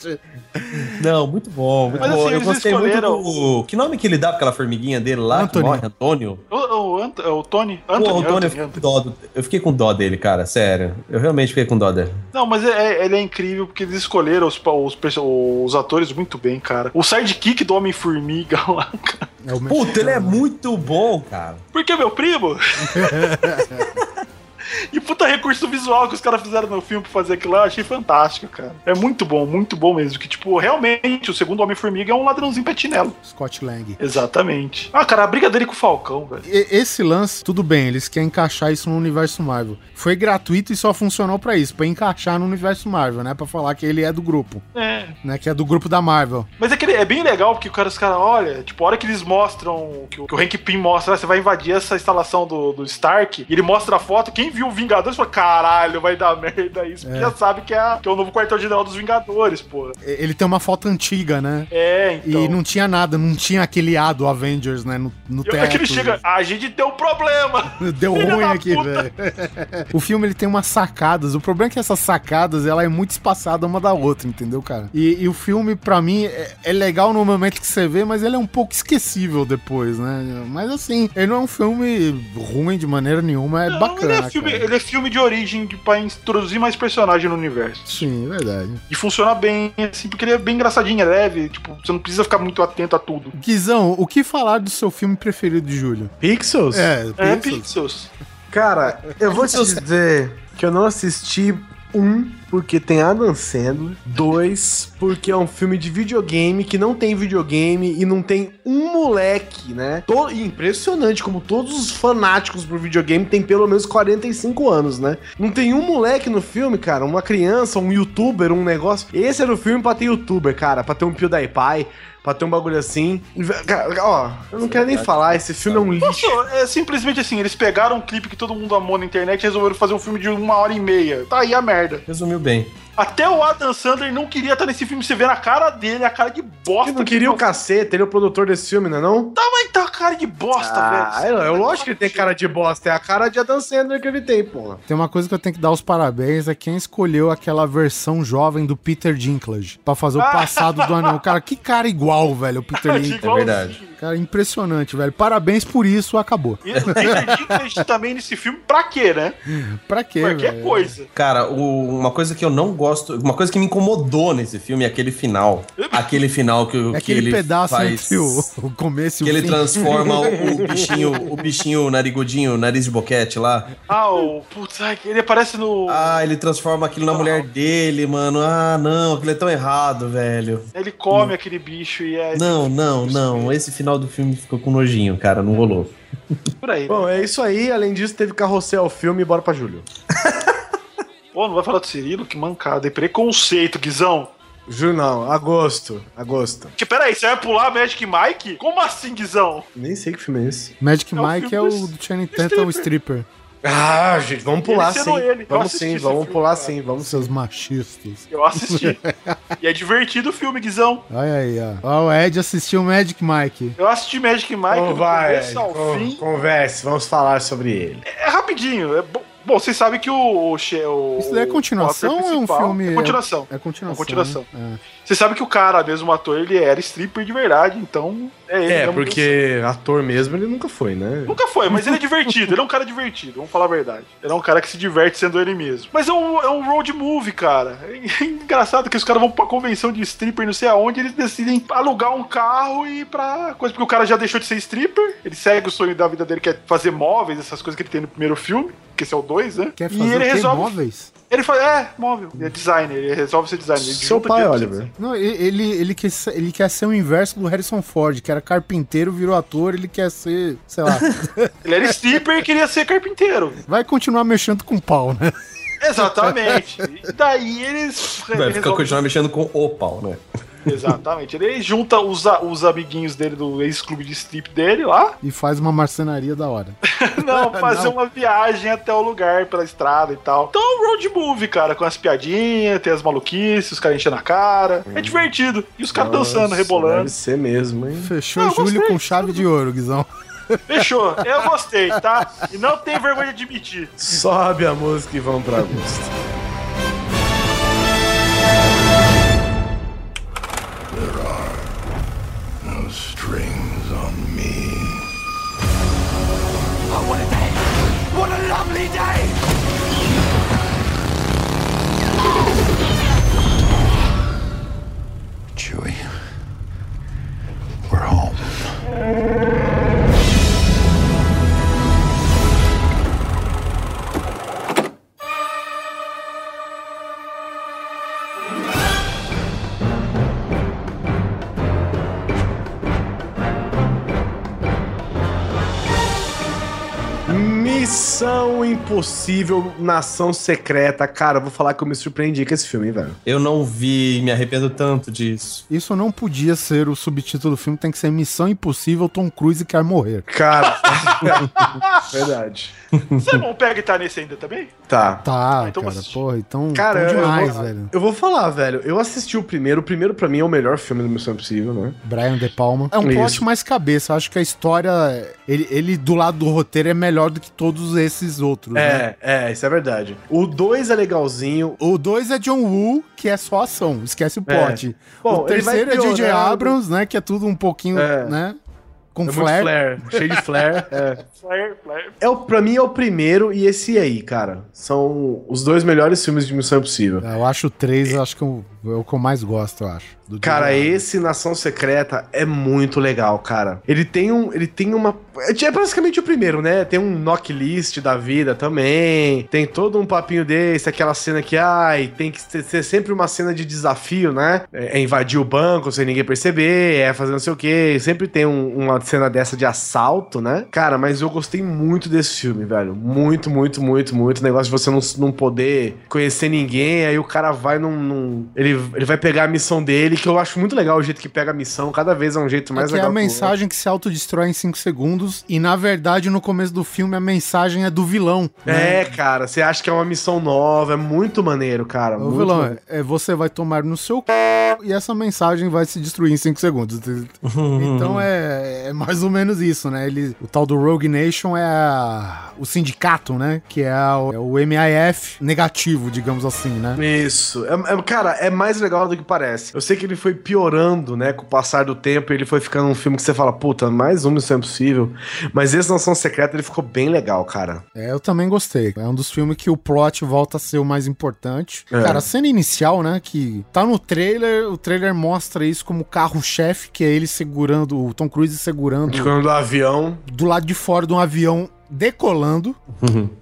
Não, muito bom, muito Mas, bom. assim, eu gostei escolheram- muito do... Que nome que ele dá pra aquela formiguinha dele lá, que morre? Antônio? o, o, Ant- o Tony. Anthony, Pô, o Antônio, eu fiquei, dó do- eu fiquei com dó dele, cara, sério. Eu realmente fiquei com dó dele. Não, mas é- é- ele é incrível porque eles escolheram os, os, os atores muito bem, cara. O sidekick do Homem-Formiga lá, cara. É Puta, ele é mexicano. muito bom, cara. Porque é meu primo? E puta recurso visual que os caras fizeram no filme pra fazer aquilo lá, eu achei fantástico, cara. É muito bom, muito bom mesmo. Que, tipo, realmente, o segundo Homem-Formiga é um ladrãozinho petinelo. Scott Lang. Exatamente. Ah, cara, a briga dele com o Falcão, velho. E- Esse lance, tudo bem, eles querem encaixar isso no universo Marvel. Foi gratuito e só funcionou pra isso, pra encaixar no universo Marvel, né? Pra falar que ele é do grupo, É. né? Que é do grupo da Marvel. Mas é, que ele- é bem legal porque o cara, os caras, olha, tipo, a hora que eles mostram, que o, que o Hank Pym mostra, ah, você vai invadir essa instalação do, do Stark, e ele mostra a foto, quem viu o Vingadores fala, caralho, vai dar merda isso, porque já sabe que é, que é o novo quartel-general dos Vingadores, pô. E- Ele tem uma foto antiga, né? É, então. E não tinha nada, não tinha aquele A do Avengers, né? No, no E a hora que ele teto. chega, a gente um problema. Deu ruim aqui, velho. o filme ele tem umas sacadas. O problema é que essas sacadas ela é muito espaçada uma da outra, entendeu, cara? E, e o filme, pra mim, é, é legal no momento que você vê, mas ele é um pouco esquecível depois, né? Mas assim, ele não é um filme ruim de maneira nenhuma, é Não, bacana. ele, é filme. Ele é filme de origem pra introduzir mais personagem no universo. Sim, é verdade. E funciona bem, assim, porque ele é bem engraçadinho, é leve, tipo, você não precisa ficar muito atento a tudo. Guizão, o que falar do seu filme preferido de Júlio? Pixels? É, É, Pixels. Pixels. Cara, eu vou te dizer que eu não assisti um, porque tem Adam Sandler. Dois, porque é um filme de videogame que não tem videogame e não tem um moleque, né? E impressionante como todos os fanáticos por videogame têm pelo menos 45 anos, né? Não tem um moleque no filme, cara, uma criança, um youtuber, um negócio. Esse era o filme pra ter youtuber, cara, pra ter um PewDiePie. Pra ter um bagulho assim. Cara, Ó, eu não quero nem falar, esse filme é um lixo. Nossa, é simplesmente assim, eles pegaram um clipe que todo mundo amou na internet e resolveram fazer um filme de uma hora e meia. Tá aí a merda. Resumiu bem. Até o Adam Sandler não queria estar nesse filme. Você vê na cara dele, a cara de bosta. Ele não queria o cacete, ele é o produtor desse filme, não é não? Tá, mas tá a cara de bosta, Ah, velho. é, é lógico que ele tem cara de bosta. É a cara de Adam Sandler que ele tem, porra. Tem uma coisa que eu tenho que dar os parabéns, é quem escolheu aquela versão jovem do Peter Dinklage pra fazer o Ah. passado do anão. Cara, que cara igual, velho, o Peter. Igualzinho. verdade. Cara, impressionante, velho. Parabéns por isso, acabou. E Dinklage também nesse filme, pra quê, né? Pra quê, Qualquer velho? coisa. Cara, o- uma coisa que eu não gosto, uma coisa que me incomodou nesse filme é aquele final. Aquele final que, o- É que aquele ele pedaço faz... entre o, o começo e Que o ele fim. transforma o, o bichinho, o bichinho narigudinho, nariz de boquete lá. Ah, o. Putz, ele aparece no. Ah, ele transforma aquilo na mulher dele, mano. Ah, não, aquilo é tão errado, velho. Ele come aquele bicho e é. Não, não, não. Esse final do filme ficou com nojinho, cara. Não rolou. Por aí. Bom, é isso aí. Além disso, teve carrossel filme. Bora pra Júlio. Pô, não vai falar do Cirilo? Que mancada. É preconceito, Guizão. Júlio não. Agosto. Agosto. Que, peraí, você vai pular Magic Mike? Como assim, Guizão? Nem sei que filme é esse. Magic É o Mike é o do- do Channing Tatum, o stripper. Ah, gente, vamos pular Ele sim. ele. Vamos sim, vamos filme, pular cara. sim, vamos. Seus machistas. Eu assisti. e é divertido o filme, Guizão. Olha aí, ó. Ó, o Ed assistiu Magic Mike. Eu assisti Magic Mike do vai, começo ao con- fim. converse, vamos falar sobre ele. É rapidinho. É bo- Bom, vocês sabem que o. o, o Isso daí é continuação ou é um filme- É continuação. É continuação. É continuação. né? Você sabe que o cara, mesmo o ator, ele era stripper de verdade, então é ele. É, mesmo porque ator mesmo ele nunca foi, né? Nunca foi, mas ele é divertido, ele é um cara divertido, vamos falar a verdade. Ele é um cara que se diverte sendo ele mesmo. Mas é um, é um road movie, cara. É engraçado que os caras vão pra convenção de stripper, não sei aonde, eles decidem alugar um carro e ir pra coisa, porque o cara já deixou de ser stripper, ele segue o sonho da vida dele, que é fazer móveis, essas coisas que ele tem no primeiro filme, que esse é o 2, né? Quer e fazer ele o quê? resolve. Móveis? Ele faz, é, móvel, ele é designer, ele resolve ser designer. Ele Seu pai, Oliver. ser Não, ele, ele, quer, ser- ele quer ser o inverso do Harrison Ford, que era carpinteiro, virou ator, ele quer ser, sei lá, Ele era stripper e queria ser carpinteiro. vai continuar mexendo com pau, né? Exatamente. E daí eles. Vai ficar continuar mexendo com o pau, né? Exatamente. Ele junta os, os amiguinhos dele do ex-clube de strip dele lá. E faz uma marcenaria da hora. Não, fazer uma viagem até o lugar pela estrada e tal. Então é um road movie, cara, com as piadinhas, tem as maluquices, os caras enchendo a cara. É divertido. E os caras dançando, rebolando. Deve ser mesmo, hein? Fechou Não, Júlio gostei. com chave de ouro, Guizão. Fechou. Eu gostei, tá? E não tem vergonha de admitir. Sobe a música e vamos pra agosto. Chewie. We're home. Missão Impossível, Nação Secreta. Cara, eu vou falar que eu me surpreendi com esse filme, hein, velho. Eu não vi, me arrependo tanto disso. Isso não podia ser o subtítulo do filme, tem que ser Missão Impossível, Tom Cruise quer morrer. Cara, verdade. Você não pega e tá nesse ainda também? Tá. Tá, então cara, porra, então, Cara, eu, demais, vou, velho. eu vou falar, velho. Eu assisti o primeiro. O primeiro, pra mim, é o melhor filme do Missão Impossível, né? Brian De Palma. É um plot Isso. mais cabeça. Eu acho que a história, ele, ele do lado do roteiro é melhor do que todos esses outros, né? É, é, isso é verdade. O 2 é legalzinho. O 2 é John Woo, que é só ação, esquece o É. plot. Bom, o terceiro é J.J. piorando. Abrams, né, que é tudo um pouquinho, É. né, com É flare. flare, cheio de flare. É. Flare, flare. É o, pra mim é o primeiro e esse aí, cara. São os dois melhores filmes de Missão Impossível. É, Eu acho o 3, eu acho que eu- é o que eu mais gosto, eu acho. do Cara. Abrams. esse Nação Secreta é muito legal, cara. Ele tem um. Ele tem uma. É basicamente o primeiro, né? Tem um knocklist da vida também. Tem todo um papinho desse, aquela cena que, ai, tem que ser, ser sempre uma cena de desafio, né? É, é invadir o banco sem ninguém perceber, é fazer não sei o quê. Sempre tem um- uma cena dessa de assalto, né? Cara, mas eu gostei muito desse filme, velho. Muito, muito, muito, muito. O negócio de você não, não poder conhecer ninguém, aí o cara vai num. num- ele, ele vai pegar a missão dele que eu acho muito legal o jeito que pega a missão, cada vez é um jeito mais é que é legal. a mensagem que se autodestrói em 5 segundos. E na verdade, no começo do filme, a mensagem é do vilão. outro. É, cara, você acha que é uma missão nova, é muito maneiro, cara. O vilão maneiro. é, é você vai tomar no seu c... e essa mensagem vai se destruir em 5 segundos. então é, é mais ou menos isso, né? Ele, o tal do Rogue Nation é a- o sindicato, né? Que é, a- é o MIF negativo, digamos assim, né? Isso. É, é- cara, é mais legal do que parece. Eu sei que ele foi piorando, né, com o passar do tempo, ele foi ficando um filme que você fala, puta, mais um Missão Impossível. Mas esse Nação Secreta, ele ficou bem legal, cara. É, eu também gostei. É um dos filmes que o plot volta a ser o mais importante. É. Cara, a cena inicial, né, que tá no trailer, o trailer mostra isso como carro-chefe, que é ele segurando, o Tom Cruise segurando Quando do avião. do lado de fora de um avião decolando.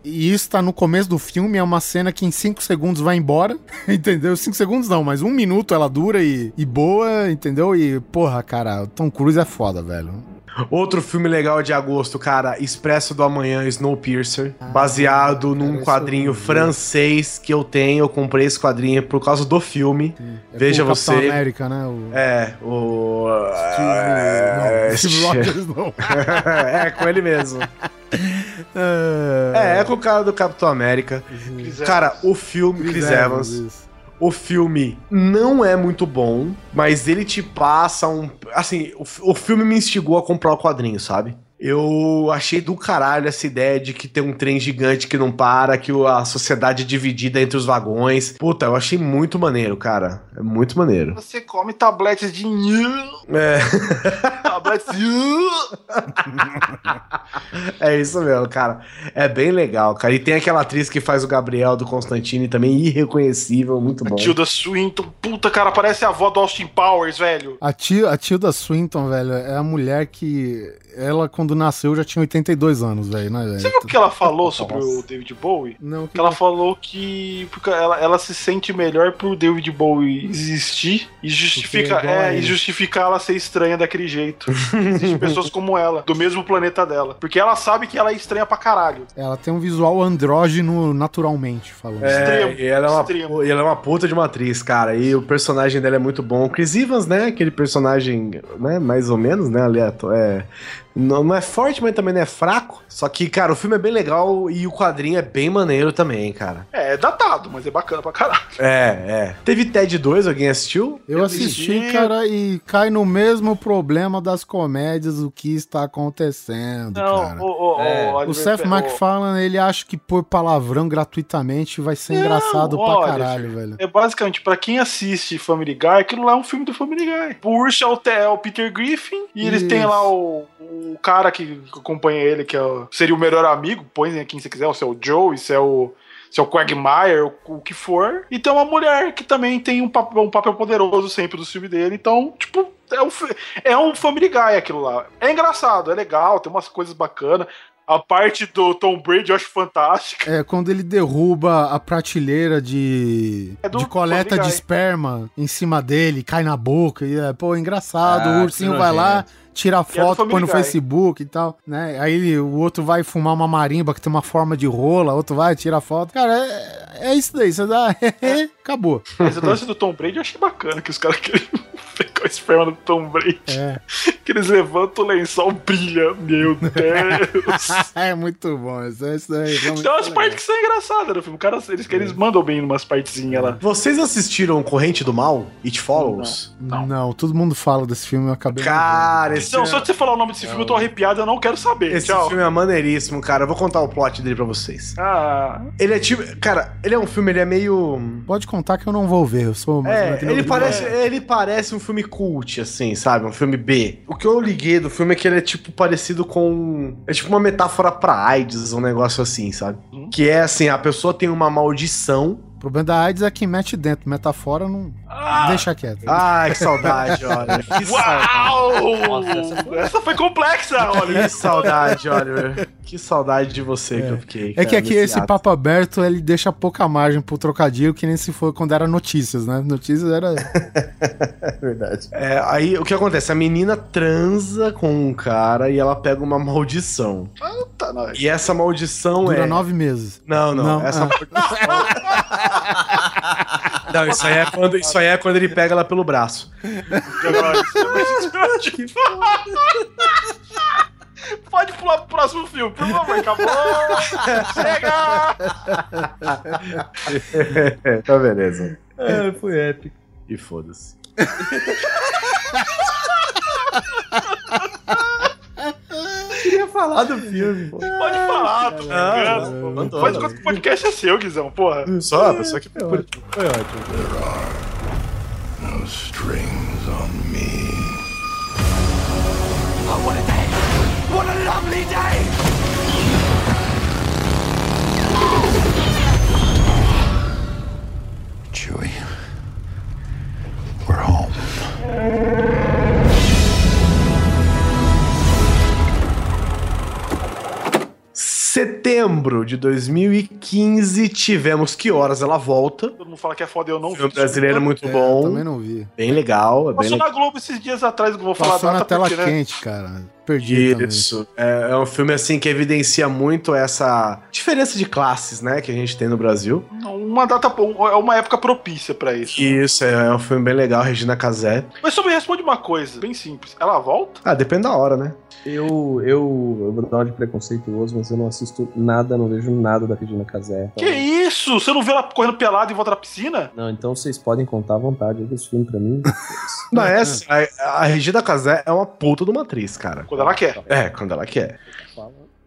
E isso tá no começo do filme, é uma cena que em 5 segundos vai embora, entendeu? 5 segundos não, mas um minuto ela dura e, e boa, entendeu? E, porra, cara, o Tom Cruise é foda, velho. Outro filme legal de agosto, cara, Expresso do Amanhã, Snowpiercer, baseado num cara, quadrinho francês que eu tenho. Eu comprei esse quadrinho por causa do filme. É Veja o Capitão você. América, né? O É, o. Steve, não, Steve Rogers, não. é, com ele mesmo. É, É, é com o cara do Capitão América. Chris Cara, o filme. Chris, Evans. isso. O filme não é muito bom, mas ele te passa um. Assim, o, o filme me instigou a comprar o quadrinho, sabe? Eu achei do caralho essa ideia de que tem um trem gigante que não para, que a sociedade é dividida entre os vagões. Puta, eu achei muito maneiro, cara. É muito maneiro. Você come tabletes de É, tabletes de é isso mesmo, cara. É bem legal, cara. E tem aquela atriz que faz o Gabriel do Constantine também, irreconhecível, muito bom. Tilda Swinton, puta, cara, parece a avó do Austin Powers, velho. A, tia, a Tilda Swinton, velho, é a mulher que. Ela, quando nasceu, já tinha 82 anos, velho, né, Você velho? viu o que ela falou sobre o David Bowie? Não, que Que ela falou que porque ela, ela se sente melhor pro David Bowie existir e justifica, é é, e justificar ela ser estranha daquele jeito. Existem pessoas como ela, do mesmo planeta dela. Porque ela sabe que ela é estranha pra caralho. Ela tem um visual andrógeno naturalmente, falando. É, Extremo, e ela, é uma, extremo. e ela é uma puta de uma atriz, cara. E o personagem dela é muito bom. O Chris Evans, né? Aquele personagem, né? Mais ou menos, né? Aleato, é. Não, não é forte, mas também não é fraco. Só que, cara, o filme é bem legal e o quadrinho é bem maneiro também, cara. É, é datado, mas é bacana pra caralho. É, é. Teve Ted 2, alguém assistiu? Eu assisti, assisti. cara, e cai no mesmo problema das comédias, o que está acontecendo, cara. Não, o, o, É. o, O Seth MacFarlane, ele acha que pôr palavrão gratuitamente vai ser engraçado pra olha, caralho, filho, velho. É basicamente, pra quem assiste Family Guy, aquilo lá é um filme do Family Guy. O é o, Te- é o Peter Griffin, e eles têm Isso. lá o, o cara que acompanha ele, que é seria o melhor amigo, põe quem você quiser, se é o Joe, se é o. Se é o Quagmire, o, o que for. E tem uma mulher que também tem um papel, um papel poderoso sempre do filme dele. Então, tipo, é um, é um Family Guy aquilo lá. É engraçado, é legal, tem umas coisas bacanas. A parte do Tom Brady eu acho fantástica. É, quando ele derruba a prateleira de, É de coleta de esperma em cima dele, cai na boca, e é, pô, engraçado, Ah, o ursinho vai lá. Tira a é foto, põe no Guy. Facebook e tal, né? Aí o outro vai fumar uma marimba que tem uma forma de rola, outro vai, tira a foto. Cara, é, é isso daí, você dá, acabou. Mas o lance do Tom Brady eu achei bacana, que os caras querem pegar o esperma do Tom Brady. É. Que eles levantam o lençol, brilha. Meu Deus. é muito bom, isso, isso daí. Tem umas é legal. partes que são engraçadas no filme. Cara, eles, eles mandam bem umas partezinhas lá. Vocês assistiram Corrente do Mal? It Follows? Não. todo mundo fala desse filme, eu acabei. não Cara, esse, Então, só de você falar o nome desse filme, eu tô arrepiado, eu não quero saber. esse Tchau. filme é maneiríssimo, cara. Eu vou contar o plot dele pra vocês. Ah, Ele é tipo. Cara, ele é um filme, ele é meio. Pode contar que eu não vou ver, eu sou mais É, ele parece, ele parece um filme cult, assim, sabe? Um filme B. O que eu liguei do filme é que ele é, tipo, parecido com. É tipo uma metáfora pra AIDS, um negócio assim, sabe? Que é assim: a pessoa tem uma maldição. O problema da AIDS é que mete dentro, metafora não. Deixa quieto. Ai, que saudade, olha. Que saudade. Uau! Nossa, essa foi- Essa foi complexa, olha. Que saudade, Oliver. Que saudade de você que eu fiquei. É que cara, aqui esse ato. papo aberto, ele deixa pouca margem pro trocadilho, que nem se for quando era notícias, né? Notícias era. É verdade. É, aí o que acontece? A menina transa com um cara e ela pega uma maldição. Nós. E essa maldição Dura é. nove meses. Não, não. Não, essa ah. maldição. Não, isso aí, é quando, isso aí é quando ele pega ela pelo braço. Pode pular pro próximo filme, por favor, acabou! Chega! tá beleza. É, foi épico. E foda-se. Queria falar do filme, pô. Pode falar, tô brincando. Pode contar que o podcast é seu, Guizão, porra. Só, só que Foi ótimo. Foi ótimo. No strings on me. Chewie. We're home. Setembro de 2015 tivemos Que Horas Ela Volta. Todo mundo fala que é foda e eu não O filme vi. brasileiro é muito É, bom. Também não vi. Bem legal, é bem Passou na Globo esses dias atrás, não vou falar Passou na data tela porque, né? quente, cara. Perdi. Isso. É, é um filme assim que evidencia muito essa diferença de classes, né, que a gente tem no Brasil. Uma data, é uma época propícia pra isso. Isso, é, é um filme bem legal, Regina Casé. Mas só me responde uma coisa, bem simples. Ela volta? Ah, depende da hora, né? Eu, eu, eu vou dar uma de preconceituoso, mas eu não assisto nada, não vejo nada da Regina Casé. Que isso? Você não vê ela correndo pelado em volta da piscina? Não, então vocês podem contar à vontade esse filme pra mim. Não, é assim, a, a Regina Casé é uma puta de uma atriz, cara. Quando ela quer. É, quando ela quer.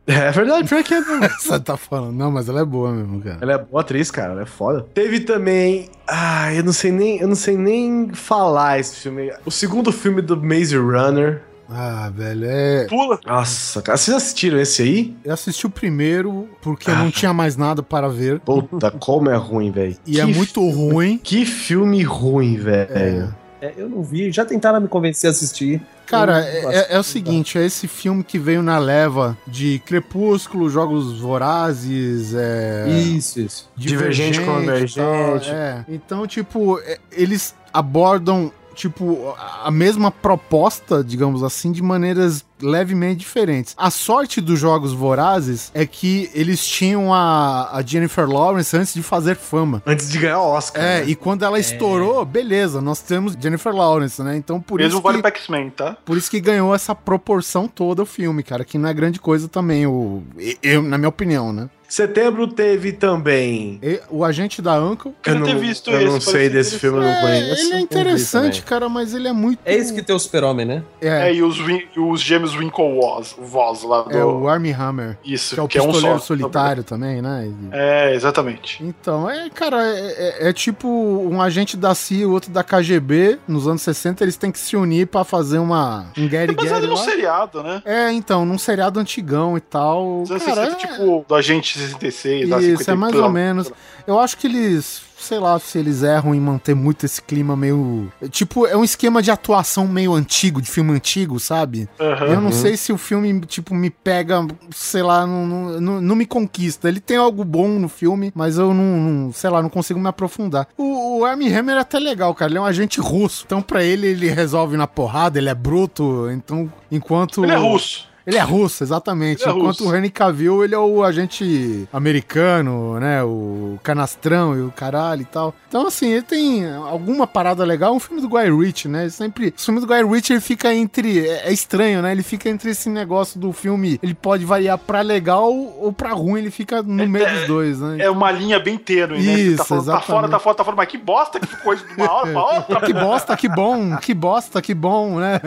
É verdade, pior que é mesmo. Você tá falando. Não, mas ela é boa mesmo, cara. Ela é boa atriz, cara, ela é foda. Teve também. Ah, eu não sei nem. Eu não sei nem falar esse filme. O segundo filme do Maze Runner. Ah, velho, é. Pula. Nossa, cara, vocês assistiram esse aí? Eu assisti o primeiro porque eu não tinha mais nada para ver. Puta, como é ruim, velho. E é muito ruim. Que filme ruim, velho. É, eu não vi, já tentaram me convencer a assistir. Cara, é, é- é o seguinte, é esse filme que veio na leva de Crepúsculo, Jogos Vorazes, é... Isso, isso. Divergente com e Emergente. tal, é. Então, tipo, é- eles abordam, tipo, a mesma proposta, digamos assim, de maneiras levemente diferentes. A sorte dos Jogos Vorazes é que eles tinham a, a Jennifer Lawrence antes de fazer fama. Antes de ganhar o Oscar. É, né? e quando ela estourou, beleza, nós temos Jennifer Lawrence, né? Então por Mesmo isso vale que... pra X-Men, tá? Por isso que ganhou essa proporção toda o filme, cara, que não é grande coisa também, o, eu, na minha opinião, né? Setembro teve também. E- o Agente da Uncle. Eu não ter visto eu esse, não sei desse filme, eu não É, conheço. ele é interessante, cara, mas ele é muito. É esse que tem o super-homem, né? É, É, e os, os gêmeos Winklevoss Voss lá do... é o Army Hammer, Isso, que é o que é um pistoleiro só. solitário também, né? E- É, exatamente. Então, é, cara, é, é- é tipo um agente da CIA e outro da KGB, nos anos 60, eles têm que se unir pra fazer uma um É Gary baseado Gary num seriado, né? É, então, num seriado antigão e tal. Os anos Cara, 60, é- tipo, do Agente 66, lá, Isso, 50 é mais ou menos. Eu acho que eles, sei lá, se eles erram em manter muito esse clima meio. Tipo, é um esquema de atuação meio antigo, de filme antigo, sabe? Aham. Eu não sei se o filme, tipo, me pega, sei lá, não, não, não- não me conquista. Ele tem algo bom no filme, mas eu não, não- sei lá, não consigo me aprofundar. O, o Armie Hammer é até legal, cara. Ele é um agente russo. Então, pra ele, ele resolve na porrada, ele é bruto. Então, enquanto. Ele é russo. Ele é russo, exatamente. Ele é Enquanto russo. o Henry Cavill, ele é o agente americano, né? O canastrão e o caralho e tal. Então, assim, ele tem alguma parada legal. Um filme do Guy Ritchie, né? Ele sempre... O filme do Guy Ritchie, ele fica entre... É é estranho, né? Ele fica entre esse negócio do filme... Ele pode variar pra legal ou pra ruim. Ele fica no meio dos dois, né? É uma linha bem tênue, né? Isso, tá falando, tá exatamente. fora, tá fora, tá fora, mas que bosta que coisa de uma hora pra outra. Que bosta, que bom, que bosta, que bom, né?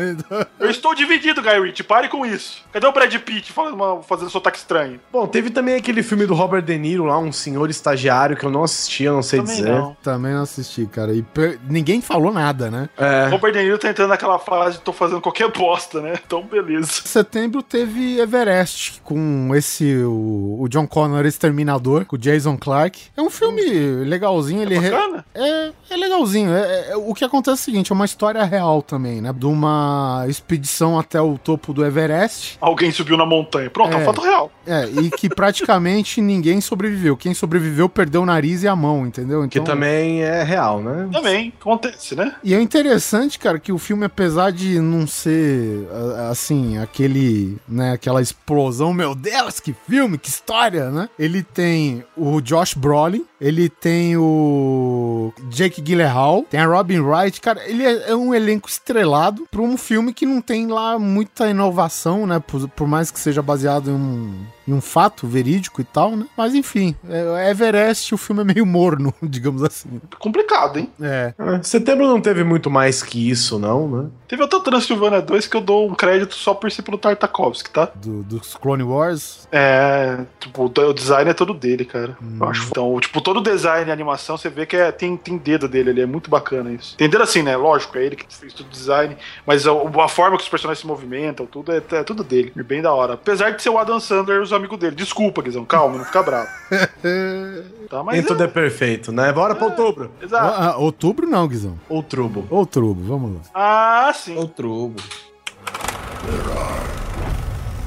Eu estou dividido, Guy Ritchie, pare com isso. Cadê o Brad Pitt fazendo, uma, fazendo sotaque estranho? Bom, teve também aquele filme do Robert De Niro lá, um senhor estagiário que eu não assisti, eu não sei Também dizer. não. Também não assisti, cara. E pe- ninguém falou nada, né? É. Robert De Niro tá entrando naquela fase de tô fazendo qualquer bosta, né? Então, beleza. setembro teve Everest com esse o, o John Connor Exterminador com o Jason Clark. É um filme legalzinho, ele re- Bacana? é, é legalzinho. É, é- o que acontece é o seguinte, é uma história real também, né? De uma expedição até o topo do Everest. Alguém subiu na montanha. Pronto, é, É. um fato real. É, e que praticamente ninguém sobreviveu. Quem sobreviveu perdeu o nariz e a mão, entendeu? Que Então, também é real, né? Também, acontece, né? E é interessante, cara, que o filme, apesar de não ser, assim, aquele, né, aquela explosão, meu Deus, que filme, que história, né? Ele tem o Josh Brolin, Ele tem o Jake Gyllenhaal, tem a Robin Wright. Cara, ele é, é um elenco estrelado pra um filme que não tem lá muita inovação, né? Por, por mais que seja baseado em um, em um fato verídico e tal, né? Mas enfim, é, Everest, o filme é meio morno, digamos assim. Complicado, hein? É. Ah, Setembro não teve muito mais que isso, não, né? Teve até o Transilvânia 2 que eu dou um crédito só por ser pelo Tartakovsky, tá? Do, dos Clone Wars. É, tipo, o design é todo dele, cara. Eu acho. Então, tipo, todo o design e animação, você vê que é, tem, tem dedo dele ali, é muito bacana isso. Tem dedo assim, né? Lógico, é ele que fez todo o design, mas a, a forma que os personagens se movimentam, tudo é, é tudo dele. É bem da hora. Apesar de ser o Adam Sandler os amigos dele. Desculpa, Guizão, calma, não fica bravo. tá, Nem tudo é perfeito, né? Bora pra outubro. Exato. Ah, ah, outubro não, Guizão. Outubro. Outubro, vamos lá. Ah, sim. O trubo.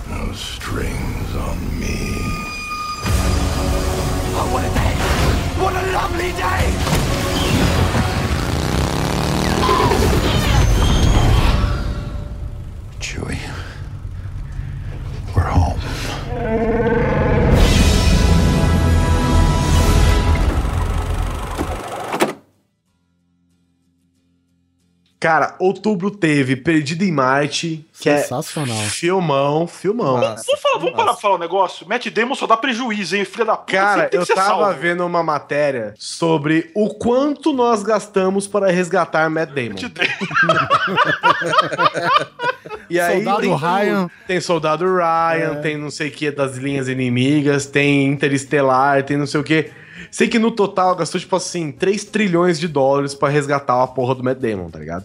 No strings on me. Chewie. We're home. Thank you. Cara, outubro teve Perdido em Marte, que é Sensacional. filmão, filmão. Nossa. Vamos, falar, vamos parar pra falar um negócio? Matt Damon só dá prejuízo, hein? Filha da puta. Cara, eu tava salvo. vendo uma matéria sobre o quanto nós gastamos para resgatar Matt Damon. Matt Damon. E aí Soldado tem, Ryan. Tem Soldado Ryan, tem não sei o que das linhas inimigas, tem Interestelar, tem não sei o que. Sei que no total gastou, tipo assim, 3 trilhões de dólares pra resgatar a porra do Matt Damon, tá ligado?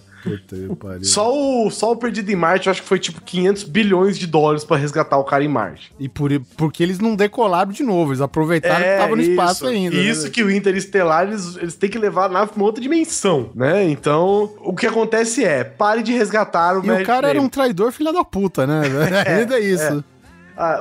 Só o, só o Perdido em Marte, eu acho que foi tipo 500 bilhões de dólares pra resgatar o cara em Marte. E por, porque eles não decolaram de novo, eles aproveitaram que tava no espaço ainda. né? Isso que o Interestelar, eles, eles têm que levar a nave pra uma outra dimensão, né? Então, o que acontece é, pare de resgatar o E o cara era um traidor filha da puta, né? Ainda é isso. Ah,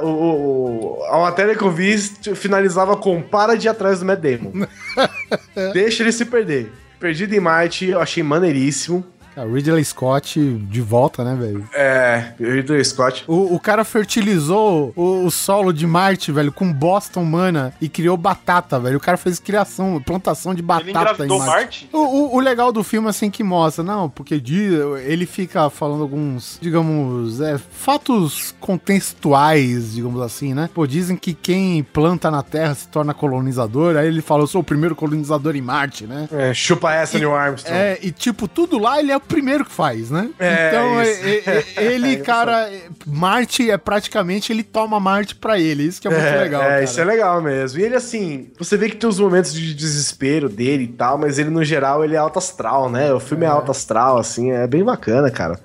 o, o- o- a matéria que eu vi finalizava com para de atrás do Matt Damon. Deixa ele se perder. Perdido em Marte, eu achei maneiríssimo. Cara, Ridley Scott de volta, né, velho? É, Ridley Scott. O, o cara fertilizou o, o solo de Marte, velho, com bosta humana e criou batata, velho. O cara fez criação, plantação de batata Ele engravidou Marte? O, o- o legal do filme, assim, que mostra, não, porque ele fica falando alguns, digamos, é, fatos contextuais, digamos assim, né? Pô, dizem que quem planta na Terra se torna colonizador, aí ele fala, eu sou o primeiro colonizador em Marte, né? É, chupa essa, Neil Armstrong. É, e tipo, tudo lá ele é primeiro que faz, né? É, então, é- isso. é- é- ele, cara, é- Marte é praticamente, ele toma Marte pra ele. Isso que é muito É, legal, é, cara. isso é legal mesmo. E ele, assim, você vê que tem os momentos de desespero dele e tal, mas ele, no geral, ele é alto astral, né? O filme é, alto astral, assim, é bem bacana, cara.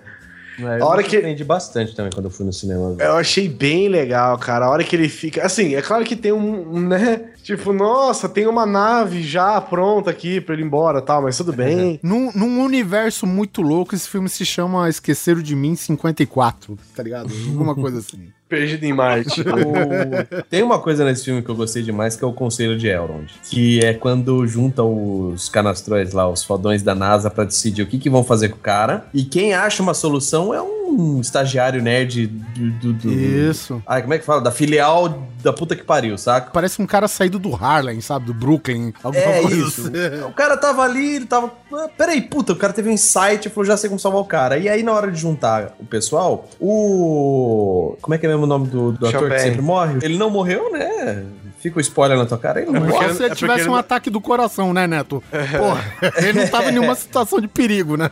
É, A hora eu que- aprendi bastante também quando eu fui no cinema. velho. Eu achei bem legal, cara. A hora que ele fica. Assim, é claro que tem um, né? Tipo, nossa, tem uma nave já pronta aqui pra ele ir embora e tal, mas tudo bem. Num, num universo muito louco, esse filme se chama Esqueceram de Mim 54, tá ligado? Alguma coisa assim. Perdido em Marte. O- Tem uma coisa nesse filme que eu gostei demais, que é o Conselho de Elrond. Que é quando junta os canastrões lá, os fodões da NASA, pra decidir o que, que vão fazer com o cara. E quem acha uma solução é um estagiário nerd do... do, do- Isso. Ai, como é que fala? Da filial da puta que pariu, saca? Parece um cara saído do Harlem, sabe? Do Brooklyn. Alguma É coisa isso. assim. O cara tava ali, ele tava. "Ah, Peraí, puta, o cara teve um insight e falou: já sei como salvar o cara. E aí, na hora de juntar o pessoal, o. Como é que é mesmo o nome do, do ator que sempre morre? Ele não morreu, né? Fica o spoiler na tua cara, ele não Só morreu. se ele é tivesse porque um ele- ataque do coração, né, Neto? Porra, ele não tava em nenhuma situação de perigo, né?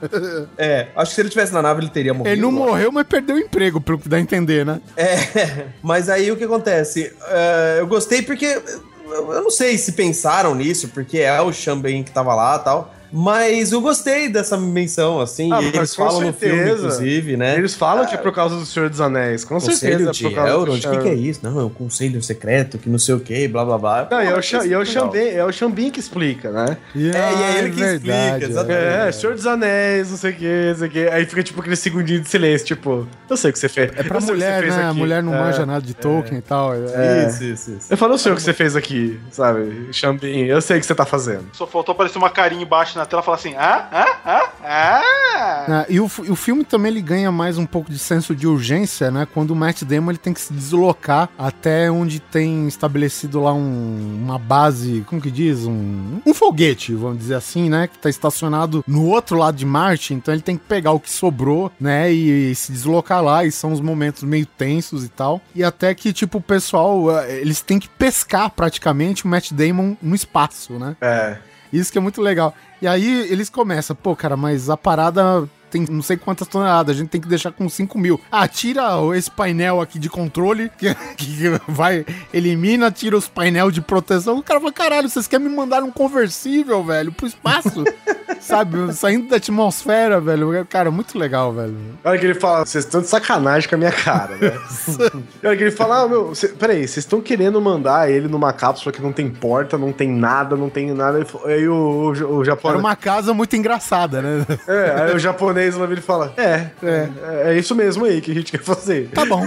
É, acho que se ele tivesse na nave, ele teria morrido. Ele não lógico. morreu, mas perdeu o emprego, pelo que dá a entender, né? É, mas aí o que acontece? É, eu gostei porque. Eu não sei se pensaram nisso, porque é o Xambin que tava lá e tal. Mas eu gostei dessa menção, assim. Ah, eles falam no filme, inclusive, né? Eles falam que é por causa do Senhor dos Anéis. Com Conselho certeza é de por causa do Elrond, o que, que é isso? Não, é um conselho secreto, que não sei o que, blá blá blá. Não, e é Pô, o, isso e é o. Xambin, é o Xambin que explica, né? É, e é ele que explica, exatamente. É, Senhor dos Anéis, não sei o que, não sei o que. Aí fica tipo aquele segundinho de silêncio, tipo, eu sei o que você fez. É pra mulher, né? A mulher não É. manja nada de Tolkien e tal. É. Isso, isso, isso. Eu falo, eu sei o que você fez aqui, sabe? Xambin, eu sei o que você tá fazendo. Só faltou aparecer uma carinha embaixo na tela e fala assim: ah, ah, ah, ah. É, e o, fi- o filme também ele ganha mais um pouco de senso de urgência, né? Quando o Matt Damon ele tem que se deslocar até onde tem estabelecido lá um- uma base, como que diz? Um, um foguete, vamos dizer assim, né? Que tá estacionado no outro lado de Marte, então ele tem que pegar o que sobrou, né? E, se deslocar lá, e são os momentos meio tensos e tal. E até que, tipo, o pessoal, eh, eles têm que pescar praticamente o Matt Damon no espaço, né? É. Isso que é muito legal. E aí eles começam, pô, cara, mas a parada tem não sei quantas toneladas, a gente tem que deixar com 5 mil. Ah, tira esse painel aqui de controle, que, que vai, elimina, tira os painel de proteção. O cara fala, caralho, vocês querem me mandar um conversível, velho, pro espaço? Sabe, saindo da atmosfera, velho. Cara, muito legal, velho. A hora que ele fala, vocês estão de sacanagem com a minha cara, né? a hora que ele fala, ah, meu, cê, peraí, vocês estão querendo mandar ele numa cápsula que não tem porta, não tem nada, não tem nada. Aí o, o, o Era japonês. uma casa muito engraçada, né? É, aí o japonês lá vira e fala: É, é, é isso mesmo aí que a gente quer fazer. Tá bom.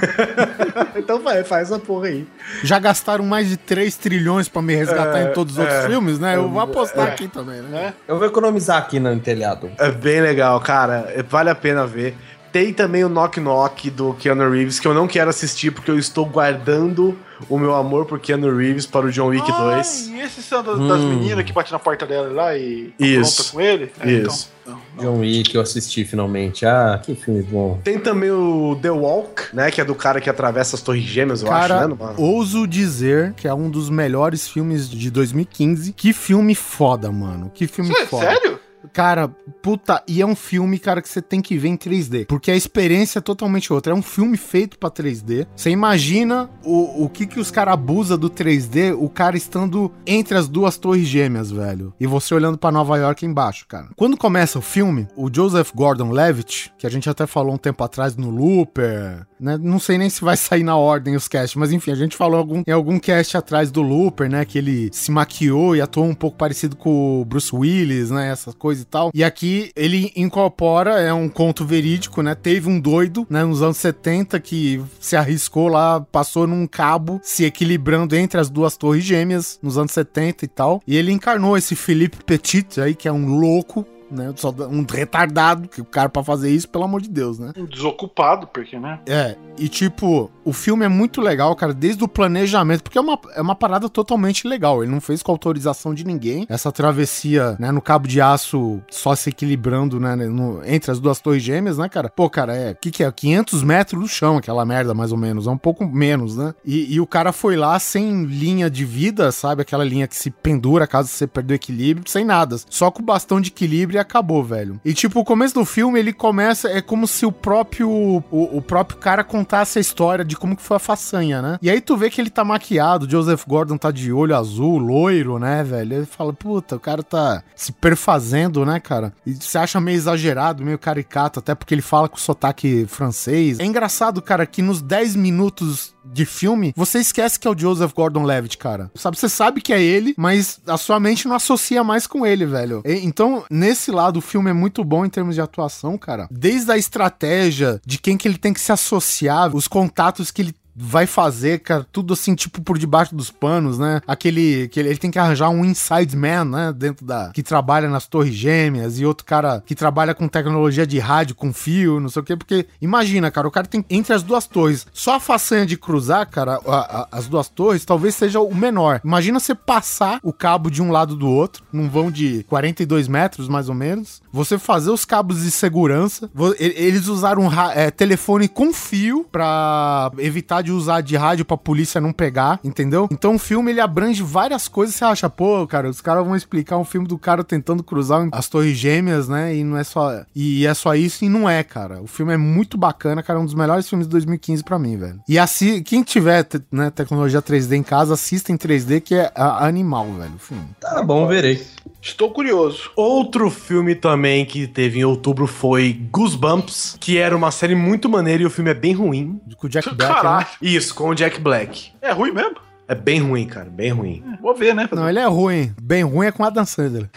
então vai, faz essa porra aí. Já gastaram mais de 3 trilhões pra me resgatar É, em todos os outros é. filmes, né? Eu vou apostar aqui também, né? Eu vou economizar aqui no telhado. É bem legal, cara. É- Vale a pena ver. Tem também o Knock Knock do Keanu Reeves, que eu não quero assistir porque eu estou guardando o meu amor por Keanu Reeves para o John Wick 2. Ai, e esses são das, das meninas que batem na porta dela lá e Isso. com ele? É, Isso. então, não. John Wick, eu assisti finalmente. Ah, que filme bom. Tem também o The Walk, né? Que é do cara que atravessa as torres gêmeas, eu Cara, acho, né? Numa- ouso dizer que é um dos melhores filmes de 2015. Que filme foda, mano. Que filme Isso é foda. sério? Cara, puta, e é um filme, cara, que você tem que ver em 3D. Porque a experiência é totalmente outra. É um filme feito pra 3D. Você imagina o, o que que os caras abusam do 3D, o cara estando entre as duas torres gêmeas, velho. E você olhando pra Nova York embaixo, cara. Quando começa o filme, o Joseph Gordon-Levitt, que a gente até falou um tempo atrás no Looper, né? Não sei nem se vai sair na ordem os casts, mas enfim, a gente falou algum, em algum cast atrás do Looper, né? Que ele se maquiou e atuou um pouco parecido com o Bruce Willis, né? Essas coisas e tal. E aqui ele incorpora, é um conto verídico, né? Teve um doido, né? Nos anos 70 que se arriscou lá, passou num cabo, se equilibrando entre as duas torres gêmeas, nos anos 70 e tal. E ele encarnou esse Philippe Petit aí, que é um louco, né? Só Um retardado, que o cara pra fazer isso, pelo amor de Deus, né? Um Desocupado, porque, né? É, e tipo, o filme é muito legal, cara, desde o planejamento, porque é uma, é uma parada totalmente legal. Ele não fez com autorização de ninguém. Essa travessia, né, no cabo de aço, só se equilibrando, né, no- entre as duas torres gêmeas, né, cara? Pô, cara, é, o que que é? 500 metros do chão, aquela merda, mais ou menos. É um pouco menos, né? E, e o cara foi lá sem linha de vida, sabe? Aquela linha que se pendura caso você perder o equilíbrio, sem nada. Só com o bastão de equilíbrio acabou, velho. E tipo, o começo do filme, ele começa, é como se o próprio, o, o próprio cara contasse a história de como que foi a façanha, né? E aí tu vê que ele tá maquiado, Joseph Gordon tá de olho azul, loiro, né, velho? Ele fala, puta, o cara tá se perfazendo, né, cara? E você acha meio exagerado, meio caricato, até porque ele fala com sotaque francês. É engraçado, cara, que nos 10 minutos de filme, você esquece que é o Joseph Gordon-Levitt, cara. Sabe, você sabe que é ele, mas a sua mente não associa mais com ele, velho. E- então, nesse lado, o filme é muito bom em termos de atuação, cara. Desde a estratégia de quem que ele tem que se associar, os contatos que ele vai fazer, cara, tudo assim, tipo, por debaixo dos panos, né? Aquele, que ele, ele tem que arranjar um inside man, né? Dentro da... que trabalha nas torres gêmeas e outro cara que trabalha com tecnologia de rádio, com fio, não sei o quê, porque imagina, cara, o cara tem entre as duas torres, só a façanha de cruzar, cara, a- a- as duas torres, talvez seja o menor. Imagina você passar o cabo de um lado do outro, num vão de 42 metros, mais ou menos, você fazer os cabos de segurança, eles usaram ra- é, telefone com fio pra evitar de usar de rádio pra polícia não pegar, entendeu? Então o filme ele abrange várias coisas, você acha, pô, cara, os caras vão explicar um filme do cara tentando cruzar as torres gêmeas, né? E não é só e é só isso e não é, cara. O filme é muito bacana, cara, é um dos melhores filmes de 2015 pra mim, velho. E assim, quem tiver, né, tecnologia 3D em casa, assista em 3D que é animal, velho, o filme. Tá bom, verei. Estou curioso. Outro filme também que teve em outubro foi Goosebumps, que era uma série muito maneira e o filme é bem ruim. Com o Jack Black, né? Caralho. Isso, com o Jack Black. É ruim mesmo? É bem ruim, cara, bem ruim. Vou ver, né? Não, ele é ruim. Bem ruim é com a Adam Sandler.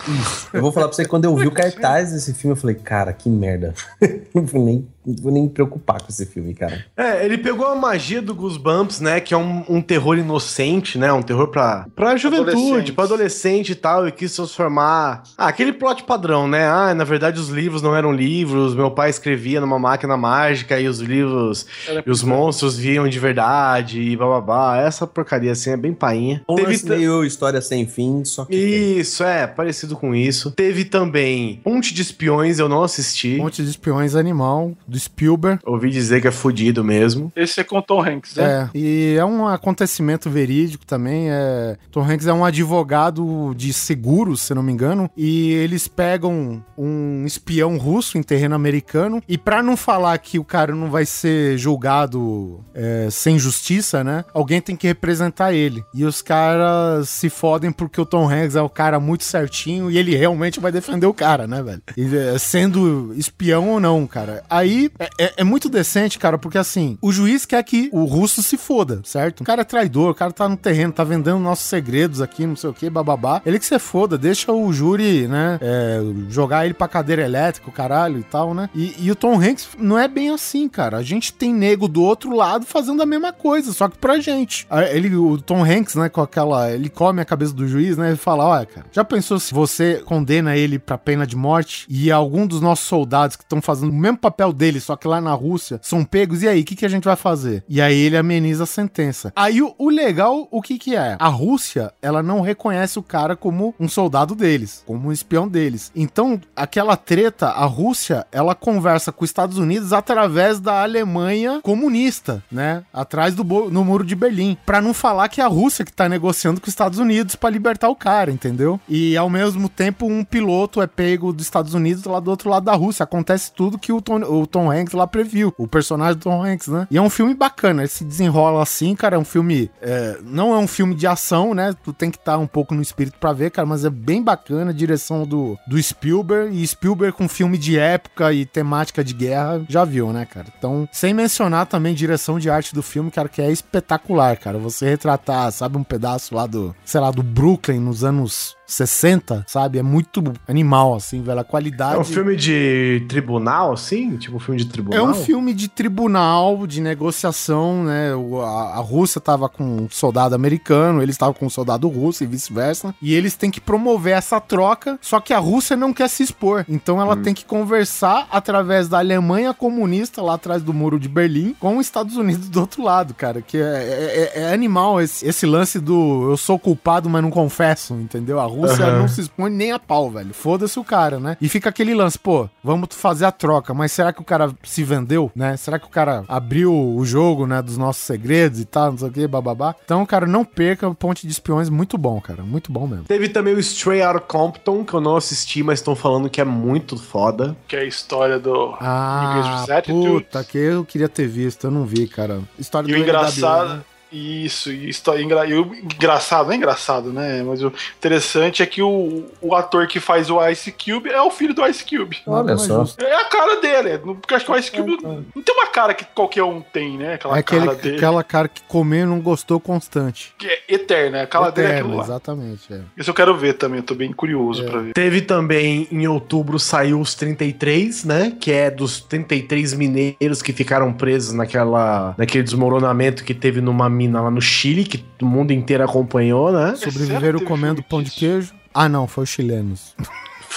Eu vou falar pra você quando eu vi o cartaz desse filme, eu falei, cara, que merda. Não fui nem não vou nem me preocupar com esse filme, cara. É, ele pegou a magia do Goosebumps, né? Que é um, um terror inocente, né? Um terror pra, pra juventude, pra adolescente e tal, e quis transformar. Ah, aquele plot padrão, né? Ah, na verdade os livros não eram livros, meu pai escrevia numa máquina mágica e os livros Era e os monstros viam de verdade e bababá. Essa porcaria assim é bem painha. Um Teve meio história sem fim, só que. Isso, é, parecido com isso. Teve também Ponte de Espiões, eu não assisti. Um monte de espiões animal, do Spielberg. Ouvi dizer que é fudido mesmo. Esse é com o Tom Hanks, né? É, e é um acontecimento verídico também. É, Tom Hanks é um advogado de seguros, se não me engano, e eles pegam um espião russo em terreno americano. E pra não falar que o cara não vai ser julgado é, sem justiça, né? Alguém tem que representar ele. E os caras se fodem porque o Tom Hanks é o cara muito certinho e ele realmente vai defender o cara, né, velho? E, é, sendo espião ou não, cara. Aí é, é- é muito decente, cara, porque assim, o juiz quer que o russo se foda, certo? O cara é traidor, o cara tá no terreno, tá vendendo nossos segredos aqui, não sei o que, bababá. Ele que se foda, deixa o júri, né, é, jogar ele pra cadeira elétrica, caralho e tal, né? E, e o Tom Hanks não é bem assim, cara. A gente tem nego do outro lado fazendo a mesma coisa, só que pra gente. Ele, o Tom Hanks, né, com aquela. Ele come a cabeça do juiz, né? E fala: Olha, cara, já pensou se você condena ele pra pena de morte e algum dos nossos soldados que estão fazendo o mesmo papel dele, só que lá na Rússia, são pegos? E aí, o que, que a gente vai fazer? E aí ele ameniza a sentença. Aí o, o legal, o que que é? A Rússia, ela não reconhece o cara como um soldado deles, como um espião deles. Então, aquela treta, a Rússia, ela conversa com os Estados Unidos através da Alemanha comunista, né? Atrás do no muro de Berlim, Pra não falar que é a Rússia que tá negociando com os Estados Unidos pra libertar o cara, entendeu? E ao mesmo tempo um piloto é pego dos Estados Unidos lá do outro lado da Rússia. Acontece tudo que o Tom, o Tom Hanks lá previu, o personagem do Tom Hanks, né? E é um filme bacana, ele se desenrola assim, cara, é um filme, é, não é um filme de ação, né? Tu tem que estar um pouco no espírito pra ver, cara, mas é bem bacana, a direção do, do Spielberg, e Spielberg com filme de época e temática de guerra, já viu, né, cara? Então, sem mencionar também direção de arte do filme, cara, que é espetacular, cara. Você retratar, sabe, um pedaço lá do, sei lá, do Brooklyn nos anos 60, sabe? É muito animal, assim, velho. A qualidade. É um filme de tribunal, assim? Tipo um filme de É tribunal? um filme de tribunal, de negociação, né? A, a Rússia tava com um soldado americano, eles estavam com um soldado russo e vice-versa. E eles têm que promover essa troca, só que a Rússia não quer se expor. Então ela tem que conversar através da Alemanha comunista lá atrás do muro de Berlim com os Estados Unidos do outro lado, cara. Que é, é- é- é animal esse, esse lance do eu sou culpado, mas não confesso, entendeu? A Rússia Aham. não se expõe nem a pau, velho. Foda-se o cara, né? E fica aquele lance, pô, vamos fazer a troca, mas será que o cara se vendeu, né? Será que o cara abriu o jogo, né, dos nossos segredos e tal, não sei o que, bababá? Então, cara, não perca o Ponte de Espiões, muito bom, cara, muito bom mesmo. Teve também o Stray Outta Compton, que eu não assisti, mas estão falando que é muito foda. Que é a história do Ah, puta, que eu queria ter visto, eu não vi, cara. História E o NWA, engraçado. né? Isso, e histó- engra- engraçado, não é engraçado, né? Mas o interessante é que o, o ator que faz o Ice Cube é o filho do Ice Cube. Olha só. É a cara dele, é, porque eu acho que o Ice Cube não tem uma cara que qualquer um tem, né? Aquela É aquele, cara dele. aquela cara que comeu e não gostou constante. Que é eterna, a cara dele é aquilo lá. exatamente, é. Isso eu quero ver também, eu tô bem É. curioso pra ver. Teve também, em outubro, saiu os 33, né? Que é dos 33 mineiros que ficaram presos naquela, naquele desmoronamento que teve numa mina lá no Chile, que o mundo inteiro acompanhou, né? Sobreviveram comendo pão de queijo. Ah, não, foi os chilenos.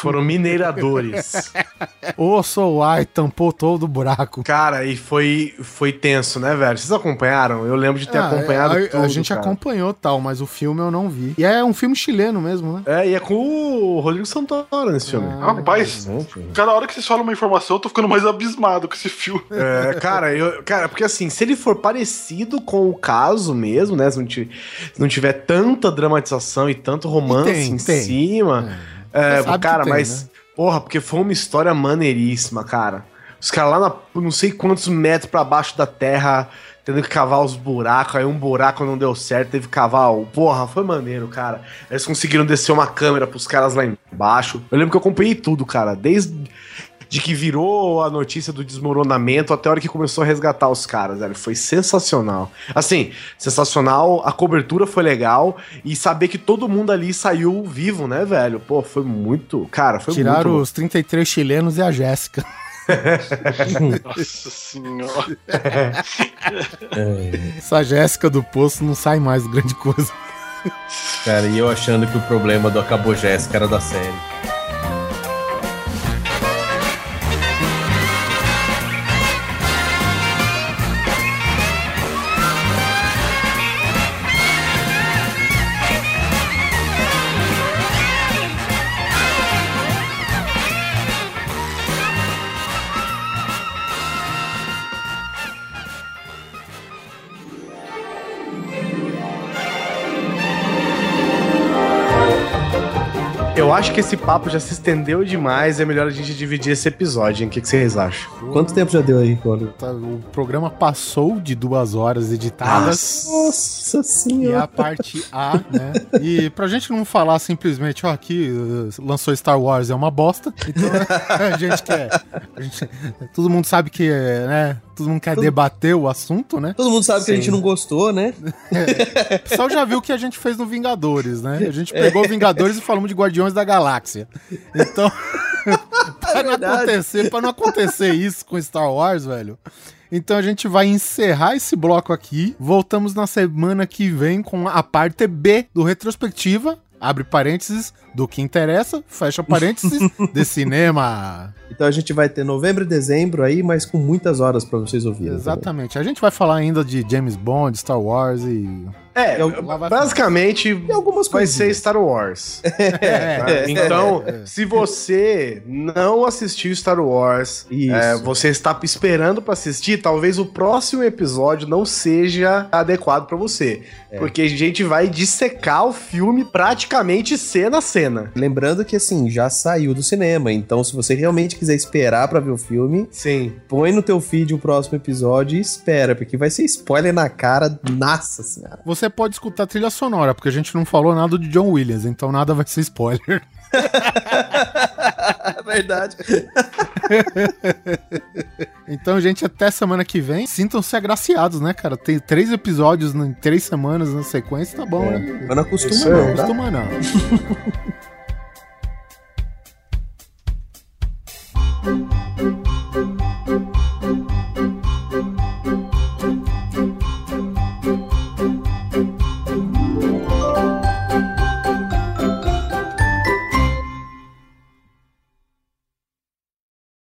Foram mineiradores. Ô, Soai tampou todo o buraco. cara, e foi, foi tenso, né, velho? Vocês acompanharam? Eu lembro de ter Ah, acompanhado a, a tudo, gente cara. acompanhou tal, mas o filme eu não vi. E é um filme chileno mesmo, né? É, e é com o Rodrigo Santoro nesse filme. Ah, Rapaz, cada hora que vocês falam uma informação, eu tô ficando mais abismado com esse filme. É, cara, eu, cara, porque assim, se ele for parecido com o caso mesmo, né? Se não, ti- se não tiver tanta dramatização e tanto romance tem, em tem. cima. Você É, cara, tem, mas. né? Porra, porque foi uma história maneiríssima, cara. Os caras lá na, não sei quantos metros pra baixo da terra, tendo que cavar os buracos, aí um buraco não deu certo, teve que cavar. o- Porra, foi maneiro, cara. Eles conseguiram descer uma câmera pros caras lá embaixo. Eu lembro que eu acompanhei tudo, cara. Desde de que virou a notícia do desmoronamento até a hora que começou a resgatar os caras, velho. Foi sensacional. Assim, sensacional, a cobertura foi legal e saber que todo mundo ali saiu vivo, né, velho? Pô, foi muito. Cara, foi Tiraram muito. os 33 chilenos e a Jéssica. Nossa senhora. Essa Jéssica do Poço não sai mais grande coisa. Cara, e eu achando que o problema do Acabou Jéssica era da série. Acho que esse papo já se estendeu demais. É melhor a gente dividir esse episódio, hein? O que, que vocês acham? Quanto tempo já deu aí? Tá, O programa passou de duas horas editadas. Nossa E senhora. a parte A, né? E pra gente não falar simplesmente, ó, aqui uh, lançou Star Wars é uma bosta. Então a gente quer. a gente- todo mundo sabe que, é, né? Todo mundo quer debater o assunto, né? Todo mundo sabe que a gente Sim. não gostou, né? O pessoal já viu o que a gente fez no Vingadores, né? A gente pegou Vingadores e falamos de Guardiões da Galáxia. Então, pra não acontecer, para não acontecer isso com Star Wars, velho. Então a gente vai encerrar esse bloco aqui. Voltamos na semana que vem com a parte B do retrospectiva. Abre parênteses do que interessa, fecha parênteses de cinema. Então a gente vai ter novembro e dezembro aí, mas com muitas horas pra vocês ouvirem. Exatamente. A gente vai falar ainda de James Bond, Star Wars e. É, basicamente E algumas vai coisas. ser Star Wars. É, tá? Então, se você não assistiu Star Wars, é, você está esperando pra assistir, talvez o próximo episódio não seja adequado pra você. Porque a gente vai dissecar o filme praticamente cena a cena. Lembrando que assim, já saiu do cinema, então se você realmente quiser esperar pra ver o filme, Sim. põe no teu feed o próximo episódio e espera, porque vai ser spoiler na cara, nossa senhora. Você pode escutar a trilha sonora, porque a gente não falou nada de John Williams, então nada vai ser spoiler. Verdade. então, gente, até semana que vem. Sintam-se agraciados, né, cara? Tem três episódios em três semanas na sequência, tá bom, é. né? Mas não acostuma, não. Não tá? acostuma, não. Tá? não.